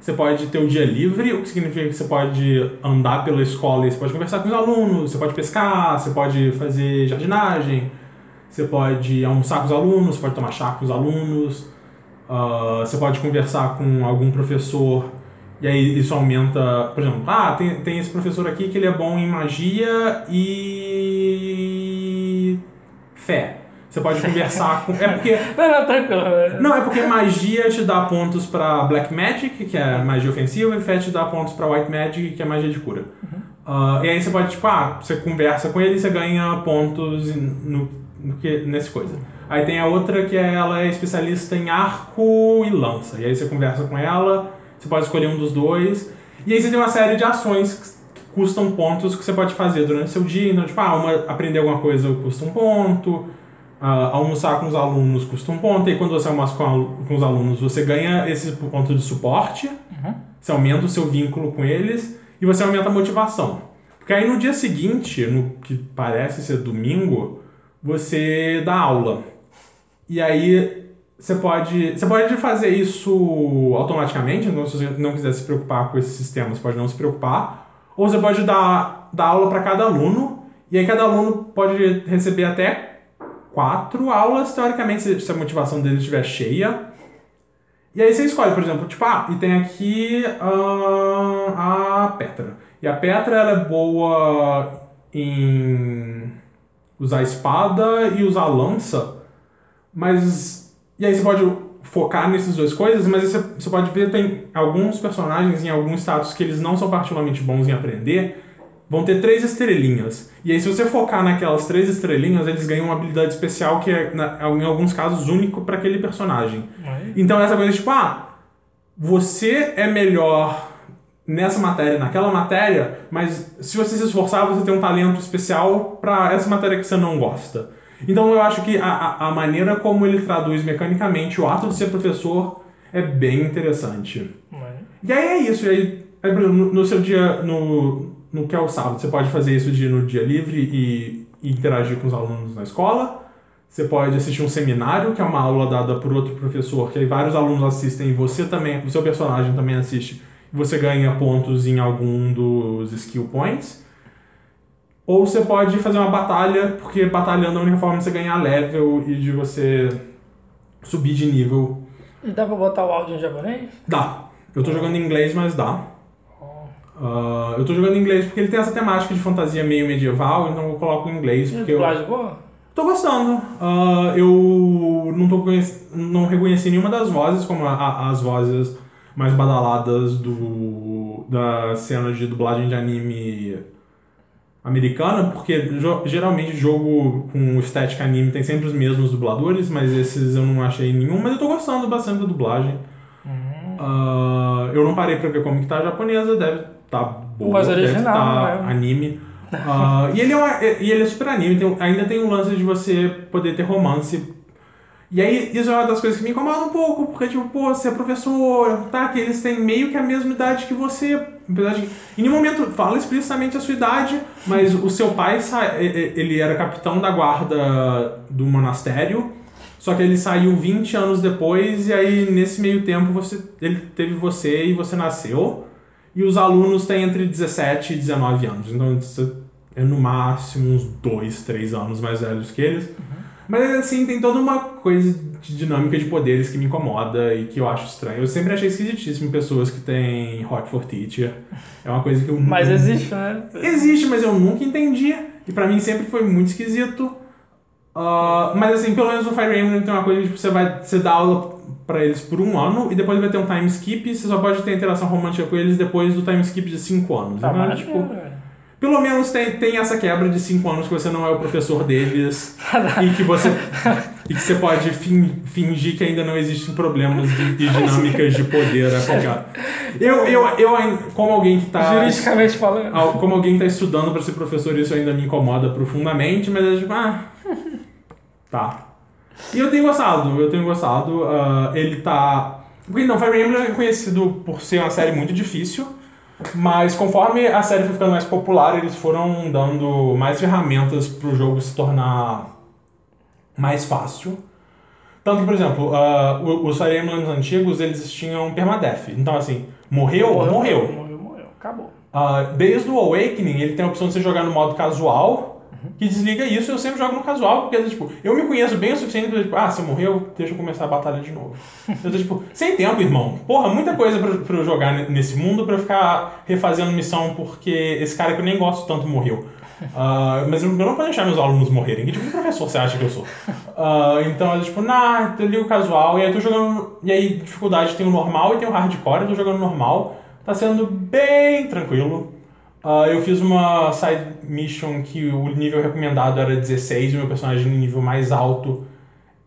Você pode ter o dia livre, o que significa que você pode andar pela escola e você pode conversar com os alunos, você pode pescar, você pode fazer jardinagem, você pode almoçar com os alunos, você pode tomar chá com os alunos, uh, você pode conversar com algum professor e aí isso aumenta, por exemplo, ah, tem, tem esse professor aqui que ele é bom em magia e fé. Você pode conversar com. É porque. Não, não, tranquilo. Não, é porque magia te dá pontos pra Black Magic, que é magia ofensiva, e fé te dá pontos pra White Magic, que é magia de cura. Uhum. Uh, e aí você pode, tipo, ah, você conversa com ele e você ganha pontos no, no que, nesse coisa. Aí tem a outra que é, ela é especialista em arco e lança. E aí você conversa com ela, você pode escolher um dos dois. E aí você tem uma série de ações custam pontos que você pode fazer durante o seu dia. Então, tipo, ah, uma, aprender alguma coisa custa um ponto, uh, almoçar com os alunos custa um ponto, e quando você almoça com, com os alunos, você ganha esse ponto de suporte, uhum. você aumenta o seu vínculo com eles, e você aumenta a motivação. Porque aí no dia seguinte, no que parece ser domingo, você dá aula. E aí você pode, você pode fazer isso automaticamente, então se você não quiser se preocupar com esse sistema, você pode não se preocupar. Ou você pode dar, dar aula para cada aluno, e aí cada aluno pode receber até quatro aulas, teoricamente, se a motivação dele estiver cheia. E aí você escolhe, por exemplo, tipo, ah, e tem aqui uh, a Petra. E a Petra, ela é boa em usar espada e usar lança, mas... E aí você pode focar nessas duas coisas, mas você, você pode ver tem alguns personagens em alguns status que eles não são particularmente bons em aprender, vão ter três estrelinhas. E aí, se você focar naquelas três estrelinhas, eles ganham uma habilidade especial que é, na, em alguns casos, único para aquele personagem. Então, essa coisa tipo, ah, você é melhor nessa matéria, naquela matéria, mas se você se esforçar, você tem um talento especial para essa matéria que você não gosta. Então eu acho que a, a maneira como ele traduz mecanicamente o ato de ser professor é bem interessante. E aí é isso. E aí, no, no seu dia, no, no que é o sábado, você pode fazer isso de, no dia livre e, e interagir com os alunos na escola. Você pode assistir um seminário, que é uma aula dada por outro professor, que aí vários alunos assistem e você também, o seu personagem também assiste. E você ganha pontos em algum dos skill points. Ou você pode fazer uma batalha, porque batalhando é a única forma de você ganhar level e de você subir de nível. E dá pra botar o áudio em japonês? Dá. Eu tô jogando em inglês, mas dá. Ah, eu tô jogando em inglês porque ele tem essa temática de fantasia meio medieval, então eu coloco em inglês E porque eu boa? tô gostando. Ah, eu não tô conhec... não reconheci nenhuma das vozes como a- a- as vozes mais badaladas do da cena de dublagem de anime americana, porque geralmente jogo com estética anime tem sempre os mesmos dubladores, mas esses eu não achei nenhum, mas eu tô gostando bastante da dublagem. Ah, eu não parei pra ver como que tá a japonesa, deve tá boa, deve original, tá né? anime. Ah, e, ele é uma- e ele é super anime, tem- ainda tem um lance de você poder ter romance. E aí, isso é uma das coisas que me incomoda um pouco, porque, tipo, pô, você é professor, tá? Que eles têm meio que a mesma idade que você. Apesar de. Em nenhum momento fala explicitamente a sua idade, mas o seu pai, ele era capitão da guarda do monastério, só que ele saiu 20 anos depois, e aí, nesse meio tempo, você, ele teve você e você nasceu. E os alunos têm entre 17 e 19 anos. Então, você é no máximo uns 2, 3 anos mais velhos que eles. Mas assim, tem toda uma coisa de dinâmica de poderes que me incomoda e que eu acho estranho. Eu sempre achei esquisitíssimo pessoas que têm Hot for Teacher. É uma coisa que eu Mas nunca- existe, né? Existe, mas eu nunca entendi. E pra mim sempre foi muito esquisito. Ah, mas assim, pelo menos no Fire Emblem tem uma coisa que tipo, você vai você dá aula pra eles por um ano e depois vai ter um time skip você só pode ter interação romântica com eles depois do time skip de cinco anos. Tá Então, maneiro, tipo, velho. Pelo menos tem, tem essa quebra de 5 anos que você não é o professor deles e que você e que você pode fin- fingir que ainda não existem problemas de, de dinâmicas de poder a qualquer hora. Eu, eu, eu, como alguém que tá. Juridicamente falando. Al- Como alguém que tá estudando para ser professor, isso ainda me incomoda profundamente, mas é tipo, ah. Tá. E eu tenho gostado, eu tenho gostado. ah, ele tá. Porque não, Fire Emblem é conhecido por ser uma série muito difícil, mas conforme a série foi ficando mais popular, eles foram dando mais ferramentas pro jogo se tornar mais fácil. Tanto que, por exemplo, o- os Fire Emblems antigos, eles tinham permadeath. Então, assim, morreu, morreu. Morreu, morreu. Acabou. Ah, desde o Awakening, ele tem a opção de você jogar no modo casual, que desliga isso, eu sempre jogo no casual, porque, tipo, eu me conheço bem o suficiente pra, tipo, ah, você morreu, deixa eu começar a batalha de novo. Eu tô, tipo, sem tempo, irmão. Porra, muita coisa pra, pra eu jogar ne- nesse mundo pra eu ficar refazendo missão porque esse cara que eu nem gosto tanto morreu. Ah, mas eu eu não posso deixar meus alunos morrerem. Que tipo de professor você acha que eu sou? Ah, então, eu, tipo, nah, eu ligo o casual, e aí eu tô jogando. E aí, dificuldade tem o normal e tem o hardcore, eu tô jogando normal. Tá sendo bem tranquilo. Ah, eu fiz uma side mission que o nível recomendado era 16 e o meu personagem no nível mais alto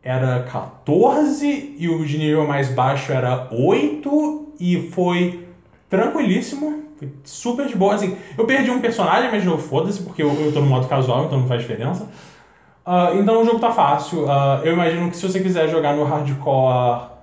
era 14 e o de nível mais baixo era 8 e foi tranquilíssimo, foi super de boa. Assim, eu perdi um personagem, mas não foda-se, porque eu, eu tô no modo casual, então não faz diferença. Ah, então o jogo tá fácil. Ah, eu imagino que se você quiser jogar no hardcore,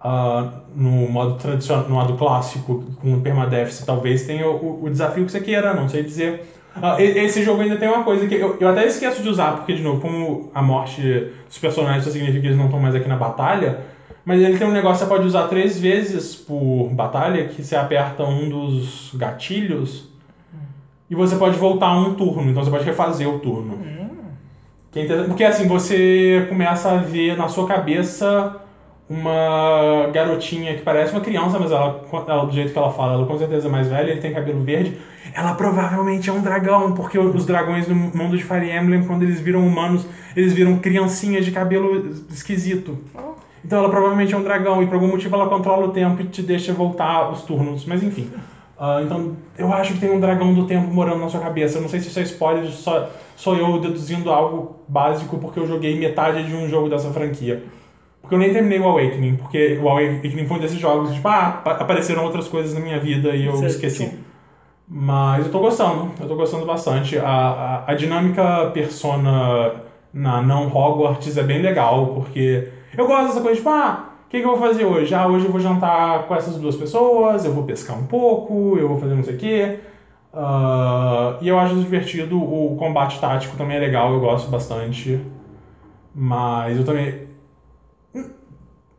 ah, no modo tradicional, no modo clássico, com permadeath, você talvez tenha o, o desafio que você queira, não sei dizer. E- esse jogo ainda tem uma coisa que eu, eu até esqueço de usar, porque, de novo, como a morte dos personagens só significa que eles não estão mais aqui na batalha, mas ele tem um negócio que você pode usar três vezes por batalha, que você aperta um dos gatilhos e você pode voltar um turno, então você pode refazer o turno. Que é porque assim, você começa a ver na sua cabeça uma garotinha que parece uma criança, mas ela, ela, do jeito que ela fala, ela com certeza é mais velha, ele tem cabelo verde. Ela provavelmente é um dragão, porque os dragões no mundo de Fire Emblem, quando eles viram humanos, eles viram criancinhas de cabelo esquisito. Então ela provavelmente é um dragão e por algum motivo ela controla o tempo e te deixa voltar os turnos, mas enfim. Ah, então eu acho que tem um dragão do tempo morando na sua cabeça. Eu não sei se isso é spoiler, só sou eu deduzindo algo básico porque eu joguei metade de um jogo dessa franquia. Porque eu nem terminei o Awakening, porque o Awakening foi um desses jogos, tipo, ah, apa- apareceram outras coisas na minha vida e eu Você- esqueci. Mas eu tô gostando, eu tô gostando bastante. A, a, a dinâmica persona na não Hogwarts é bem legal, porque eu gosto dessa coisa, tipo, ah, o que, que eu vou fazer hoje? Ah, hoje eu vou jantar com essas duas pessoas, eu vou pescar um pouco, eu vou fazer não sei o quê. Ah, e eu acho divertido, o combate tático também é legal, eu gosto bastante. Mas eu também.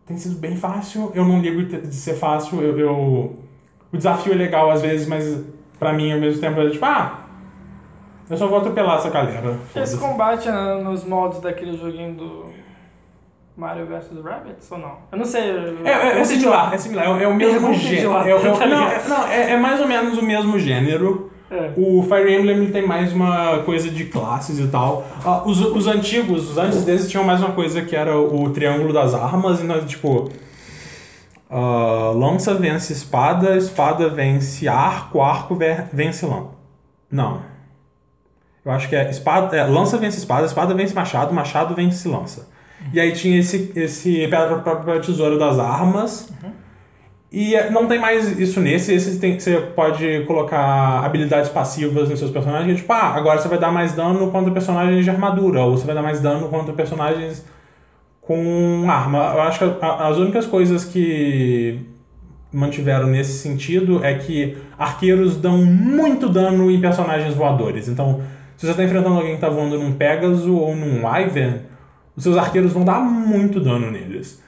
Tem sido bem fácil, eu não ligo de ser fácil, eu, eu- O desafio é legal às vezes, mas pra mim ao mesmo tempo é tipo, ah, eu só vou atropelar essa galera. Esse combate né, nos modos daquele joguinho do. Mario vs Rabbids ou não? Eu não sei. eu- É, é, é similar, é similar. É, o- é o mesmo gênero. É, é não, não, é, é mais ou menos o mesmo gênero. É. O Fire Emblem tem mais uma coisa de classes e tal. Ah, os, os antigos, os antes desses, tinham mais uma coisa que era o triângulo das armas. E nós, tipo. ah, lança vence espada, espada vence arco, arco ve- vence lança. Não. Eu acho que é, espada, é lança vence espada, espada vence machado, machado vence lança. E aí tinha esse, esse pedra, papel, tesoura das armas. E é, não tem mais isso nesse. Esse tem, você pode colocar habilidades passivas nos seus personagens. Tipo, ah, agora você vai dar mais dano contra personagens de armadura. Ou você vai dar mais dano contra personagens com arma. Eu acho que as únicas coisas que mantiveram nesse sentido é que arqueiros dão muito dano em personagens voadores. Então, se você está enfrentando alguém que está voando num Pegasus ou num Wyvern, os seus arqueiros vão dar muito dano neles.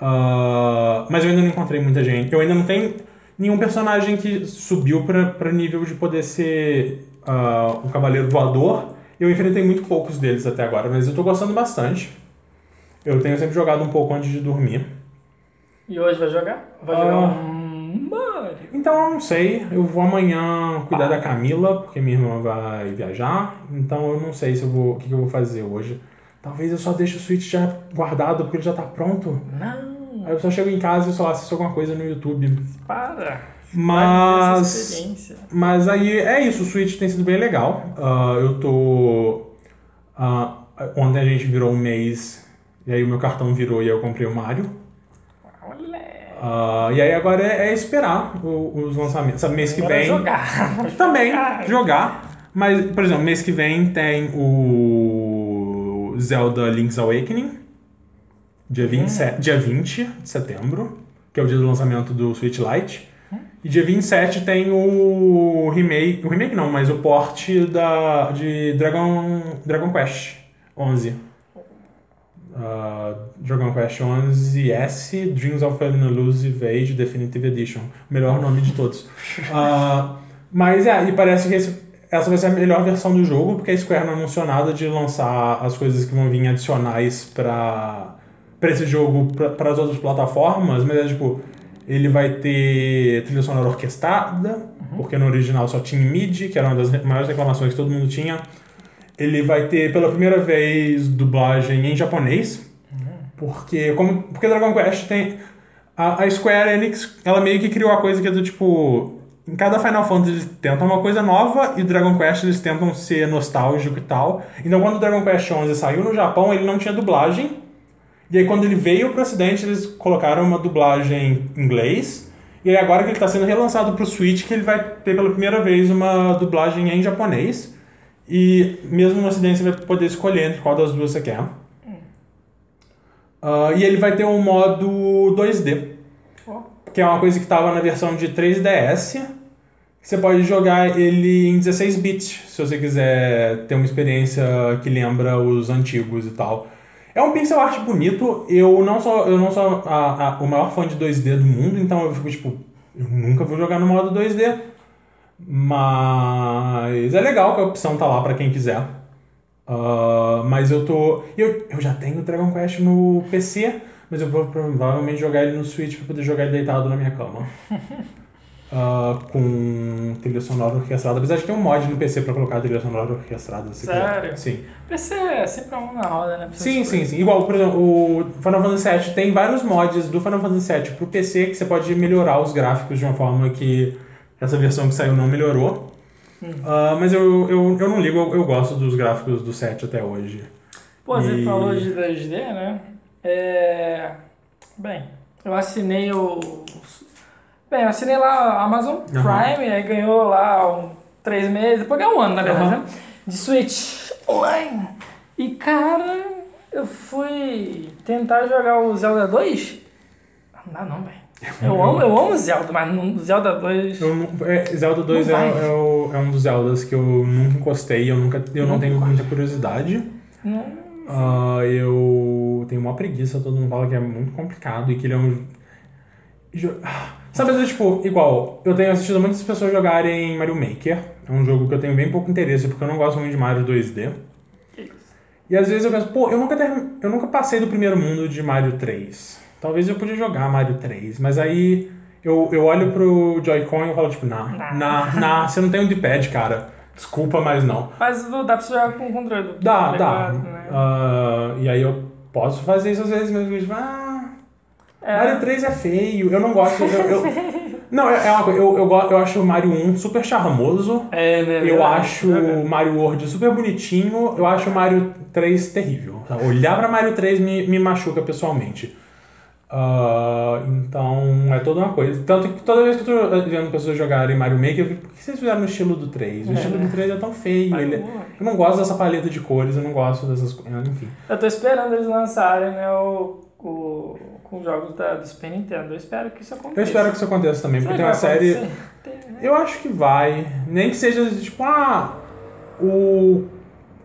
Ah, mas eu ainda não encontrei muita gente. Eu ainda não tenho nenhum personagem que subiu para nível de poder ser ah, um cavaleiro voador. Eu enfrentei muito poucos deles até agora, mas eu tô gostando bastante. Eu tenho sempre jogado um pouco antes de dormir. E hoje vai jogar? Vai Ah. jogar um Mario. Então eu não sei, eu vou amanhã cuidar da Camila, porque minha irmã vai viajar. Então eu não sei se eu vou, o que, que eu vou fazer hoje. Talvez eu só deixe o Switch já guardado, porque ele já tá pronto. Não, Aí eu só chego em casa e só assisto alguma coisa no YouTube. para. Mas. Mas aí é isso, o Switch tem sido bem legal. Ah, eu tô. ah, ontem a gente virou um mês, e aí o meu cartão virou e eu comprei o Mario. Ah, e aí agora é, é esperar o- os lançamentos. Sabe, mês que Agora é vem. jogar. Também, jogar. Mas, por exemplo, mês que vem tem o Zelda Link's Awakening, dia, 27, dia 20 de setembro, que é o dia do lançamento do Switch Lite. E dia 27 tem o remake, o remake não, mas o port da, de Dragon, Dragon Quest 11. Ah, Dragon Quest 11S, Dreams of an Elusive Age Definitive Edition. O melhor nome de todos. Ah, mas é, e parece que esse- essa vai ser a melhor versão do jogo, porque a Square não anunciou nada de lançar as coisas que vão vir adicionais pra, pra esse jogo para as outras plataformas, mas é tipo, ele vai ter trilha sonora orquestrada, porque no original só tinha MIDI, que era uma das maiores reclamações que todo mundo tinha. Ele vai ter pela primeira vez dublagem em japonês, porque como porque Dragon Quest tem a, a Square Enix, ela meio que criou a coisa que é do tipo em cada Final Fantasy eles tentam uma coisa nova e Dragon Quest eles tentam ser nostálgico e tal. Então quando o Dragon Quest 11 saiu no Japão, ele não tinha dublagem. E aí quando ele veio pro ocidente, eles colocaram uma dublagem em inglês. E aí agora que ele está sendo relançado pro Switch, que ele vai ter pela primeira vez uma dublagem em japonês. E mesmo no ocidente você vai poder escolher entre qual das duas você quer. Ah, e ele vai ter um modo 2D, Ó. que é uma coisa que estava na versão de 3DS. Você pode jogar ele em 16 bits, se você quiser ter uma experiência que lembra os antigos e tal. É um pixel art bonito. Eu não sou, eu não sou a- a- o maior fã de 2D do mundo, então eu fico tipo, eu nunca vou jogar no modo 2D. Mas é legal que a opção tá lá pra quem quiser. Ah, mas eu tô. Eu, eu já tenho Dragon Quest no PC, mas eu vou provavelmente jogar ele no Switch pra poder jogar ele deitado na minha cama. Ah, com trilha sonora orquestrada. Apesar de ter um mod no PC pra colocar trilha sonora orquestrada. se quiser. Sério? Sim. PC é sempre uma na roda, né? Sim, sim, sim. Igual, por exemplo, o Final Fantasy VII tem vários mods do Final Fantasy VII pro PC que você pode melhorar os gráficos de uma forma que essa versão que saiu não melhorou. Hum. Ah, mas eu, eu, eu não ligo, eu, eu gosto dos gráficos do 7 até hoje. Pô, você E- falou de 2D, né? É... Bem, eu assinei o... Bem, eu assinei lá a Amazon Prime, Aham. aí ganhou lá um, três meses, depois ganhou um ano, na verdade, Aham. né? De Switch Online. E, cara, eu fui tentar jogar o Zelda 2. Não dá não, velho. Eu amo, eu amo Zelda, mas no Zelda 2... Eu não- é, Zelda 2 é, Não é o- é um dos Zeldas que eu nunca encostei, eu, nunca, eu não Não tenho muita curiosidade. Não, Ah, eu tenho uma preguiça, todo mundo fala que é muito complicado e que ele é um. Sabe, é tipo, igual, eu tenho assistido muitas pessoas jogarem Mario Maker. É um jogo que eu tenho bem pouco interesse porque eu não gosto muito de Mario 2D. que isso. E às vezes eu penso, pô, eu nunca, eu nunca passei do primeiro mundo de Mario 3. Talvez eu podia jogar Mario 3, mas aí eu, eu olho pro Joy-Con e eu falo, tipo, nah, nah, nah, você não tem um D-pad, cara. Desculpa, mas não. Mas dá pra você jogar com o controle. Dá, dá. 4, né? Ah, e aí eu posso fazer isso às vezes, mas eu digo, ah, É. Mario 3 é feio, eu não gosto. Eu, eu- não, é, é uma coisa, eu, eu, eu acho o Mario 1 super charmoso. É, né? Eu verdade. acho o Mario World super bonitinho, eu acho o Mario 3 terrível. Olhar pra Mario 3 me, me machuca pessoalmente. Ah, então é toda uma coisa. Tanto que toda vez que eu tô vendo pessoas jogarem Mario Maker, eu fico, por que vocês fizeram no estilo do 3? O É, estilo né? do 3 é tão feio. Mario ele- World. eu não gosto dessa paleta de cores, eu não gosto dessas coisas. Enfim. Eu tô esperando eles lançarem, né, o, o, com jogos da, do Super Nintendo. Eu espero que isso aconteça. Eu espero que isso aconteça também, Será porque que tem uma série. Tem, né? Eu acho que vai. Nem que seja tipo, ah, o.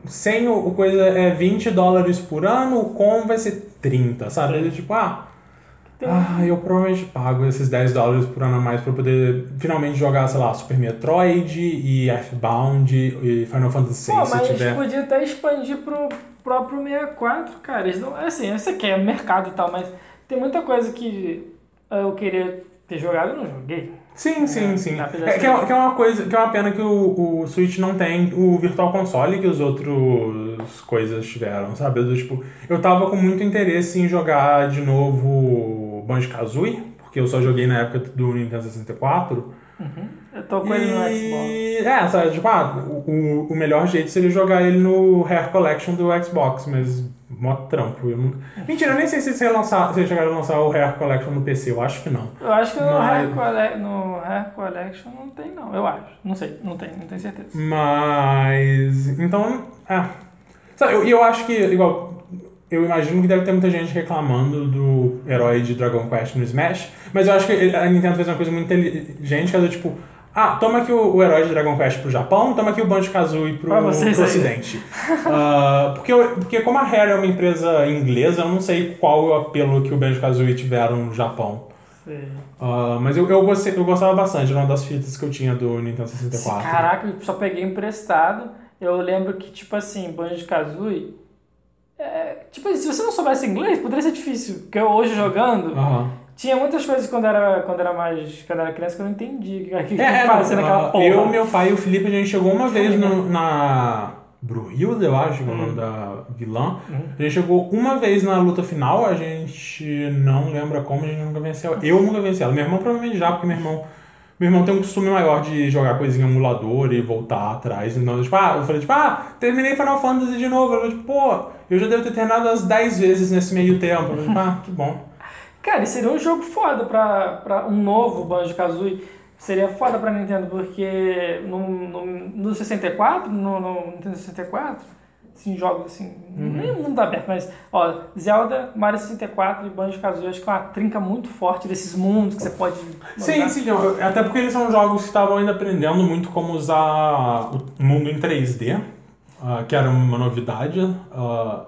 Sem o, coisa é 20 dólares por ano, o com vai ser 30, sabe? Sim. Tipo, ah, ah, eu provavelmente pago esses 10 dólares por ano a mais pra poder finalmente jogar, sei lá, Super Metroid e Earthbound e Final Fantasy VI Pô, se mas tiver. podia até expandir pro próprio 64, cara. Eles não, assim, eu sei que é mercado e tal, mas tem muita coisa que eu queria ter jogado e não joguei. Sim, sim, É, sim. apesar É, que, é, que é uma coisa, que é uma pena que o, o Switch não tem o Virtual Console que os outros coisas tiveram, sabe? Eu, tipo, eu tava com muito interesse em jogar de novo Banjo-Kazooie, porque eu só joguei na época do Nintendo 64. Eu tô com ele no Xbox. É, sabe, tipo, ah, o, o- melhor jeito seria jogar ele no Hair Collection do Xbox, mas mó trampo. Eu não... Mentira, eu nem sei se eles se chegaram a lançar o Hair Collection no PC, eu acho que não. Eu acho que no, Mas- Hair Colle- no Hair Collection não tem, não. Eu acho. Não sei, não tem, não tenho certeza. Mas. Então. É. Sabe, eu- eu, acho que, igual. Eu imagino que deve ter muita gente reclamando do herói de Dragon Quest no Smash, mas eu acho que a Nintendo fez uma coisa muito inteligente, que é do tipo. Ah, toma aqui o, o herói de Dragon Quest pro Japão, toma aqui o Banjo-Kazooie pro, pro ocidente. Ah, porque, eu- porque como a Rare é uma empresa inglesa, eu não sei qual o apelo que o Banjo-Kazooie tiveram no Japão. Ah, mas eu, eu, gostei, eu gostava bastante, era uma das fitas que eu tinha do Nintendo 64. Caraca, eu só peguei emprestado. Eu lembro que, tipo assim, Banjo Kazooie. É, tipo, se você não soubesse inglês, poderia ser difícil. Porque eu hoje jogando, Aham. tinha muitas coisas quando era, quando era mais. Quando era criança que eu não entendia. O que, que É, fazia não, naquela porra. eu, meu pai e o Felipe, a gente chegou uma vez no- na Brunhilde, eu acho, que é o Hum. nome da vilã. A gente chegou uma vez na luta final, a gente não lembra como, a gente nunca venceu. Eu nunca venci ela. Meu irmão provavelmente já, porque meu irmão. Meu irmão tem um costume maior de jogar coisinha em emulador e voltar atrás. Então, tipo, ah, eu falei, tipo, ah, terminei Final Fantasy de novo. Eu falei, tipo, pô, eu já devo ter terminado umas 10 vezes nesse meio tempo. Eu falei, tipo, ah, que bom. Cara, seria um jogo foda pra, pra um novo Banjo Kazooie. Seria foda pra Nintendo, porque no, no, no 64, no, no Nintendo 64, assim, jogos assim, Uhum. nem mundo aberto, mas, ó, Zelda, Mario 64 e Banjo Kazooie, acho que é uma trinca muito forte desses mundos que você pode. Sim, sim, até porque eles são jogos que estavam ainda aprendendo muito como usar o mundo em 3D, ah, que era uma novidade. ah,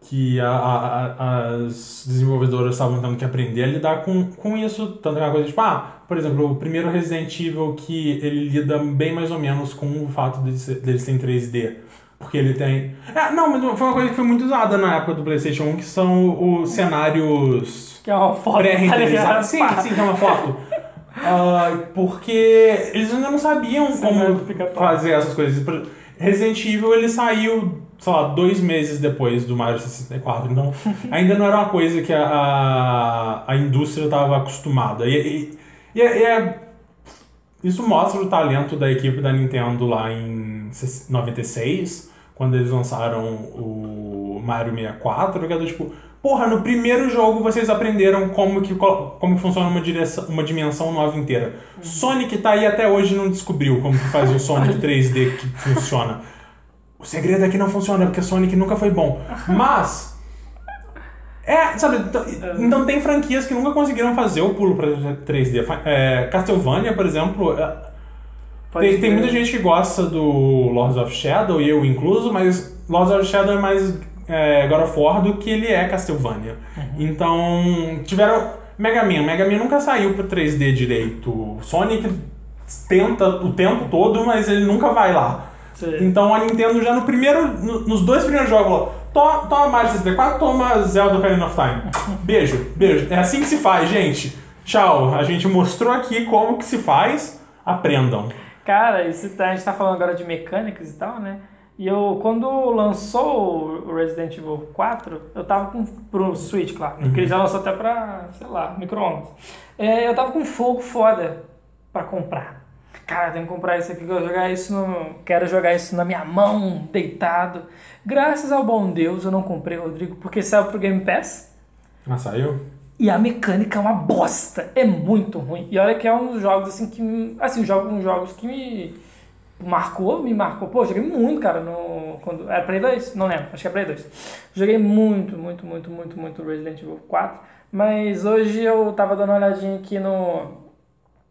Que a- a- a- as desenvolvedoras estavam tendo que aprender a lidar com, com isso. Tanto que é uma coisa tipo, ah, por exemplo, o primeiro Resident Evil que ele lida bem mais ou menos com o fato dele ser, dele ser em 3D. Porque ele tem. É, não, mas foi uma coisa que foi muito usada na época do PlayStation 1, que são os cenários Que é uma foto, tá pré-renderizados. Sim, sim, que é uma foto. Ah, porque eles ainda não sabiam Cenário como fazer essas coisas. Resident Evil ele saiu, sei lá, dois meses depois do Mario 64, então ainda não era uma coisa que a, a, a indústria estava acostumada. E, e, e é- e é- isso mostra o talento da equipe da Nintendo lá em 96, quando eles lançaram o Mario 64, que é do tipo, porra, no primeiro jogo vocês aprenderam como que, co- como funciona uma, direção, uma dimensão nova inteira. Sonic tá aí até hoje e não descobriu como que faz o Sonic 3D que funciona. O segredo é que não funciona, porque Sonic nunca foi bom. Mas... É, sabe, então, então tem franquias que nunca conseguiram fazer o pulo pra 3D. Fa- É, Castlevania, por exemplo, é, tem, tem muita gente que gosta do Lords of Shadow, e eu incluso, mas Lords of Shadow é mais é, God of War do que ele é Castlevania. Então, tiveram... Mega Man. Mega Man nunca saiu pro 3D direito. Sonic tenta o tempo todo, mas ele nunca vai lá. Sim. Então a Nintendo já no primeiro, no- nos dois primeiros jogos falou, "To- toma Mario 64, toma Zelda Ocarina of Time. Beijo, beijo. É assim que se faz, gente. Tchau. A gente mostrou aqui como que se faz. Aprendam. Cara, isso tá- a gente tá falando agora de mecânicas e tal, né? E eu, quando lançou o Resident Evil 4, eu tava com. pro Switch, claro, né? porque ele já lançou até pra, sei lá, micro-ondas. É, eu tava com fogo foda pra comprar. Cara, tenho que comprar isso aqui, que eu vou jogar isso no. Quero jogar isso na minha mão, deitado. Graças ao bom Deus eu não comprei, Rodrigo, porque saiu pro Game Pass. Ah, saiu? E a mecânica é uma bosta. É muito ruim. E olha que é um dos jogos assim que. Assim, jogo, uns jogos que me marcou, me marcou. Pô, joguei muito, cara, no. Quando, era Play 2? Não lembro, acho que é Play 2. Joguei muito, muito, muito, muito, muito Resident Evil 4. Mas hoje eu tava dando uma olhadinha aqui no.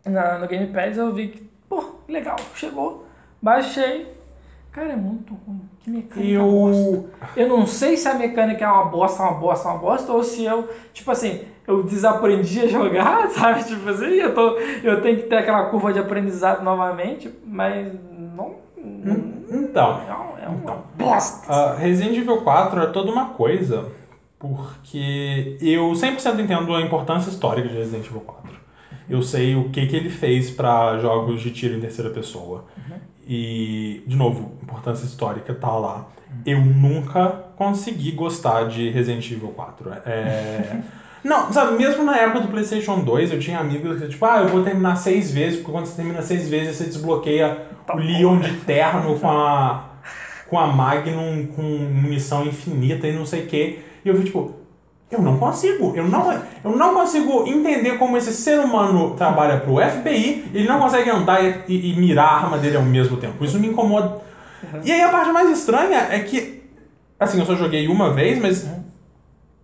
Na, no Game Pass eu vi que, pô, legal, chegou. Baixei. Cara, é muito ruim. Que mecânica bosta. Eu. Eu não sei se a mecânica é uma bosta, uma bosta, uma bosta, ou se eu, tipo assim, eu desaprendi a jogar, sabe? Tipo assim, eu, tô, eu tenho que ter aquela curva de aprendizado novamente, mas não. não Então. é uma Então. bosta. Ah, Resident Evil 4 é toda uma coisa, porque eu 100% entendo a importância histórica de Resident Evil 4. Eu sei o que, que ele fez para jogos de tiro em terceira pessoa. E, de novo, importância histórica tá lá. Eu nunca consegui gostar de Resident Evil 4. É... Não, sabe, mesmo na época do PlayStation 2, eu tinha amigos que, tipo, ah, eu vou terminar seis vezes, porque quando você termina seis vezes, você desbloqueia o Leon de terno com a, com a Magnum com munição infinita e não sei o que. E eu vi, tipo, eu não consigo. Eu não, eu não consigo entender como esse ser humano trabalha pro FBI ele não consegue andar e, e- e mirar a arma dele ao mesmo tempo. Isso me incomoda. E aí a parte mais estranha é que, assim, eu só joguei uma vez, mas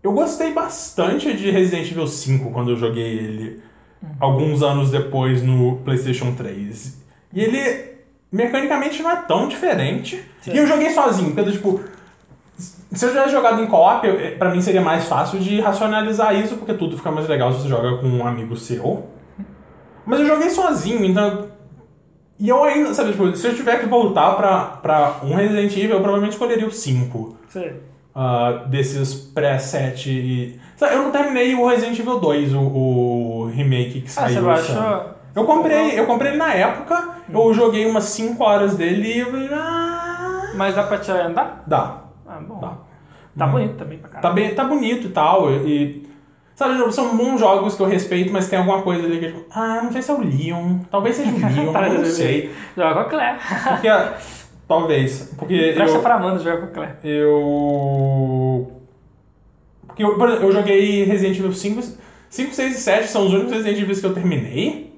eu gostei bastante de Resident Evil 5 quando eu joguei ele alguns anos depois no PlayStation 3. E ele mecanicamente não é tão diferente. E eu joguei sozinho, porque tipo, se eu tivesse jogado em co-op, eh, pra mim seria mais fácil de racionalizar isso, porque tudo fica mais legal se você joga com um amigo seu. Mas eu joguei sozinho, então. E eu ainda, sabe, tipo, se eu tiver que voltar pra, pra um Resident Evil, eu provavelmente escolheria o 5 Sei. Ah, desses pré-7 e... Sabe, eu não terminei o Resident Evil 2, o, o remake que Ah, saiu. você esse baixou? Eu comprei, eu comprei ele na época, eu joguei umas 5 horas dele e eu falei, ah, Mas dá pra te andar? dá, Ah, bom. dá. Tá bonito também pra Tá, caralho. bem, tá bonito e tal, e... Sabe, são bons jogos que eu respeito, mas tem alguma coisa ali que tipo, ah, não sei se é o Leon, talvez seja o Leon, eu não sei. Joga com a Claire. Porque, talvez, porque Presta eu... pra Amanda jogar com a Claire. Eu. Porque eu, por exemplo, eu joguei Resident Evil 5, 5, 6 e 7 são os únicos Resident Evil que eu terminei.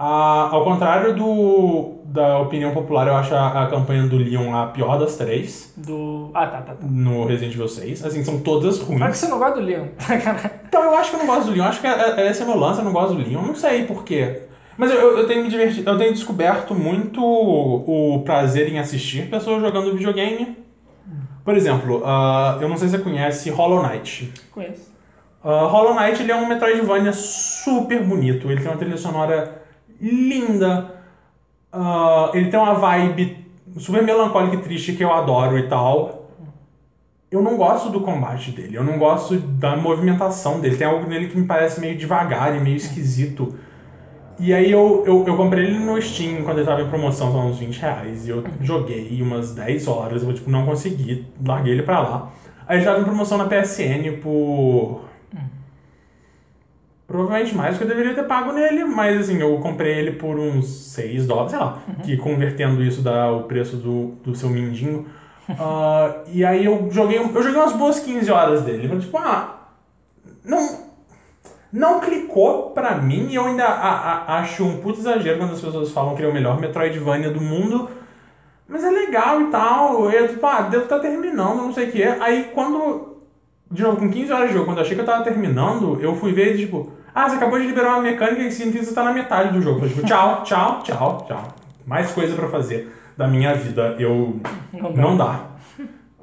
Ah, ao contrário do, da opinião popular, eu acho a, a campanha do Leon a pior das três Do. Ah, tá, tá, tá. no Resident Evil 6. Assim, são todas Mas que ruins. você não gosta do Leon. Então eu acho que eu não gosto do Leon. Acho que é- é- esse é meu lance, eu não gosto do Leon. Não sei porquê. Mas eu, eu, tenho me divertido, eu tenho descoberto muito o prazer em assistir pessoas jogando videogame. Por exemplo, ah, eu não sei se você conhece Hollow Knight. Conheço. Uh, Hollow Knight ele é um Metroidvania super bonito. Ele tem uma trilha sonora linda. Uh, ele tem uma vibe super melancólica e triste que eu adoro e tal. Eu não gosto do combate dele. Eu não gosto da movimentação dele. Tem algo nele que me parece meio devagar e meio esquisito. E aí eu, eu, eu comprei ele no Steam quando ele tava em promoção, são uns 20 reais. E eu joguei umas 10 horas, eu tipo, não consegui, larguei ele pra lá. Aí ele tava em promoção na PSN por. Provavelmente mais do que eu deveria ter pago nele, mas assim, eu comprei ele por uns 6 dólares, sei lá, que convertendo isso dá o preço do, do seu mindinho. Ah, e aí eu joguei, eu joguei umas boas 15 horas dele. Eu tipo, ah, não, não clicou pra mim e eu ainda a- a- acho um puto exagero quando as pessoas falam que ele é o melhor Metroidvania do mundo. Mas é legal e tal. Eu, tipo, ah, devo estar terminando, não sei o que. Aí quando. De novo, com 15 horas de jogo, quando eu achei que eu tava terminando, eu fui ver e tipo, ah, você acabou de liberar uma mecânica que significa que você tá na metade do jogo. Eu, tipo, tchau, tchau, tchau, tchau. Mais coisa pra fazer da minha vida. Eu. Não dá. Não dá.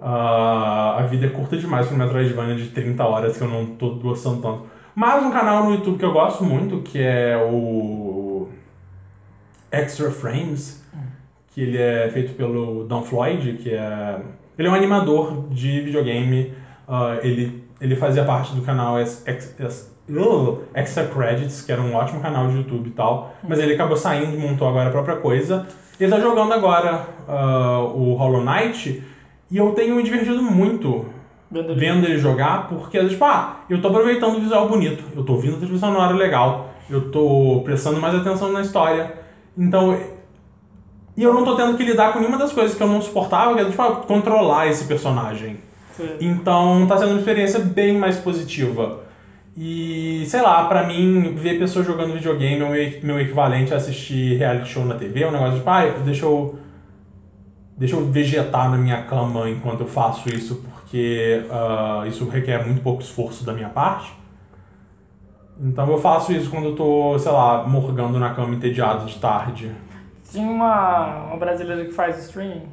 Ah, a vida é curta demais um Metroidvania de 30 horas que eu não tô gostando tanto. Mas um canal no YouTube que eu gosto muito, que é o Extra Frames, que ele é feito pelo Don Floyd, que é... Ele é um animador de videogame, uh, ele, ele fazia parte do canal uh, Extra Credits, que era um ótimo canal de YouTube e tal, mas ele acabou saindo montou agora a própria coisa. Ele tá jogando agora uh, o Hollow Knight, e eu tenho me divertido muito Vendo ele jogar, porque, tipo, ah, eu tô aproveitando o visual bonito, eu tô ouvindo a trilha sonora legal, eu tô prestando mais atenção na história. Então, e eu não tô tendo que lidar com nenhuma das coisas que eu não suportava, que é, tipo, ah, controlar esse personagem. Sim. Então, tá sendo uma experiência bem mais positiva. E, sei lá, pra mim, ver pessoas jogando videogame é o meu- meu equivalente a assistir reality show na TV, é um negócio de, tipo, ah, deixa eu deixa eu vegetar na minha cama enquanto eu faço isso, porque ah, isso requer muito pouco esforço da minha parte. Então eu faço isso quando eu tô, sei lá, morgando na cama entediado de tarde. Tinha uma, uma brasileira que faz streaming.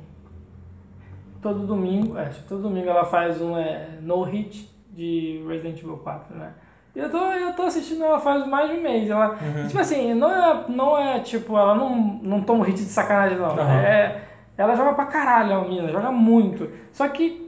Todo domingo, é, acho que todo domingo ela faz um é, no hit de Resident Evil 4, né? Eu tô, eu tô assistindo ela faz mais de um mês. Ela, tipo assim, não é, não é tipo, ela não, não toma hit de sacanagem, não. Aham. É, ela joga pra caralho, a mina, joga muito. Só que,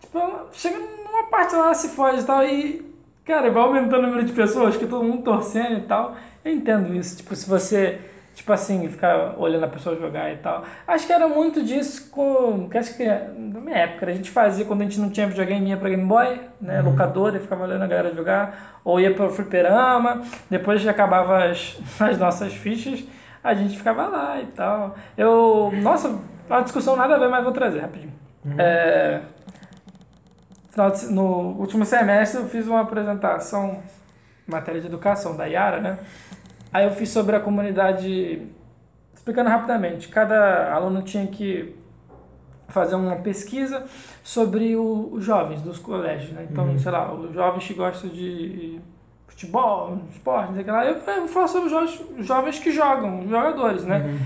tipo, ela chega numa parte lá, se foge e tal, e, cara, vai aumentando o número de pessoas, que todo mundo torcendo e tal. Eu entendo isso, tipo, se você, tipo assim, ficar olhando a pessoa jogar e tal. Acho que era muito disso com, que acho que na minha época, a gente fazia quando a gente não tinha videogame, ia pra Game Boy, né, locadora, e ficava olhando a galera jogar, ou ia pro fliperama, depois que acabava as, as nossas fichas, a gente ficava lá e tal. Eu, nossa, a discussão nada a ver, mas vou trazer rapidinho. É, final de- no último semestre eu fiz uma apresentação, matéria de educação da Yara, né? Aí eu fiz sobre a comunidade, explicando rapidamente, cada aluno tinha que fazer uma pesquisa sobre o- os jovens dos colégios, né? Então, sei lá, os jovens que gostam de futebol, esporte, não sei o que lá. Eu vou falar sobre os jovens, jovens que jogam, os jogadores, né?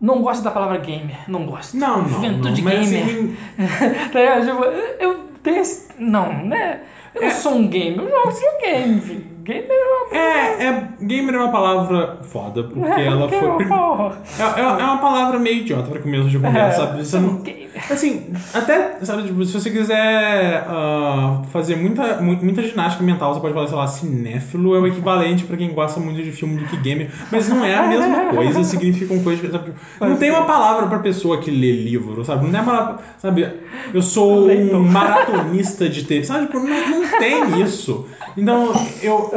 Não gosto da palavra gamer, não gosto. Não, não. Juventude não, gamer. assim, Tá? Tipo, eu tenho esse... Não, né? Eu não sou um gamer, eu jogo videogame, filho. Gamer é uma... é, é, gamer é uma palavra foda, porque ela que é foi. É, é, é uma palavra meio idiota pra começo de conversa, É, sabe? Você não. Assim, até, sabe, tipo, se você quiser ah, fazer muita, mu- muita ginástica mental, você pode falar, sei lá, cinéfilo é o equivalente pra quem gosta muito de filme do que gamer, mas não é a mesma coisa, significam coisas, sabe? tipo, Não tem uma palavra pra pessoa que lê livro, sabe? Não tem uma palavra, sabe? Eu sou um maratonista de ter, sabe? Tipo, não, não tem isso. Então, eu...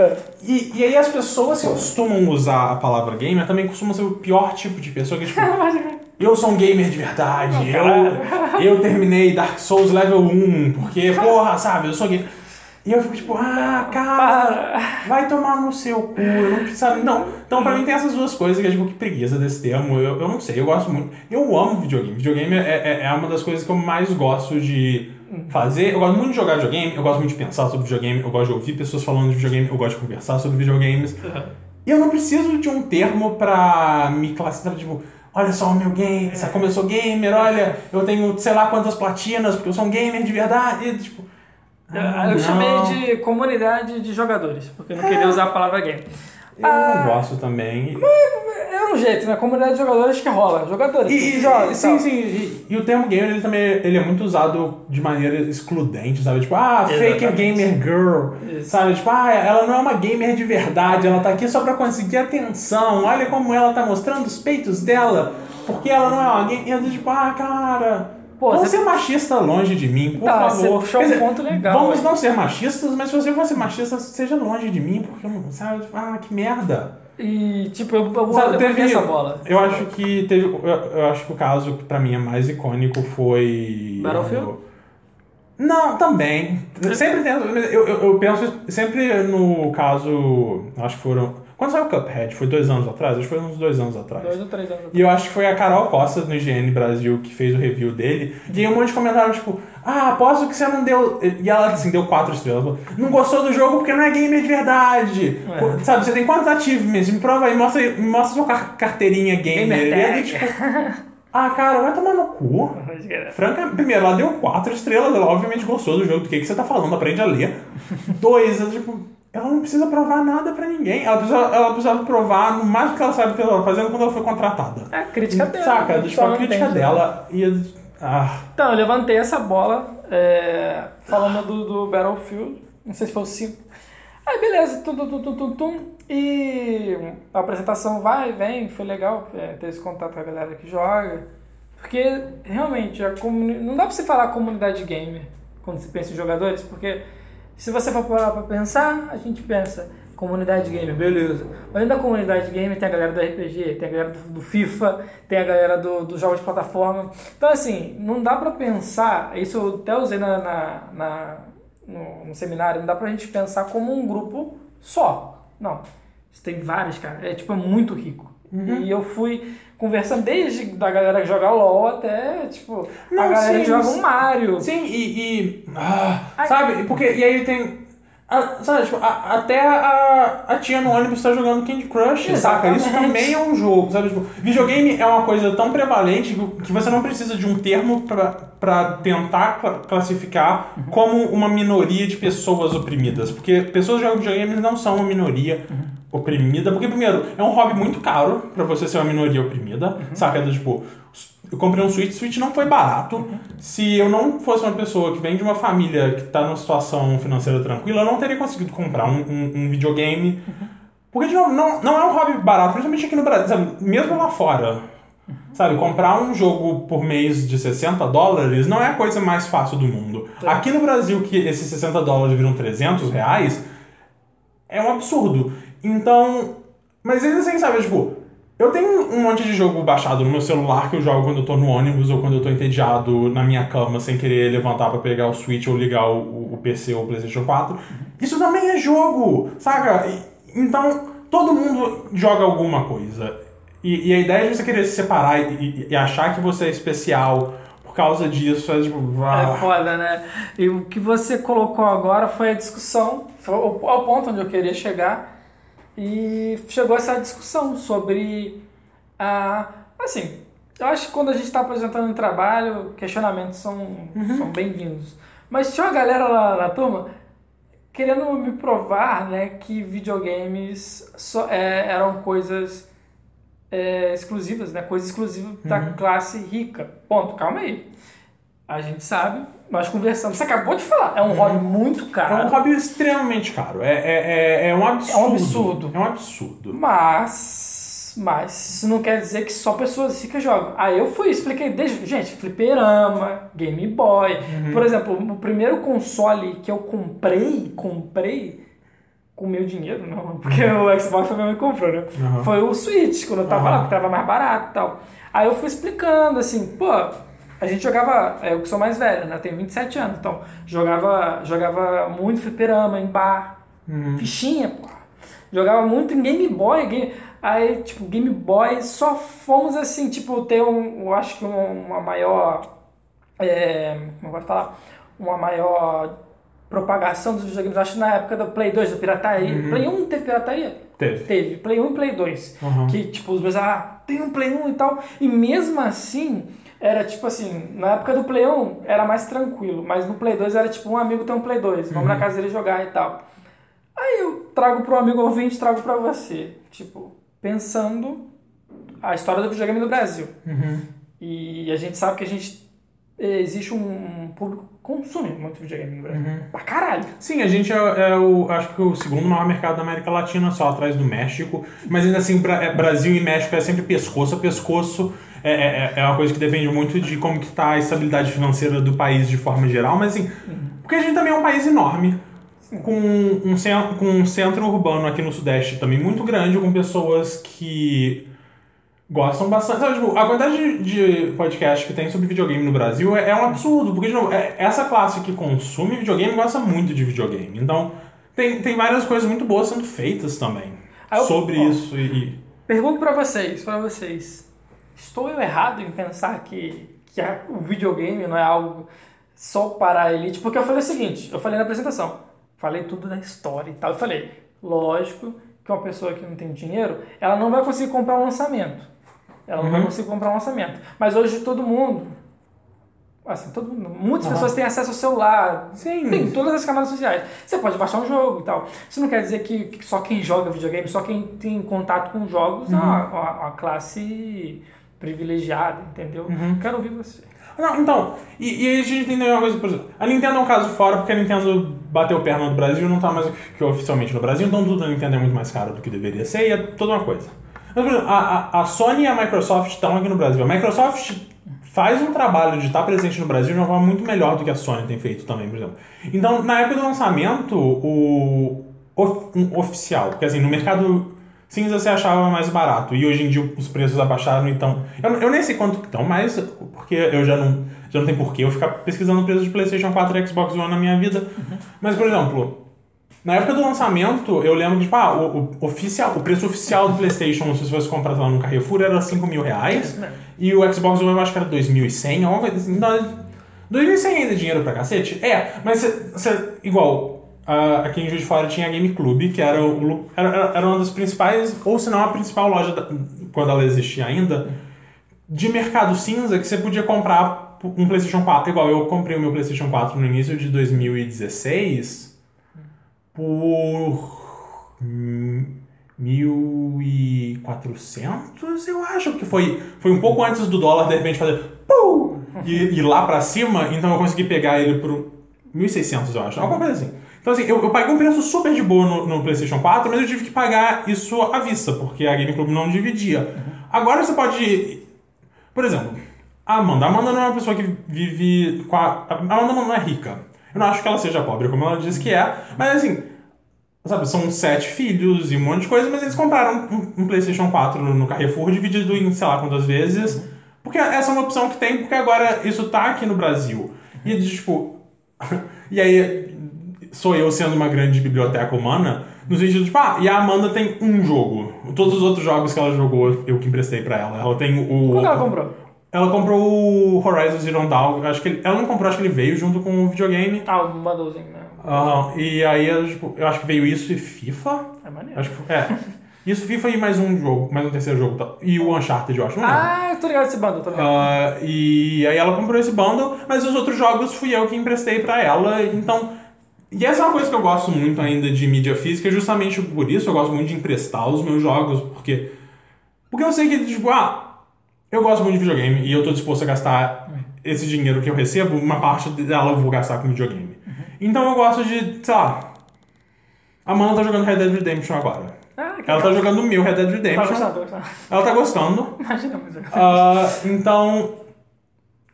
E, e aí as pessoas que costumam usar a palavra gamer também costumam ser o pior tipo de pessoa que, tipo, eu sou um gamer de verdade. Eu, eu terminei Dark Souls level 1, porque, porra, sabe, eu sou gamer. E eu fico tipo, ah, cara, vai tomar no seu cu, eu não preciso. Não, então pra mim tem essas duas coisas que é tipo, que preguiça desse termo. Eu, eu não sei, eu gosto muito. Eu amo videogame. Videogame é, é, é uma das coisas que eu mais gosto de fazer. Eu gosto muito de jogar videogame, eu gosto muito de pensar sobre videogame, eu gosto de ouvir pessoas falando de videogame, eu gosto de conversar sobre videogames. E eu não preciso de um termo pra me classificar, tipo, olha só o meu game, sabe como eu sou gamer, olha, eu tenho sei lá quantas platinas, porque eu sou um gamer de verdade. E, tipo, ah, Eu não. chamei de comunidade de jogadores, porque eu não queria usar a palavra game. Eu não gosto também. É um jeito, né? Comunidade de jogadores que rola. Jogadores E, e, jogam. e sim, sim. E, e o termo gamer ele também ele é muito usado de maneira excludente, sabe? Tipo, ah, fake gamer girl. Isso. Sabe? Tipo, ah, ela não é uma gamer de verdade, ela tá aqui só pra conseguir atenção. Olha como ela tá mostrando os peitos dela. Porque ela não é uma gamer. E tipo, ah, cara. Pô, vamos você- ser machista longe de mim, por Tá, favor. você puxou um ponto legal, Vamos hein? não ser machistas, mas se você for ser machista, seja longe de mim, porque eu não. Sabe? Tipo, ah, que merda. E, tipo, eu, eu, Sabe, eu teve, essa bola. Eu acho que teve. Eu, eu acho que o caso que pra mim é mais icônico foi. Battlefield? o- Não, também. Sempre tento. Eu, eu, eu penso sempre no caso. Acho que foram. Quando saiu o Cuphead? Foi dois anos atrás? Acho que foi uns dois anos atrás. Dois ou três anos. E eu acho que foi a Carol Costa do IGN Brasil que fez o review dele. E um monte de comentário tipo, ah, aposto que você não deu. E ela assim, deu quatro estrelas. Falou, Não gostou do jogo porque não é gamer de verdade. É. Sabe, você tem quantos achievements? Me prova aí, mostra, me mostra sua car- carteirinha gamer. Gamer E aí, tipo, ah, cara, vai tomar no cu. Franca, primeiro, ela deu quatro estrelas, ela obviamente gostou do jogo, do que, que você tá falando, aprende a ler. Dois, eu, tipo, ela não precisa provar nada pra ninguém. Ela precisa, ela precisava provar no máximo que ela sabe o que ela tá fazendo quando ela foi contratada. É a crítica dela. Saca? né? Tipo, Só a não crítica entende, né? dela ia. Ah. Então, eu levantei essa bola é, falando do, do Battlefield, não sei se foi o 5. Aí beleza, tum, tum, tum, tum, tum, tum, e a apresentação vai, vem, foi legal é, ter esse contato com a galera que joga. Porque realmente a comuni... não dá pra você falar comunidade gamer quando se pensa em jogadores, porque se você for parar pra pensar, a gente pensa comunidade gamer, beleza. Dentro da comunidade gamer tem a galera do RPG, tem a galera do, do FIFA, tem a galera do, dos jogos de plataforma. Então assim, não dá pra pensar, isso eu até usei na, na, na- no, no seminário, não dá pra gente pensar como um grupo só. Não. Isso tem vários, cara. É tipo, é muito rico. E eu fui conversando desde da galera que joga LOL até, tipo, a Não, galera sim, que joga um Mario. Sim, e. e ah, Ai. sabe? Porque. E aí tem. a- sabe, tipo, a- até a, a tia no ônibus tá jogando Candy Crush, saca? Isso Exatamente. também é um jogo, sabe? Tipo, videogame é uma coisa tão prevalente que, você não precisa de um termo pra, pra tentar cla- classificar como uma minoria de pessoas oprimidas. Porque pessoas que jogam videogame não são uma minoria oprimida. Porque, primeiro, é um hobby muito caro pra você ser uma minoria oprimida, saca? Do, tipo, eu comprei um Switch, Switch não foi barato. Se eu não fosse uma pessoa que vem de uma família que tá numa situação financeira tranquila, eu não teria conseguido comprar um, um- um videogame. Porque, de novo, não, não é um hobby barato, principalmente aqui no Brasil, sabe? mesmo lá fora. Sabe, comprar um jogo por mês de 60 dólares não é a coisa mais fácil do mundo. Aqui no Brasil, que esses 60 dólares viram 300 reais, é um absurdo. Então, mas eles assim, sabe, tipo, eu tenho um monte de jogo baixado no meu celular que eu jogo quando eu tô no ônibus ou quando eu tô entediado na minha cama sem querer levantar pra pegar o Switch ou ligar o, o PC ou o PlayStation 4. Isso também é jogo, saca? Então, todo mundo joga alguma coisa. E, e a ideia de você querer se separar e, e- e achar que você é especial por causa disso é tipo. É ah, foda, né? E o que você colocou agora foi a discussão, foi ao ponto onde eu queria chegar. E chegou essa discussão sobre a. Assim, eu acho que quando a gente está apresentando um trabalho, questionamentos são, são bem-vindos. Mas tinha uma galera lá na turma querendo me provar né, que videogames só, é, eram coisas é, exclusivas, né? Coisas exclusivas da classe rica. Ponto, calma aí. A gente sabe, nós conversamos. Você acabou de falar, é um hobby muito é caro. um hobby extremamente caro. É, é, é, é um absurdo. absurdo. É um absurdo. Mas, mas isso não quer dizer que só pessoas ricas jogam. Aí eu fui, expliquei desde. Gente, fliperama, Game Boy. Uhum. Por exemplo, o primeiro console que eu comprei, comprei com meu dinheiro, não, porque o Xbox foi meu que comprou, né? Uhum. Foi o Switch, quando eu tava Uhum. lá, porque tava mais barato e tal. Aí eu fui explicando, assim, pô, a gente jogava, é, eu que sou mais velho, né? Eu tenho 27 anos, então jogava, jogava muito fliperama em bar, Uhum. fichinha, pô. Jogava muito em Game Boy, game, aí, tipo, Game Boy, só fomos assim, tipo, ter um, eu acho que um- uma maior, é, como vai falar, uma maior propagação dos videogames, acho que na época do Play 2, do pirataria. Play 1 teve pirataria? Teve. Teve, Play 1 e Play 2. Uhum. Que, tipo, os meus, ah, tem um Play 1 e tal. E mesmo assim, era tipo assim, na época do Play 1 era mais tranquilo, mas no Play 2 era tipo, um amigo tem um Play 2, vamos na casa dele jogar e tal. Aí eu trago pro amigo ouvinte, trago pra você. Tipo, pensando a história do videogame no Brasil. E a gente sabe que a gente. Existe um, público que consome muito videogame no Brasil. Pra caralho. Sim, a gente é, é o, acho que o segundo maior mercado da América Latina, só atrás do México. Mas ainda assim, é, Brasil e México é sempre pescoço a pescoço. É, é, é uma coisa que depende muito de como que tá a estabilidade financeira do país de forma geral. Mas assim, porque a gente também é um país enorme. Com um, cen- com um centro urbano aqui no Sudeste também muito grande, com pessoas que gostam bastante. Sabe, tipo, a quantidade de, de podcast que tem sobre videogame no Brasil é, é um absurdo, porque, de novo, é- essa classe que consome videogame gosta muito de videogame. Então, tem, tem várias coisas muito boas sendo feitas também eu- sobre ó. isso. E, Pergunto pra vocês, pra vocês. Estou eu errado em pensar que, que a- o videogame não é algo só para a elite? Porque eu falei o seguinte, eu falei na apresentação, falei tudo da história e tal. Eu falei, lógico que uma pessoa que não tem dinheiro, ela não vai conseguir comprar um lançamento. Ela não vai conseguir comprar um lançamento. Mas hoje todo mundo Assim, todo mundo- muitas Aham. pessoas têm acesso ao celular. Sim. Tem todas as camadas sociais. Você pode baixar um jogo e tal. Isso não quer dizer que, que só quem joga videogame, só quem tem contato com jogos Uhum. uma, uma- uma classe privilegiada, entendeu? Uhum. Quero ouvir você. Não, então, e, e aí a gente entendeu uma coisa, por exemplo, a Nintendo é um caso fora porque a Nintendo bateu perna no Brasil e não tá mais que oficialmente no Brasil, então tudo da Nintendo é muito mais caro do que deveria ser e é toda uma coisa. Mas, por exemplo, a, a, a Sony e a Microsoft estão aqui no Brasil. A Microsoft faz um trabalho de estar presente no Brasil de uma forma muito melhor do que a Sony tem feito também, por exemplo. Então, na época do lançamento, o um oficial, porque assim, no mercado cinza você achava mais barato e hoje em dia os preços abaixaram, então... Eu, eu nem sei quanto que estão, mas porque eu já não, já não tem porquê eu ficar pesquisando o preço de PlayStation 4 e Xbox One na minha vida. Mas, por exemplo, na época do lançamento, eu lembro que, tipo, ah, o, o oficial, o preço oficial do PlayStation, se você fosse comprar lá no Carrefour, era 5 mil reais. E o Xbox One eu acho que era 2.100, alguma coisa assim. Então, 2.100 ainda é dinheiro pra cacete? É, mas você- igual, ah, aqui em Juiz de Fora tinha a Game Club, que era, o, era, era- uma das principais, ou se não a principal loja, da- quando ela existia ainda, de mercado cinza que você podia comprar um PlayStation 4. Igual, eu comprei o meu PlayStation 4 no início de 2016 por. hum, 1.400, eu acho que foi, foi um pouco antes do dólar de repente fazer pum, e ir lá pra cima, então eu consegui pegar ele por 1.600, eu acho, alguma coisa assim. Então, assim, eu, eu paguei um preço super de boa no, no PlayStation 4, mas eu tive que pagar isso à vista, porque a GameCube não dividia. Agora você pode. Por exemplo, a Amanda. A Amanda não é uma pessoa que vive com a. A Amanda não é rica. Eu não acho que ela seja pobre, como ela diz que é, mas assim. Sabe, são sete filhos e um monte de coisa, mas eles compraram um, um PlayStation 4 no, no Carrefour, dividido em sei lá quantas vezes. Porque essa é uma opção que tem, porque agora isso tá aqui no Brasil. E tipo. e aí, sou eu sendo uma grande biblioteca humana, no sentido de, tipo, ah, e a Amanda tem um jogo. Todos os outros jogos que ela jogou, eu que emprestei pra ela. Ela tem o. Que ela comprou? Ela comprou o Horizon Zero Dawn. Acho que ele- ela não comprou, acho que ele veio junto com o videogame. Ah, um bundlezinho, né? Aham, e aí, eu, tipo, eu acho que veio isso e FIFA. É maneiro. Acho que é. Isso, FIFA e mais um jogo, mais um terceiro jogo. tá? E o Uncharted, eu acho. Não lembro. Ah, eu tô ligado esse bundle, tô ligado. Ah, e aí ela comprou esse bundle, mas os outros jogos fui eu que emprestei pra ela, então... E essa é uma coisa que eu gosto muito ainda de mídia física, justamente por isso eu gosto muito de emprestar os meus jogos, porque... Porque eu sei que, tipo, ah, eu gosto muito de videogame e eu tô disposto a gastar esse dinheiro que eu recebo, uma parte dela eu vou gastar com videogame. Então eu gosto de, sei lá... A Amanda tá jogando Red Dead Redemption agora. Ah, Ela tá legal. jogando o meu Red Dead Tá Redemption. gostando, tá gostando. Ela tá gostando. Imagina, mas eu Ah, então.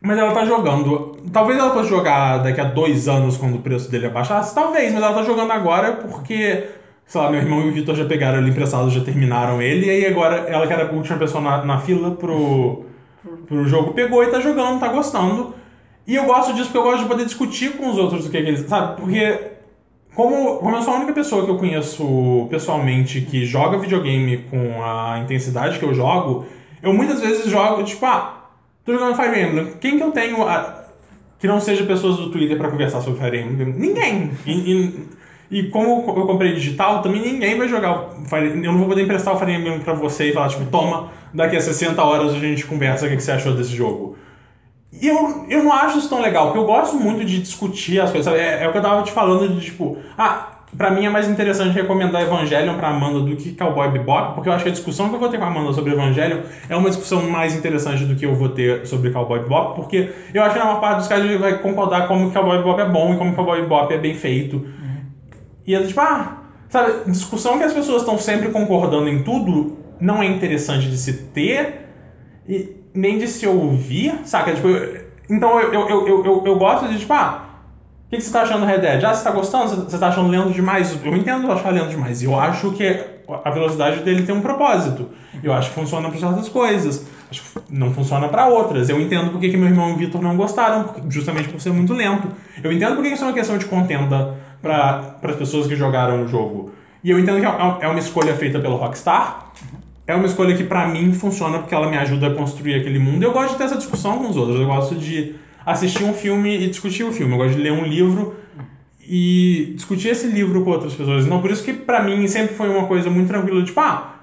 Mas ela tá jogando. Talvez ela fosse jogar daqui a dois anos quando o preço dele abaixasse. Talvez, mas ela tá jogando agora porque. Sei lá, meu irmão e o Vitor já pegaram ele emprestado, já terminaram ele. E aí agora ela, que era a última pessoa na, na fila pro, pro jogo, pegou e tá jogando, tá gostando. E eu gosto disso porque eu gosto de poder discutir com os outros o que, que eles. Sabe? Porque. Como, como eu sou a única pessoa que eu conheço pessoalmente que joga videogame com a intensidade que eu jogo, eu muitas vezes jogo, tipo, ah, tô jogando Fire Emblem. Quem que eu tenho ah, que não seja pessoas do Twitter pra conversar sobre Fire Emblem? Ninguém! E, e, e como eu comprei digital, também ninguém vai jogar o Fire Emblem. Eu não vou poder emprestar o Fire Emblem pra você e falar, tipo, toma, daqui a 60 horas a gente conversa o que que você achou desse jogo. E eu, eu não acho isso tão legal, porque eu gosto muito de discutir as coisas? É, é o que eu tava te falando de, tipo, ah, pra mim é mais interessante recomendar Evangelion pra Amanda do que Cowboy Bebop, porque eu acho que a discussão que eu vou ter com a Amanda sobre Evangelion é uma discussão mais interessante do que eu vou ter sobre Cowboy Bebop, porque eu acho que na maior parte dos casos ele vai concordar como Cowboy Bebop é bom e como Cowboy Bebop é bem feito. E é tipo, ah, sabe, discussão que as pessoas estão sempre concordando em tudo não é interessante de se ter e nem de se ouvir, saca? Tipo, eu- então eu, eu, eu, eu, eu gosto de, tipo, ah, o que, que você tá achando do Red Dead? Ah, você tá gostando? Você, tá achando lento demais? Eu entendo achar lento demais. Eu acho que a velocidade dele tem um propósito. Eu acho que funciona para certas coisas. Acho que não funciona para outras. Eu entendo porque que meu irmão e o Vitor não gostaram, justamente por ser muito lento. Eu entendo porque isso é uma questão de contenda para as pessoas que jogaram o jogo. E eu entendo que é é uma escolha feita pelo Rockstar. É uma escolha que pra mim funciona porque ela me ajuda a construir aquele mundo. Eu gosto de ter essa discussão com os outros. Eu gosto de assistir um filme e discutir o filme. Eu gosto de ler um livro e discutir esse livro com outras pessoas. Então, por isso que pra mim sempre foi uma coisa muito tranquila, tipo, ah,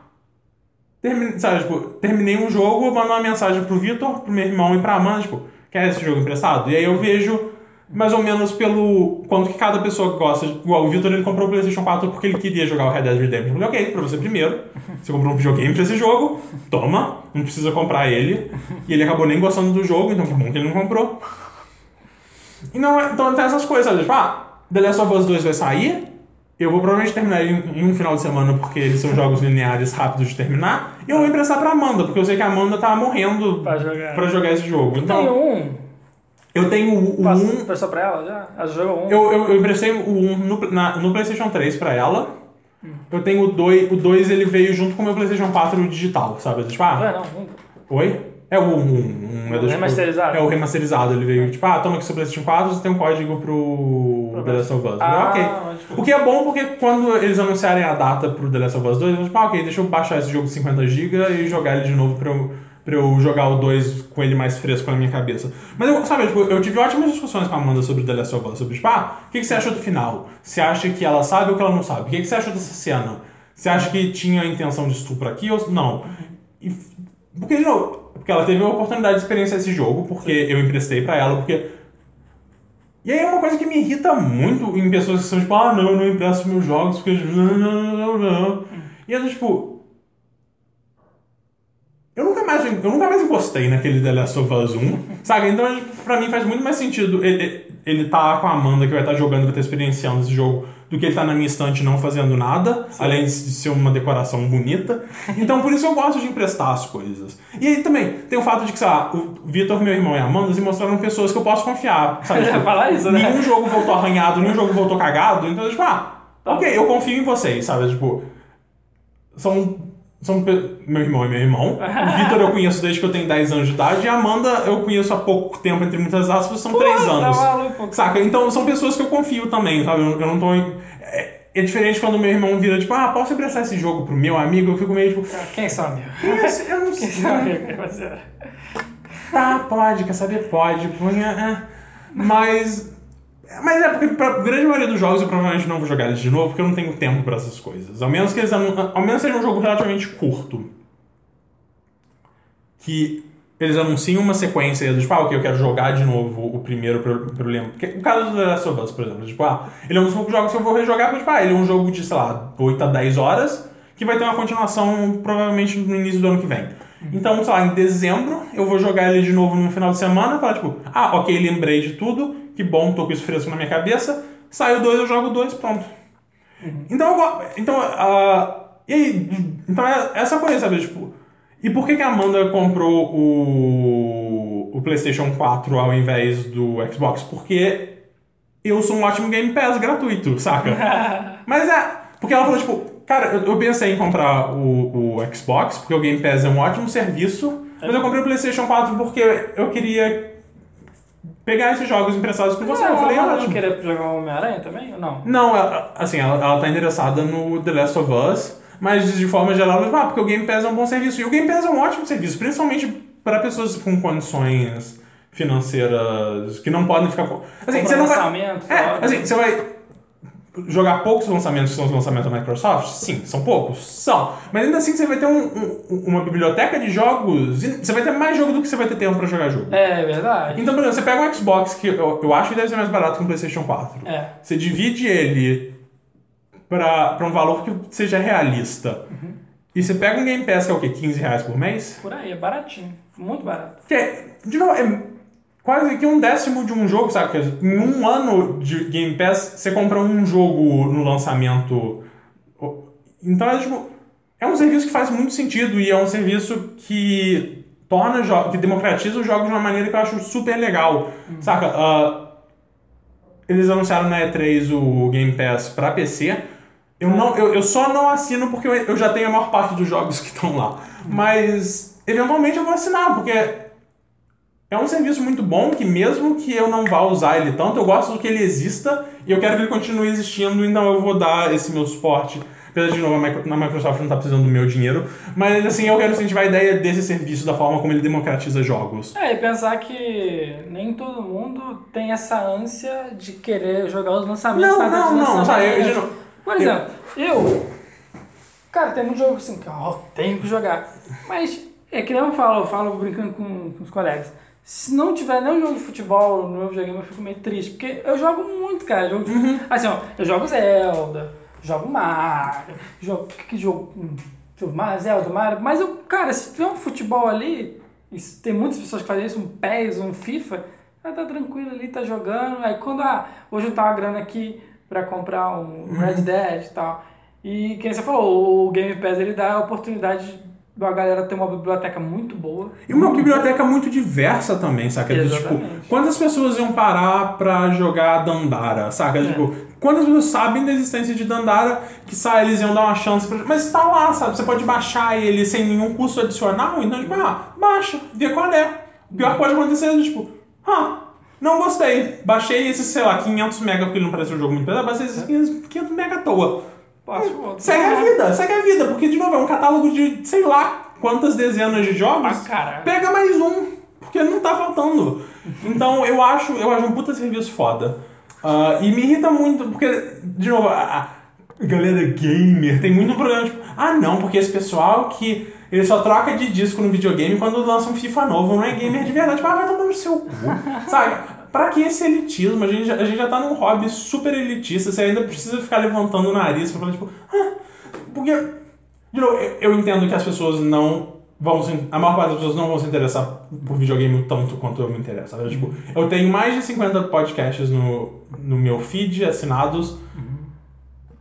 terminei, sabe, tipo, terminei um jogo, eu mando uma mensagem pro Vitor, pro meu irmão e pra Amanda, tipo, quer esse jogo emprestado? E aí eu vejo mais ou menos pelo quanto que cada pessoa gosta. O Victor ele comprou o PlayStation 4 porque ele queria jogar o Red Dead Redemption. Eu falei, ok, pra você primeiro. Você comprou um videogame pra esse jogo, toma, não precisa comprar ele. E ele acabou nem gostando do jogo, então que bom que ele não comprou. E não, então tem essas coisas, sabe? Tipo, ah, The Last of Us 2 vai sair, eu vou provavelmente terminar ele em, em um final de semana, porque eles são jogos lineares rápidos de terminar, e eu vou emprestar pra Amanda, porque eu sei que a Amanda tá morrendo Pra jogar. pra jogar esse jogo. Tem Então, um. Eu tenho o 1. Passou, passou pra ela já? Ela jogou um. Eu, eu, eu emprestei o 1 no, na- no PlayStation 3 pra ela. Eu tenho o 2, o 2 ele veio junto com o meu PlayStation 4 digital, sabe? Tipo, Não ah, é não, um. oi? É o 1, um, é do, O remasterizado? É o remasterizado, ele veio tipo, ah, toma aqui seu PlayStation 4, você tem um código pro The Last of Us. Ah, ok. ótimo. O que é bom porque quando eles anunciarem a data pro The Last of Us 2, eu vou tipo, ah, ok, deixa eu baixar esse jogo de 50GB e jogar ele de novo pra eu, pra eu jogar o 2 com ele mais fresco na minha cabeça. Mas eu, sabe, tipo, eu tive ótimas discussões com a Amanda sobre The Last of Us, sobre tipo, ah, o que, que você achou do final? Você acha que ela sabe ou que ela não sabe? O que, que você achou dessa cena? Você acha que tinha a intenção de estupro aqui ou não? E, porque, de novo, porque ela teve a oportunidade de experienciar esse jogo, porque eu emprestei pra ela, porque e aí é uma coisa que me irrita muito em pessoas que são tipo, ah, não, eu não empresto meus jogos porque. Não, não, não, não. E eu, tipo. Eu nunca mais, eu nunca mais encostei naquele The Last of Us 1, sabe? Então, pra mim faz muito mais sentido ele, ele tá com a Amanda que vai estar jogando, vai estar experienciando esse jogo, do que ele tá na minha estante não fazendo nada, além de ser uma decoração bonita. Então, por isso eu gosto de emprestar as coisas. E aí também, tem o fato de que, sei lá, o Vitor, meu irmão e a Amanda se mostraram pessoas que eu posso confiar, sabe? Ia falar isso, né? Nenhum jogo voltou arranhado, nenhum jogo voltou cagado, então, tipo, ah, ok, eu confio em vocês, sabe? Tipo, são. São meu irmão e meu irmão. O Vitor eu conheço desde que eu tenho 10 anos de idade. E a Amanda eu conheço há pouco tempo, entre muitas aspas, são 3 Tá anos. maluco. Saca? Então são pessoas que eu confio também, sabe? Eu, eu não tô. em- É, é diferente quando meu irmão vira, tipo, ah, posso emprestar esse jogo pro meu amigo? Eu fico meio tipo. Quem são, amigo? "Esse- Eu não Quem sei. Quem é? Tá, pode, quer saber? Pode. Punha, é. Mas. Mas é porque pra grande maioria dos jogos eu provavelmente não vou jogar eles de novo porque eu não tenho tempo pra essas coisas. Ao menos que eles ao menos seja um jogo relativamente curto. Que eles anunciam uma sequência do tipo, ah, ok, eu quero jogar de novo o primeiro lembrar. Porque O caso do The Last of Us, por exemplo, tipo, ah, ele é um dos poucos jogos que eu vou rejogar, porque, tipo, ah, ele é um jogo de, sei lá, 8 a 10 horas, que vai ter uma continuação provavelmente no início do ano que vem. Então, sei lá, em dezembro eu vou jogar ele de novo no final de semana, falar, tipo, ah, ok, lembrei de tudo, que bom, tô com isso fresco na minha cabeça, saiu dois, eu jogo dois, pronto. Então, eu então, ah, e aí, então é essa coisa, sabe, tipo, e por que que a Amanda comprou o, o PlayStation 4 ao invés do Xbox? Porque eu sou um ótimo Game Pass gratuito, saca? Mas é, porque ela falou, tipo, cara, eu, eu pensei em comprar o, o Xbox, porque o Game Pass é um ótimo serviço, mas eu comprei o PlayStation 4 porque eu queria pegar esses jogos emprestados por você. eu falei, ela não ótimo. queria jogar o Homem-Aranha também? Ou não? Não, ela- assim, ela, ela tá interessada no The Last of Us, mas de forma geral, ela fala, ah, porque o Game Pass é um bom serviço. E o Game Pass é um ótimo serviço, principalmente para pessoas com condições financeiras que não podem ficar... com- Assim, você não vai... É, assim, você vai jogar poucos lançamentos que são os lançamentos da Microsoft? Sim, são poucos? São. Mas ainda assim você vai ter um- um- uma biblioteca de jogos, você vai ter mais jogo do que você vai ter tempo para jogar jogo. É verdade. Então, por exemplo, você pega um Xbox, que eu, eu acho que deve ser mais barato que um PlayStation 4. É. Você divide ele pra, pra um valor que seja realista. E você pega um Game Pass, que é o quê? 15 reais por mês? Por aí, é baratinho. Muito barato. Que é, de novo, é quase que um décimo de um jogo, sabe? Porque Em um ano de Game Pass, você compra um jogo no lançamento. Então é tipo. É um serviço que faz muito sentido e é um serviço que torna que democratiza os jogos de uma maneira que eu acho super legal. Saca? Ah, eles anunciaram na E3 o Game Pass pra PC. Eu, não, eu, eu só não assino porque eu, eu já tenho a maior parte dos jogos que estão lá. Mas, eventualmente, eu vou assinar, porque é um serviço muito bom que, mesmo que eu não vá usar ele tanto, eu gosto do que ele exista e eu quero que ele continue existindo, então eu vou dar esse meu suporte. Apesar de, novo, na Microsoft não tá precisando do meu dinheiro, mas assim, eu quero incentivar a ideia desse serviço, da forma como ele democratiza jogos. É, e pensar que nem todo mundo tem essa ânsia de querer jogar os lançamentos Não, não, não, sabe, eu- eu- Por exemplo, eu. Cara, tem muito jogo assim ó, tenho que jogar. Mas é que nem eu falo, eu falo brincando com, com os colegas. Se não tiver nenhum jogo de futebol no meu videogame, eu fico meio triste. Porque eu jogo muito, cara. Jogo de- Uhum. Assim, ó, eu jogo Zelda, jogo Mario, jogo. Que, que jogo? Hum, Zelda, Mario. Mas eu, cara, se tiver um futebol ali, e tem muitas pessoas que fazem isso, um PES, um FIFA, ah, tá tranquilo ali, tá jogando. Aí quando, ah, vou juntar uma grana aqui pra comprar um Red Dead e tal. E quem você falou, o Game Pass ele dá a oportunidade da galera ter uma biblioteca muito boa. E uma biblioteca muito diversa também, saca? Tipo, Exatamente. quantas pessoas iam parar pra jogar Dandara, saca? Tipo, quantas pessoas sabem da existência de Dandara que sai, eles iam dar uma chance pra... Mas tá lá, sabe? Você pode baixar ele sem nenhum custo adicional, então, tipo, ah, baixa, vê qual é. O pior que pode acontecer é, tipo, ah, não gostei. Baixei esse, sei lá, 500 mega, porque não parece um jogo muito pesado, baixei esses 500, 500 mega à toa. Pro outro. Segue a vida, segue a vida, porque de novo é um catálogo de sei lá quantas dezenas de jogos. Caralho. Pega mais um, porque não tá faltando. Então eu acho, eu acho um puta serviço foda. Ah, e me irrita muito, porque, de novo, a, a galera gamer tem muito problema, tipo, ah não, porque esse pessoal que ele só troca de disco no videogame quando lança um FIFA novo, não é gamer de verdade. Tipo, ah, vai tomar no seu cu. Sabe? Pra que esse elitismo? A gente, já- a gente já tá num hobby super elitista, você ainda precisa ficar levantando o nariz pra falar, tipo, ah, porque. De novo, eu, eu entendo que as pessoas não vão se. A maior parte das pessoas não vão se interessar por videogame tanto quanto eu me interesso. sabe? Tipo, eu tenho mais de 50 podcasts no, no meu feed assinados.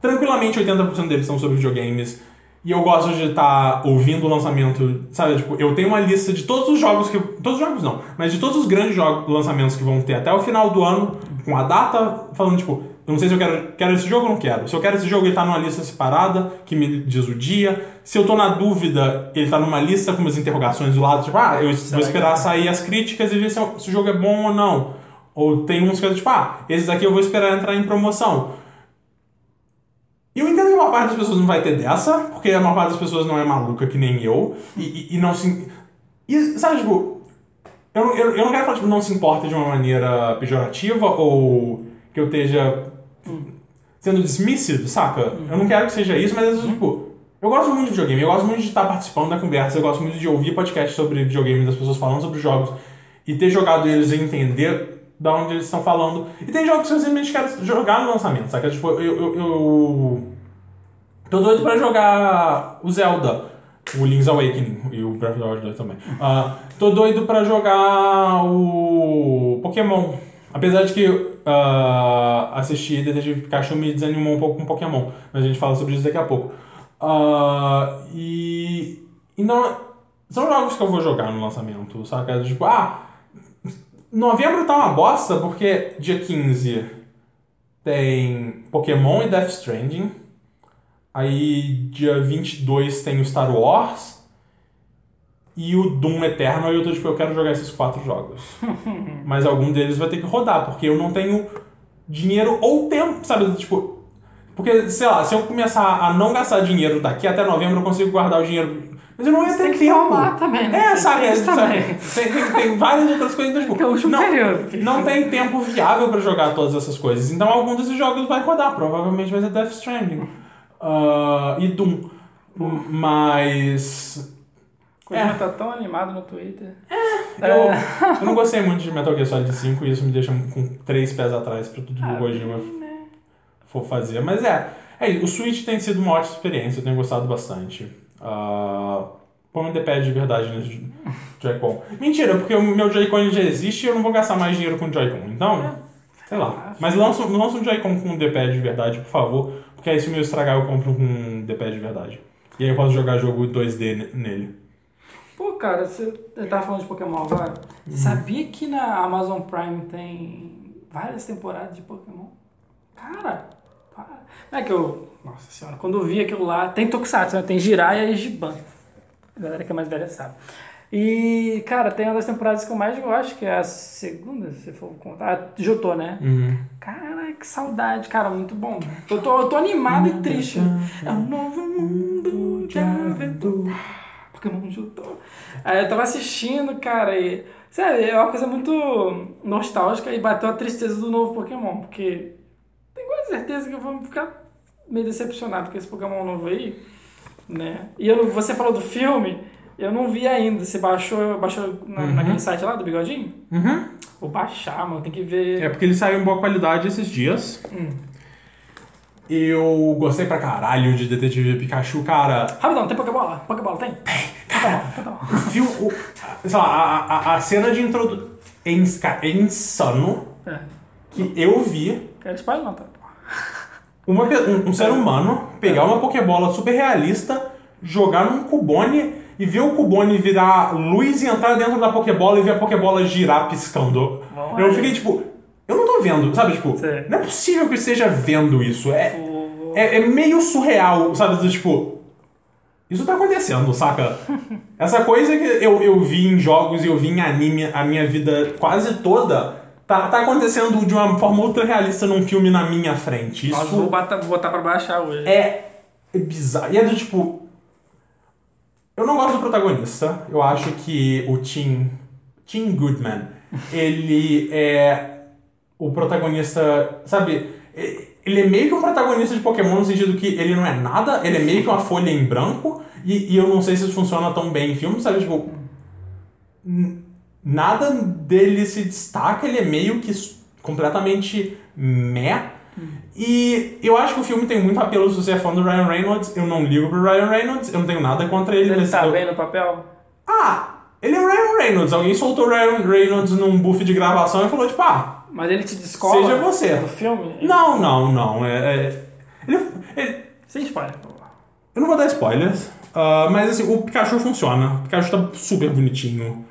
Tranquilamente 80% deles são sobre videogames. E eu gosto de estar ouvindo o lançamento, sabe? Tipo, eu tenho uma lista de todos os jogos que. Todos os jogos não, mas de todos os grandes jogos, lançamentos que vão ter até o final do ano, com a data, falando, tipo, eu não sei se eu quero, quero esse jogo ou não quero. Se eu quero esse jogo, ele tá numa lista separada, que me diz o dia. Se eu tô na dúvida, ele tá numa lista com umas interrogações do lado, tipo, ah, eu vou esperar sair as críticas e ver se, se o jogo é bom ou não. Ou tem uns que eu, tipo, ah, esses aqui eu vou esperar entrar em promoção. E eu entendo que a maior parte das pessoas não vai ter dessa, porque a maior parte das pessoas não é maluca que nem eu, e, e, e não se. E, sabe, tipo, eu, não- eu, eu não quero falar, tipo, não se importa de uma maneira pejorativa ou que eu esteja sendo dismissive, saca? Eu não quero que seja isso, mas, tipo, eu gosto muito de videogame, eu gosto muito de estar participando da conversa, eu gosto muito de ouvir podcast sobre videogame, das pessoas falando sobre jogos, e ter jogado eles e entender da onde eles estão falando. E tem jogos que eu simplesmente quero jogar no lançamento, saca? Tipo, eu, eu, eu tô doido pra jogar o Zelda, o Link's Awakening e o Breath of the Wild 2 também. Ah, tô doido pra jogar o Pokémon. Apesar de que ah, assistir Detetive Pikachu me desanimou um pouco com Pokémon, mas a gente fala sobre isso daqui a pouco. Ah, e, e não, são jogos que eu vou jogar no lançamento, saca? Tipo, ah, novembro tá uma bosta porque dia 15 tem Pokémon e Death Stranding. Aí dia 22 tem o Star Wars. E o Doom Eternal, e eu tô tipo, eu quero jogar esses quatro jogos. Mas algum deles vai ter que rodar, porque eu não tenho dinheiro ou tempo, sabe? Tipo, porque, sei lá, se eu começar a não gastar dinheiro daqui até novembro, eu consigo guardar o dinheiro. Mas eu não ia ter tem que tempo. formar também, né? É, sabe? isso sabe? também. Tem, tem, tem várias outras coisas. Tipo, Que é o último não, período. não tem tempo viável pra jogar todas essas coisas. Então algum desses jogos vai rodar. Provavelmente vai ser Death Stranding. Ah, e Doom. Mas. Coisa É. tá tão animado no Twitter. Eu, eu não gostei muito de Metal Gear Solid 5 e isso me deixa com três pés atrás pra tudo que o Kojima for fazer. Mas é, é, o Switch tem sido uma ótima experiência, eu tenho gostado bastante. Uh, põe um D-pad de verdade nesse Joy-Con. Mentira, porque o meu Joy-Con já existe e eu não vou gastar mais dinheiro com o Joy-Con. Então, sei lá. Mas lança, lança um Joy-Con com um D-pad de verdade, por favor. Porque aí se o meu estragar eu compro com um D-pad de verdade. E aí eu posso jogar jogo 2D ne- nele. Pô, cara, você tava falando de Pokémon agora. Uhum. Sabia que na Amazon Prime tem várias temporadas de Pokémon? Cara, para. Não é que eu. Nossa senhora, quando eu vi aquilo lá. Tem Tokusatsu, né? Tem Jiraiya e Giban. A galera que é mais velha sabe. E, cara, tem uma das temporadas que eu mais gosto, que é a segunda, se for contar. A Jotô, né? Uhum. Cara, que saudade, cara, muito bom. Eu tô, eu tô animado e triste. É um novo mundo de aventura. Pokémon Jotô. Aí eu tava assistindo, cara, e. Sério, é uma coisa muito nostálgica e bateu a tristeza do novo Pokémon, porque tenho quase certeza que eu vou ficar meio decepcionado com esse Pokémon novo aí, né? E eu, você falou do filme, Eu não vi ainda. Você baixou, baixou na- naquele site lá do Bigodinho? Uhum. Vou baixar, mano. Tem que ver. É porque ele saiu em boa qualidade esses dias. Eu gostei pra caralho de Detetive Pikachu, cara. Rapidão, tem Pokébola? Pokébola tem? Tem. Pokébola. O filme. o- sei lá, a, a, a cena de introdução. É, ins- cara, é insano É. que eu vi Quero spoiler não, tá? Uma um, um ser humano pegar uma Pokébola super realista, jogar num Cubone e ver o Cubone virar luz e entrar dentro da Pokébola e ver a Pokébola girar piscando. Bom, eu é. fiquei tipo, eu não tô vendo, sabe? Tipo, Sei. não é possível que eu esteja vendo isso. É, é, é meio surreal, sabe? Tipo, isso tá acontecendo, saca? Essa coisa que eu, eu vi em jogos e eu vi em anime a minha vida quase toda, tá, tá acontecendo de uma forma ultra realista num filme na minha frente. Isso Nossa, vou botar, botar pra baixar hoje. é, é bizarro. E é do tipo. Eu não gosto do protagonista. Eu acho que o Tim. Tim Goodman. Ele é o protagonista. Sabe? Ele é meio que um protagonista de Pokémon no sentido que ele não é nada, ele é meio que uma folha em branco. E, e eu não sei se isso funciona tão bem em filme, sabe? Tipo. n- Nada dele se destaca, ele é meio que completamente meh. E eu acho que o filme tem muito apelo se você é fã do Ryan Reynolds. Eu não ligo pro Ryan Reynolds, eu não tenho nada contra ele. Ele mas tá eu- bem no papel? Ah, ele é o Ryan Reynolds. Alguém soltou o Ryan Reynolds num buff de gravação e falou, tipo, ah, Mas ele te descola Seja você. do filme? não, não, não. É, é- ele, ele- Sem spoiler, eu não vou dar spoilers, ah, mas assim, o Pikachu funciona. O Pikachu tá super bonitinho.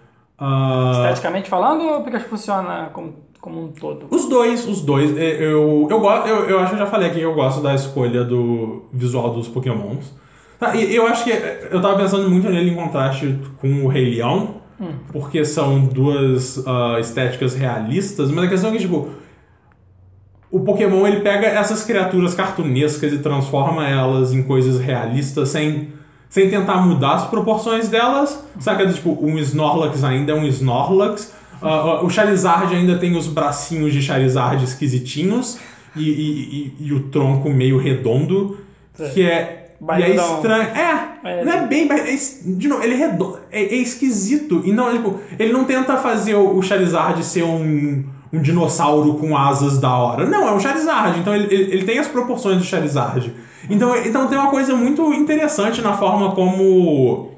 Ah, Esteticamente falando, ou o Pikachu funciona como, como um todo? Os dois, os dois. É, Eu, eu, gosto, eu, eu acho que eu já falei aqui que eu gosto da escolha do visual dos Pokémons. Tá, e eu acho que eu tava pensando muito nele em contraste com o Rei Leão, porque são duas ah, estéticas realistas, mas a questão é que, tipo, o Pokémon ele pega essas criaturas cartunescas e transforma elas em coisas realistas sem, sem tentar mudar as proporções delas. Saca? Tipo, um Snorlax ainda é um Snorlax. Ah, o Charizard ainda tem os bracinhos de Charizard esquisitinhos e, e, e, e o tronco meio redondo, que é. E é estranho. É, É. não é bem. é de novo, ele é redondo. É, é esquisito. E não, tipo, ele não tenta fazer o o Charizard ser um, um dinossauro com asas da hora. Não, é um Charizard. Então ele, ele, ele tem as proporções do Charizard. Então, então tem uma coisa muito interessante na forma como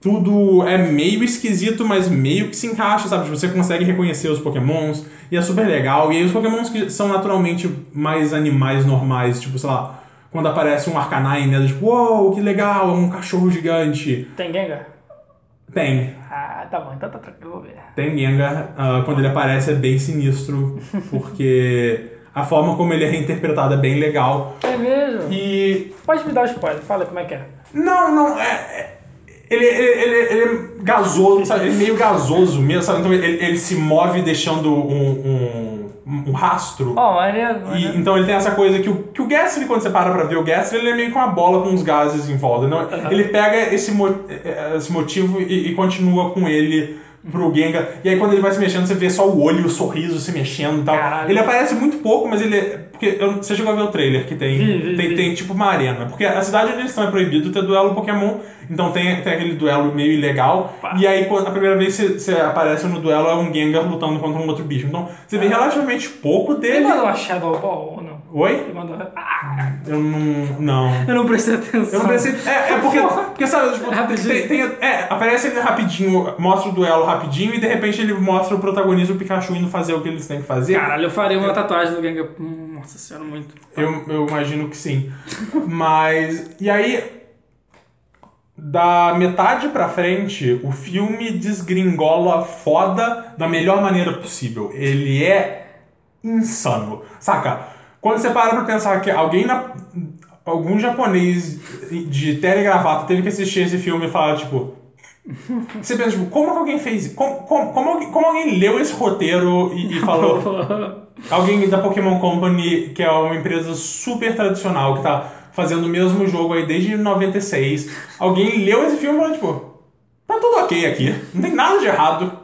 tudo é meio esquisito, mas meio que se encaixa, sabe? Tipo, Você consegue reconhecer os pokémons e é super legal. E aí os pokémons que são naturalmente mais animais normais, tipo, sei lá, quando aparece um Arcanine, né? Tipo, uou, que legal, é um cachorro gigante. Tem Gengar? Tem. Ah, tá bom, então tá tranquilo, vou ver. Tem Gengar. ah, quando ele aparece é bem sinistro, porque a forma como ele é reinterpretado é bem legal. É mesmo? E Pode me dar o spoiler, fala como é que é. Não, não, é. é- ele, ele, ele, ele é gasoso, sabe? Ele é meio gasoso mesmo, sabe? Então ele, ele se move deixando um, um, um rastro. Ó, maneiro, E, maneiro. então ele tem essa coisa que o, que o Gastly, quando você para pra ver o Gastly, ele é meio com uma bola com uns gases em volta. Então ele pega esse, mo- eh, esse motivo e, e continua com ele pro Gengar. E aí quando ele vai se mexendo, você vê só o olho e o sorriso se mexendo e tal. Caralho. Ele aparece muito pouco, mas ele é... Porque eu- você chegou a ver o trailer que tem, tem, tem tipo uma arena. Porque a cidade onde eles estão é proibido ter duelo Pokémon. Então tem, tem aquele duelo meio ilegal. Pá. E aí a primeira vez que você, você aparece no duelo é um Gengar lutando contra um outro bicho. Então você vê relativamente pouco Ele dele. mandou uma Shadow Ball não? Oi? Ele mandou. Ah, Eu não. Não. eu não prestei atenção. Eu não pensei. É, é porque. Porque sabe, tipo, tem, tem- é, aparece ele rapidinho, mostra o duelo rapidinho e de repente ele mostra o protagonista, o Pikachu, indo fazer o que eles têm que fazer. Caralho, eu faria uma tatuagem do Gengar. Nossa senhora, muito. Eu, eu imagino que sim. Mas. E aí. Da metade pra frente, o filme desgringola foda da melhor maneira possível. Ele é insano. Saca? Quando você para pra pensar que alguém na. Algum japonês de telegravata teve que assistir esse filme e falar, tipo. Você pensa, tipo, como que alguém fez? Como, como, como, alguém, como alguém leu esse roteiro e, e falou. Alguém da Pokémon Company, que é uma empresa super tradicional, que tá fazendo o mesmo jogo aí desde 96. Alguém leu esse filme e falou, tipo, tá tudo ok aqui, não tem nada de errado.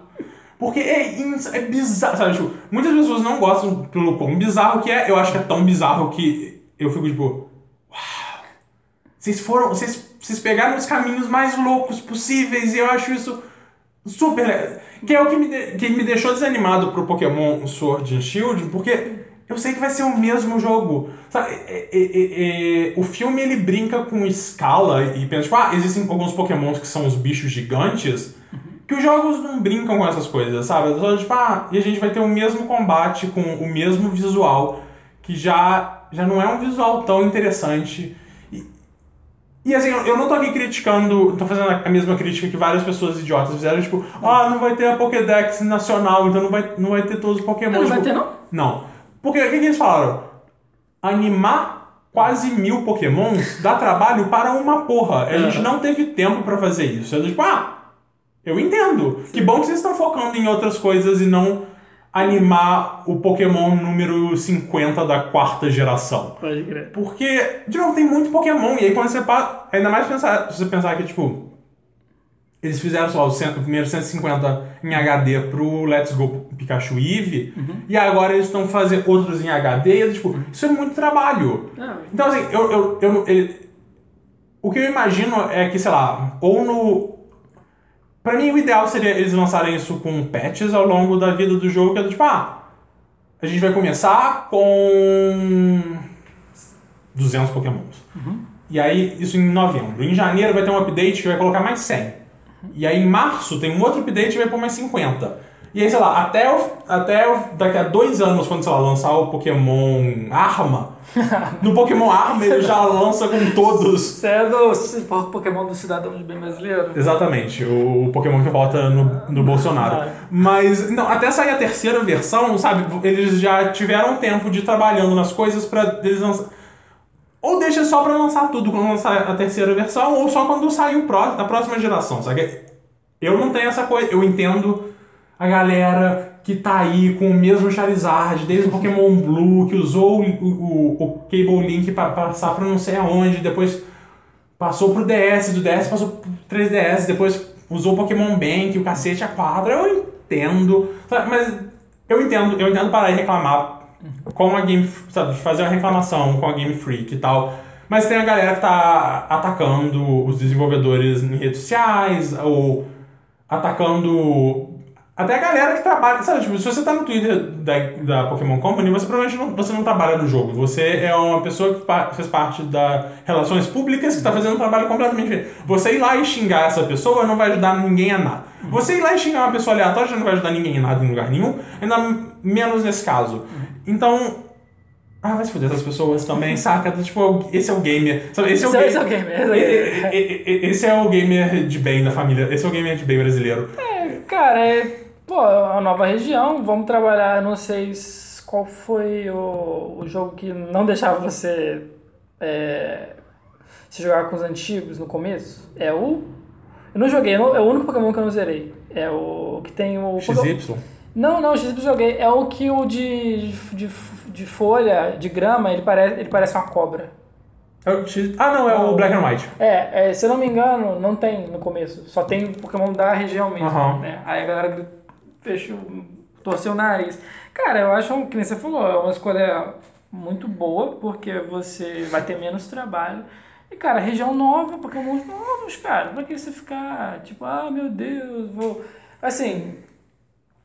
Porque é, é bizarro, sabe? Tipo, muitas pessoas não gostam pelo quão bizarro que é. Eu acho que é tão bizarro que eu fico, tipo, uau. Vocês foram, vocês vocês pegaram os caminhos mais loucos possíveis e eu acho isso super. Que é o que me, de- que me deixou desanimado pro Pokémon Sword and Shield, porque eu sei que vai ser o mesmo jogo. Sabe, é- é- é- o filme ele brinca com escala e pensa, tipo, ah, existem alguns Pokémons que são os bichos gigantes, que os jogos não brincam com essas coisas, sabe? Só, tipo, ah, e a gente vai ter o mesmo combate com o mesmo visual, que já, já não é um visual tão interessante. E, e assim, eu eu não tô aqui criticando, tô fazendo a mesma crítica que várias pessoas idiotas fizeram, tipo, ah, não vai ter a Pokédex nacional, então não vai, não vai ter todos os Pokémon. Não vai Tipo, ter, não? Não. Porque o que, que eles falaram? Animar quase mil Pokémons dá trabalho para uma porra. A gente não teve tempo pra fazer isso. É do tipo, ah, eu entendo. Que bom que vocês estão focando em outras coisas e não animar o Pokémon número 50 da quarta geração. Pode crer. Porque, de novo, tem muito Pokémon. E aí quando você passa. Ainda mais pensar, se você pensar que, tipo. Eles fizeram só o, cento, o primeiro 150 em HD pro Let's Go Pikachu Eevee. E agora eles estão fazendo outros em HD. E, tipo, isso é muito trabalho. Não, Então, assim, eu, eu, eu, ele- o que eu imagino é que, sei lá, ou no. Pra mim, o ideal seria eles lançarem isso com patches ao longo da vida do jogo, que é do tipo, ah, a gente vai começar com 200 Pokémons. E aí, isso em novembro. Em janeiro vai ter um update que vai colocar mais 100. E aí, em março, tem um outro update que vai pôr mais 50. E aí, sei lá, até, o, até o- daqui a dois anos, quando, sei lá, lançar o Pokémon Arma, no Pokémon Arma ele já lança com todos. Você é c- Pokémon do cidadão de bem brasileiro? Exatamente, o Pokémon que vota no, no Bolsonaro. Ah. Mas, não, até sair a terceira versão, sabe, eles já tiveram tempo de ir trabalhando nas coisas pra eles lançar. Ou deixa só pra lançar tudo quando lançar a terceira versão, ou só quando sair o próximo, a próxima geração, sabe? Eu não tenho essa coisa, eu entendo a galera que tá aí com o mesmo Charizard, desde o Pokémon Blue, que usou o, o, o Cable Link pra passar pra não sei aonde, depois passou pro DS, do DS passou pro 3DS, depois usou o Pokémon Bank, o cacete a 4, eu entendo, mas eu entendo, eu entendo parar e reclamar com a Game, sabe, fazer uma reclamação com a Game Freak e tal, mas tem a galera que tá atacando os desenvolvedores em redes sociais, ou atacando até a galera que trabalha, sabe, tipo, se você tá no Twitter da, da Pokémon Company, você provavelmente não, você não trabalha no jogo. Você é uma pessoa que pa- fez parte da relações públicas que tá fazendo um trabalho completamente diferente. Você ir lá e xingar essa pessoa não vai ajudar ninguém a nada. Você ir lá e xingar uma pessoa aleatória não vai ajudar ninguém a nada em lugar nenhum, ainda menos nesse caso. Então, ah, vai se fuder essas pessoas também, saca? Tipo, esse é o gamer. Sabe? Esse é o Esse gamer. esse é o gamer, Esse é o gamer de bem da família. Esse é o gamer de bem brasileiro. É, cara, é. Pô, é uma nova região, vamos trabalhar, não sei qual foi o, o jogo que não deixava você é, se jogar com os antigos no começo. É o. Eu não joguei, é o único Pokémon que eu não zerei. É o que tem o. XY. Não, não, o XY eu joguei. É o que o de, de, de folha, de grama, ele parece, ele parece uma cobra. É o X... Ah, não, é o Black and White. É, é, se eu não me engano, não tem no começo. Só tem Pokémon da região mesmo. Aham. né? Aí a galera fechou, torceu o nariz. Cara, eu acho, que nem você falou, é uma escolha muito boa, porque você vai ter menos trabalho. E, cara, região nova, Pokémon novos, cara. Pra que você ficar, tipo, ah, meu Deus, vou... Assim,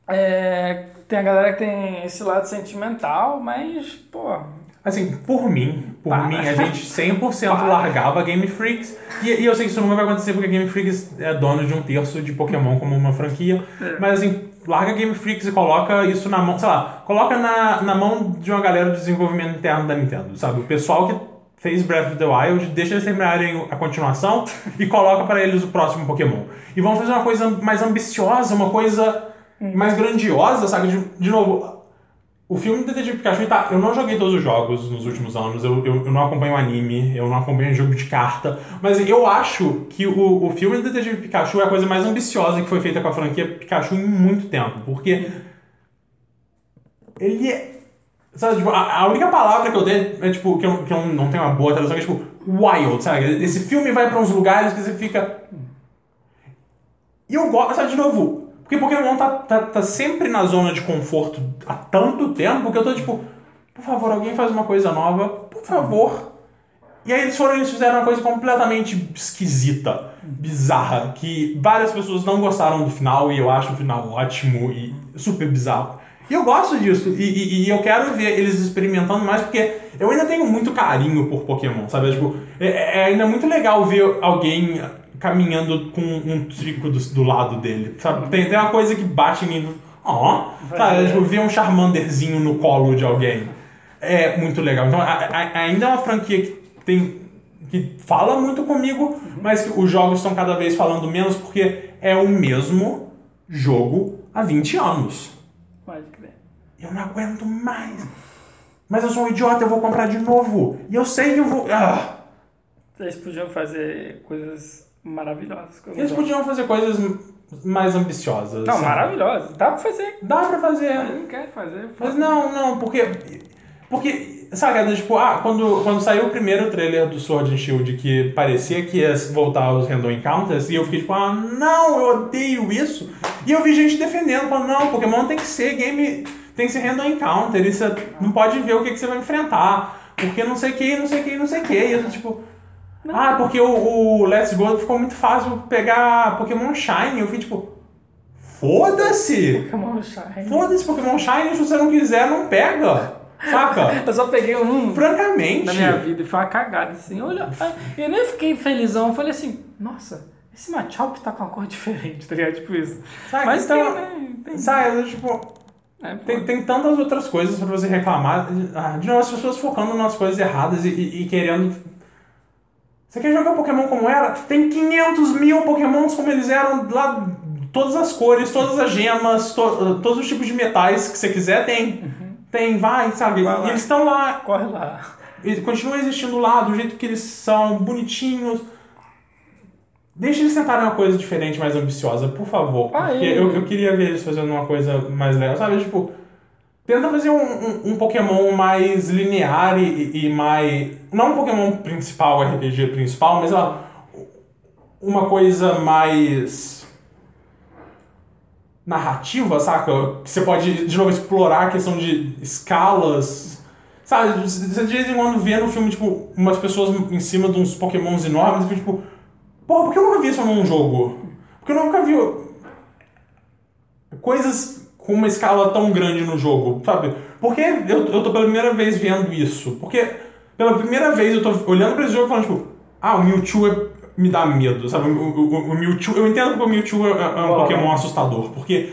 é, tem a galera que tem esse lado sentimental, mas, pô... Assim, por mim, por Para. mim, a gente 100% Para. largava Game Freaks. E, e eu sei que isso nunca vai acontecer porque Game Freaks é dono de um terço de Pokémon como uma franquia. Mas assim, larga Game Freaks e coloca isso na mão, sei lá, coloca na, na mão de uma galera do desenvolvimento interno da Nintendo, sabe? O pessoal que fez Breath of the Wild, deixa eles terminarem a continuação e coloca pra eles o próximo Pokémon. E vamos fazer uma coisa mais ambiciosa, uma coisa mais grandiosa, sabe? De, de novo, o filme Detetive Pikachu, tá, eu não joguei todos os jogos nos últimos anos, eu, eu, eu não acompanho anime, eu não acompanho jogo de carta, mas eu acho que o, o filme Detetive Pikachu é a coisa mais ambiciosa que foi feita com a franquia Pikachu em muito tempo, porque ele é... Sabe, tipo, a, a única palavra que eu dei é, tipo, que eu, que eu não tenho uma boa tradução, é tipo, wild, sabe? Esse filme vai pra uns lugares que você fica... E eu gosto, sabe, de novo, porque Pokémon tá, tá, tá sempre na zona de conforto há tanto tempo que eu tô tipo, por favor, alguém faz uma coisa nova, por favor. E aí eles foram eles fizeram uma coisa completamente esquisita, bizarra, que várias pessoas não gostaram do final e eu acho o final ótimo e super bizarro. E eu gosto disso, e, e, e eu quero ver eles experimentando mais, porque eu ainda tenho muito carinho por Pokémon, sabe? Tipo, é, é ainda muito legal ver alguém caminhando com um trico do, do lado dele, sabe? Tem, tem uma coisa que bate em mim, ó, sabe? Tipo, ver um Charmanderzinho no colo de alguém. É muito legal. Então, a, a, ainda é uma franquia que tem que fala muito comigo, mas que os jogos estão cada vez falando menos porque é o mesmo jogo há 20 anos. Pode crer. Eu não aguento mais. Mas eu sou um idiota, eu vou comprar de novo. E eu sei que eu vou. Ah! Eles podiam fazer coisas maravilhosas. Eles podiam fazer coisas mais ambiciosas. Não, sabe? maravilhosas. Dá pra fazer. Dá pra fazer. Mas não quer fazer. Mas não, não, porque. Porque, sabe, era tipo, ah, quando, quando saiu o primeiro trailer do Sword and Shield que parecia que ia voltar aos Random Encounters, e eu fiquei tipo, ah, não, eu odeio isso. E eu vi gente defendendo, falando, não, Pokémon tem que ser game. Tem que ser Random Encounter, isso é- não pode ver o que, que você vai enfrentar. Porque não sei o que, não sei o que, não sei o que. E eu tipo. Ah, porque o, o Let's Go ficou muito fácil pegar Pokémon Shine. Eu fiquei tipo. Foda-se! Pokémon Shine. Foda-se Pokémon Shine, se você não quiser, não pega. Saca? Eu só peguei um Francamente. na minha vida e foi uma cagada, assim. Olha, eu nem fiquei felizão. Eu falei assim, nossa, esse Machop tá com uma cor diferente, tá ligado? Tipo isso. Sabe? Mas então, tem, né? Tem, sabe, tipo, é, tem, tem tantas outras coisas pra você reclamar. Ah, De novo, as pessoas focando nas coisas erradas e, e- e querendo. Você quer jogar Pokémon como era? Tem 500 mil Pokémons como eles eram lá. Todas as cores, todas as gemas, to- todos os tipos de metais que você quiser, tem. Tem, vai, sabe? Vai lá. Eles estão lá. Corre lá. Eles continuam existindo lá, do jeito que eles são, bonitinhos. Deixa eles tentarem uma coisa diferente, mais ambiciosa, por favor. Ah, Porque eu, eu queria ver eles fazendo uma coisa mais legal, sabe? Tipo, tenta fazer um, um, um Pokémon mais linear e, e mais. Não um Pokémon principal, RPG principal, mas lá, uma coisa mais. narrativa, saca? Que você pode, de novo, explorar a questão de escalas. Sabe, você de vez em quando vê no filme, tipo, umas pessoas em cima de uns pokémons enormes e tipo, porra, por que eu nunca vi isso num jogo? Porque eu nunca vi coisas com uma escala tão grande no jogo, sabe? Porque eu, eu tô pela primeira vez vendo isso. Porque pela primeira vez eu tô olhando pra esse jogo e falando, tipo, ah, o Mewtwo é- me dá medo, sabe? O, o, o Mewtwo, eu entendo que o Mewtwo é, é um. Pokémon assustador, porque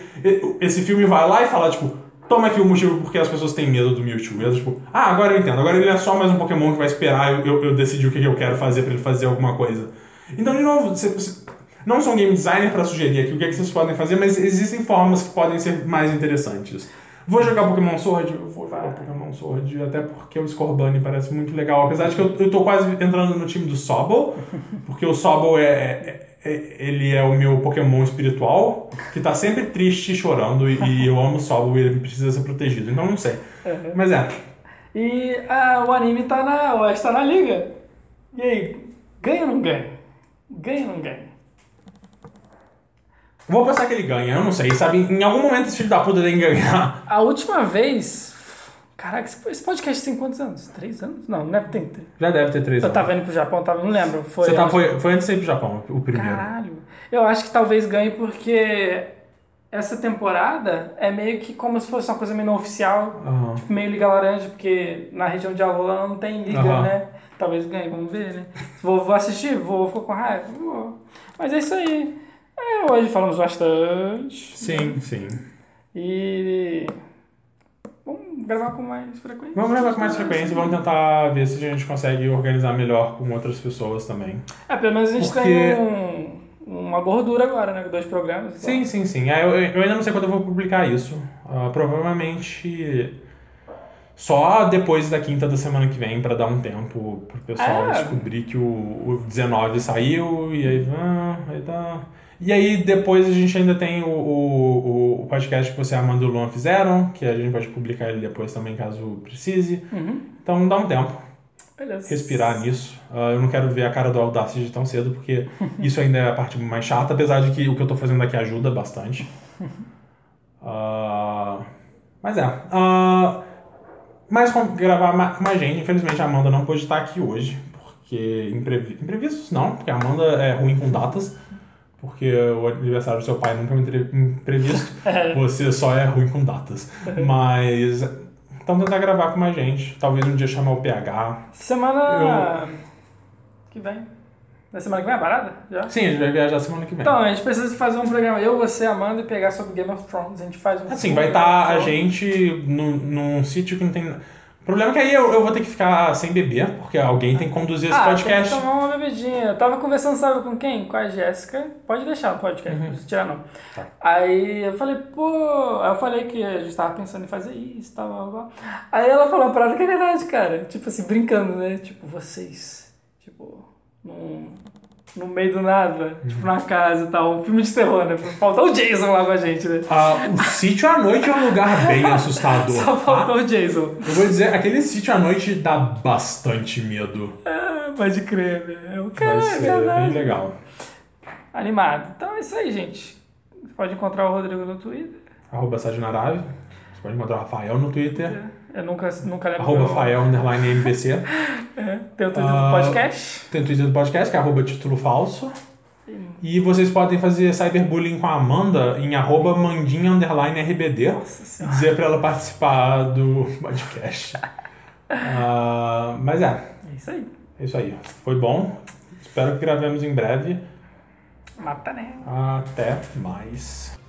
esse filme vai lá e fala, tipo, toma aqui o motivo porque as pessoas têm medo do Mewtwo. E elas, tipo, ah, agora eu entendo, agora ele é só mais um Pokémon que vai esperar eu, eu, eu decidir o que eu quero fazer pra ele fazer alguma coisa. Então, de novo, você, você- não sou um game designer pra sugerir aqui o que, é que vocês podem fazer, mas existem formas que podem ser mais interessantes. Vou jogar Pokémon Sword? Eu vou jogar Pokémon Sword, até porque o Scorbunny parece muito legal. Apesar de que eu, eu tô quase entrando no time do Sobble, porque o Sobble é, é- é- ele é o meu Pokémon espiritual, que tá sempre triste e chorando, e, e eu amo o Sobble e ele precisa ser protegido. Então não sei. Mas é. E ah, o anime tá na. Tá na liga. E aí, ganha ou não ganha? Ganha ou não ganha? Vou pensar que ele ganha, eu não sei, sabe? Em algum momento esse filho da puta tem que ganhar. A última vez. Caraca, esse- podcast tem quantos anos? Três anos? Não, não tem. tem. Já deve ter três Eu anos. tava indo pro Japão, tava, não lembro. Foi, Você tá, acho- foi, foi antes de ir pro Japão, o primeiro. Caralho. Eu acho que talvez ganhe porque essa temporada é meio que como se fosse uma coisa meio não oficial, Aham. tipo, meio Liga Laranja, porque na região de Alola não tem liga, Aham. né? Talvez ganhe, vamos ver, né? Vou, vou assistir? Vou, vou com raiva? Vou. Mas é isso aí. É, hoje falamos bastante. Sim, sim. E. Vamos gravar com mais frequência. Vamos levar com mais frequência e vamos tentar ver se a gente consegue organizar melhor com outras pessoas também. É, pelo menos a gente Porque- tem um, uma gordura agora, né? Com dois programas. Sim, sim, sim. Ah, eu, eu ainda não sei quando eu vou publicar isso. Ah, provavelmente só depois da quinta da semana que vem pra dar um tempo pro pessoal Ah. descobrir que o, o 19 saiu e aí, ah, aí tá. E aí depois a gente ainda tem o, o, o podcast que você e a Amanda e o Luan fizeram, que a gente pode publicar ele depois também caso precise. Uhum. Então dá um tempo. Beleza. respirar nisso. Ah, eu não quero ver a cara do Audacity tão cedo, porque isso ainda é a parte mais chata, apesar de que o que eu tô fazendo aqui ajuda bastante. Ah, mas é. Ah, mas com, gravar com mais gente, infelizmente a Amanda não pôde estar aqui hoje, Porque imprevi... imprevistos não, porque a Amanda é ruim com datas. Porque o aniversário do seu pai nunca é um imprevisto. Você só é ruim com datas. Mas. Então tentar gravar com mais gente. Talvez um dia chamar o PH. Semana que vem. Na semana que vem é parada? Já? Sim, a gente vai viajar semana que vem. Então, a gente precisa fazer um programa, eu, você, Amanda, e pegar sobre Game of Thrones. A gente faz um Assim, vai estar of a gente num, num sítio que não tem. O problema é que aí eu, eu vou ter que ficar sem beber, porque alguém tem que conduzir esse ah, podcast. Tem que tomar uma bebidinha. Eu tava conversando, sabe com quem? Com a Jéssica. Pode deixar no podcast, não precisa tirar não. Tá. Aí eu falei, pô. Aí eu falei que a gente tava pensando em fazer isso, tal, blá, blá. Aí ela falou uma parada que é verdade, cara. Tipo assim, brincando, né? Tipo, vocês. Tipo, num, no meio do nada, tipo, na casa e tal. Um filme de terror, né? Faltou o Jason lá com a gente, né? Ah, o sítio à noite é um lugar bem assustador. Só tá? faltou o Jason. Eu vou dizer, aquele sítio à noite dá bastante medo. Ah, pode crer, né? O Vai cara, é ser bem verdade. legal. Animado. Então é isso aí, gente. Você pode encontrar o Rodrigo no Twitter. Arroba Sajinarave. Você pode encontrar o Rafael no Twitter. Eu nunca, nunca lembro. Arroba meu- Fael underline MPC. É, tem o Twitter Ah, do podcast. Tem o Twitter do podcast, que é arroba título falso. E vocês podem fazer cyberbullying com a Amanda em arroba mandinha underline RBD. Nossa dizer pra ela participar do podcast. Ah, mas é, É isso aí. é isso aí. Foi bom. Espero que gravemos em breve. Mata, né? Até mais.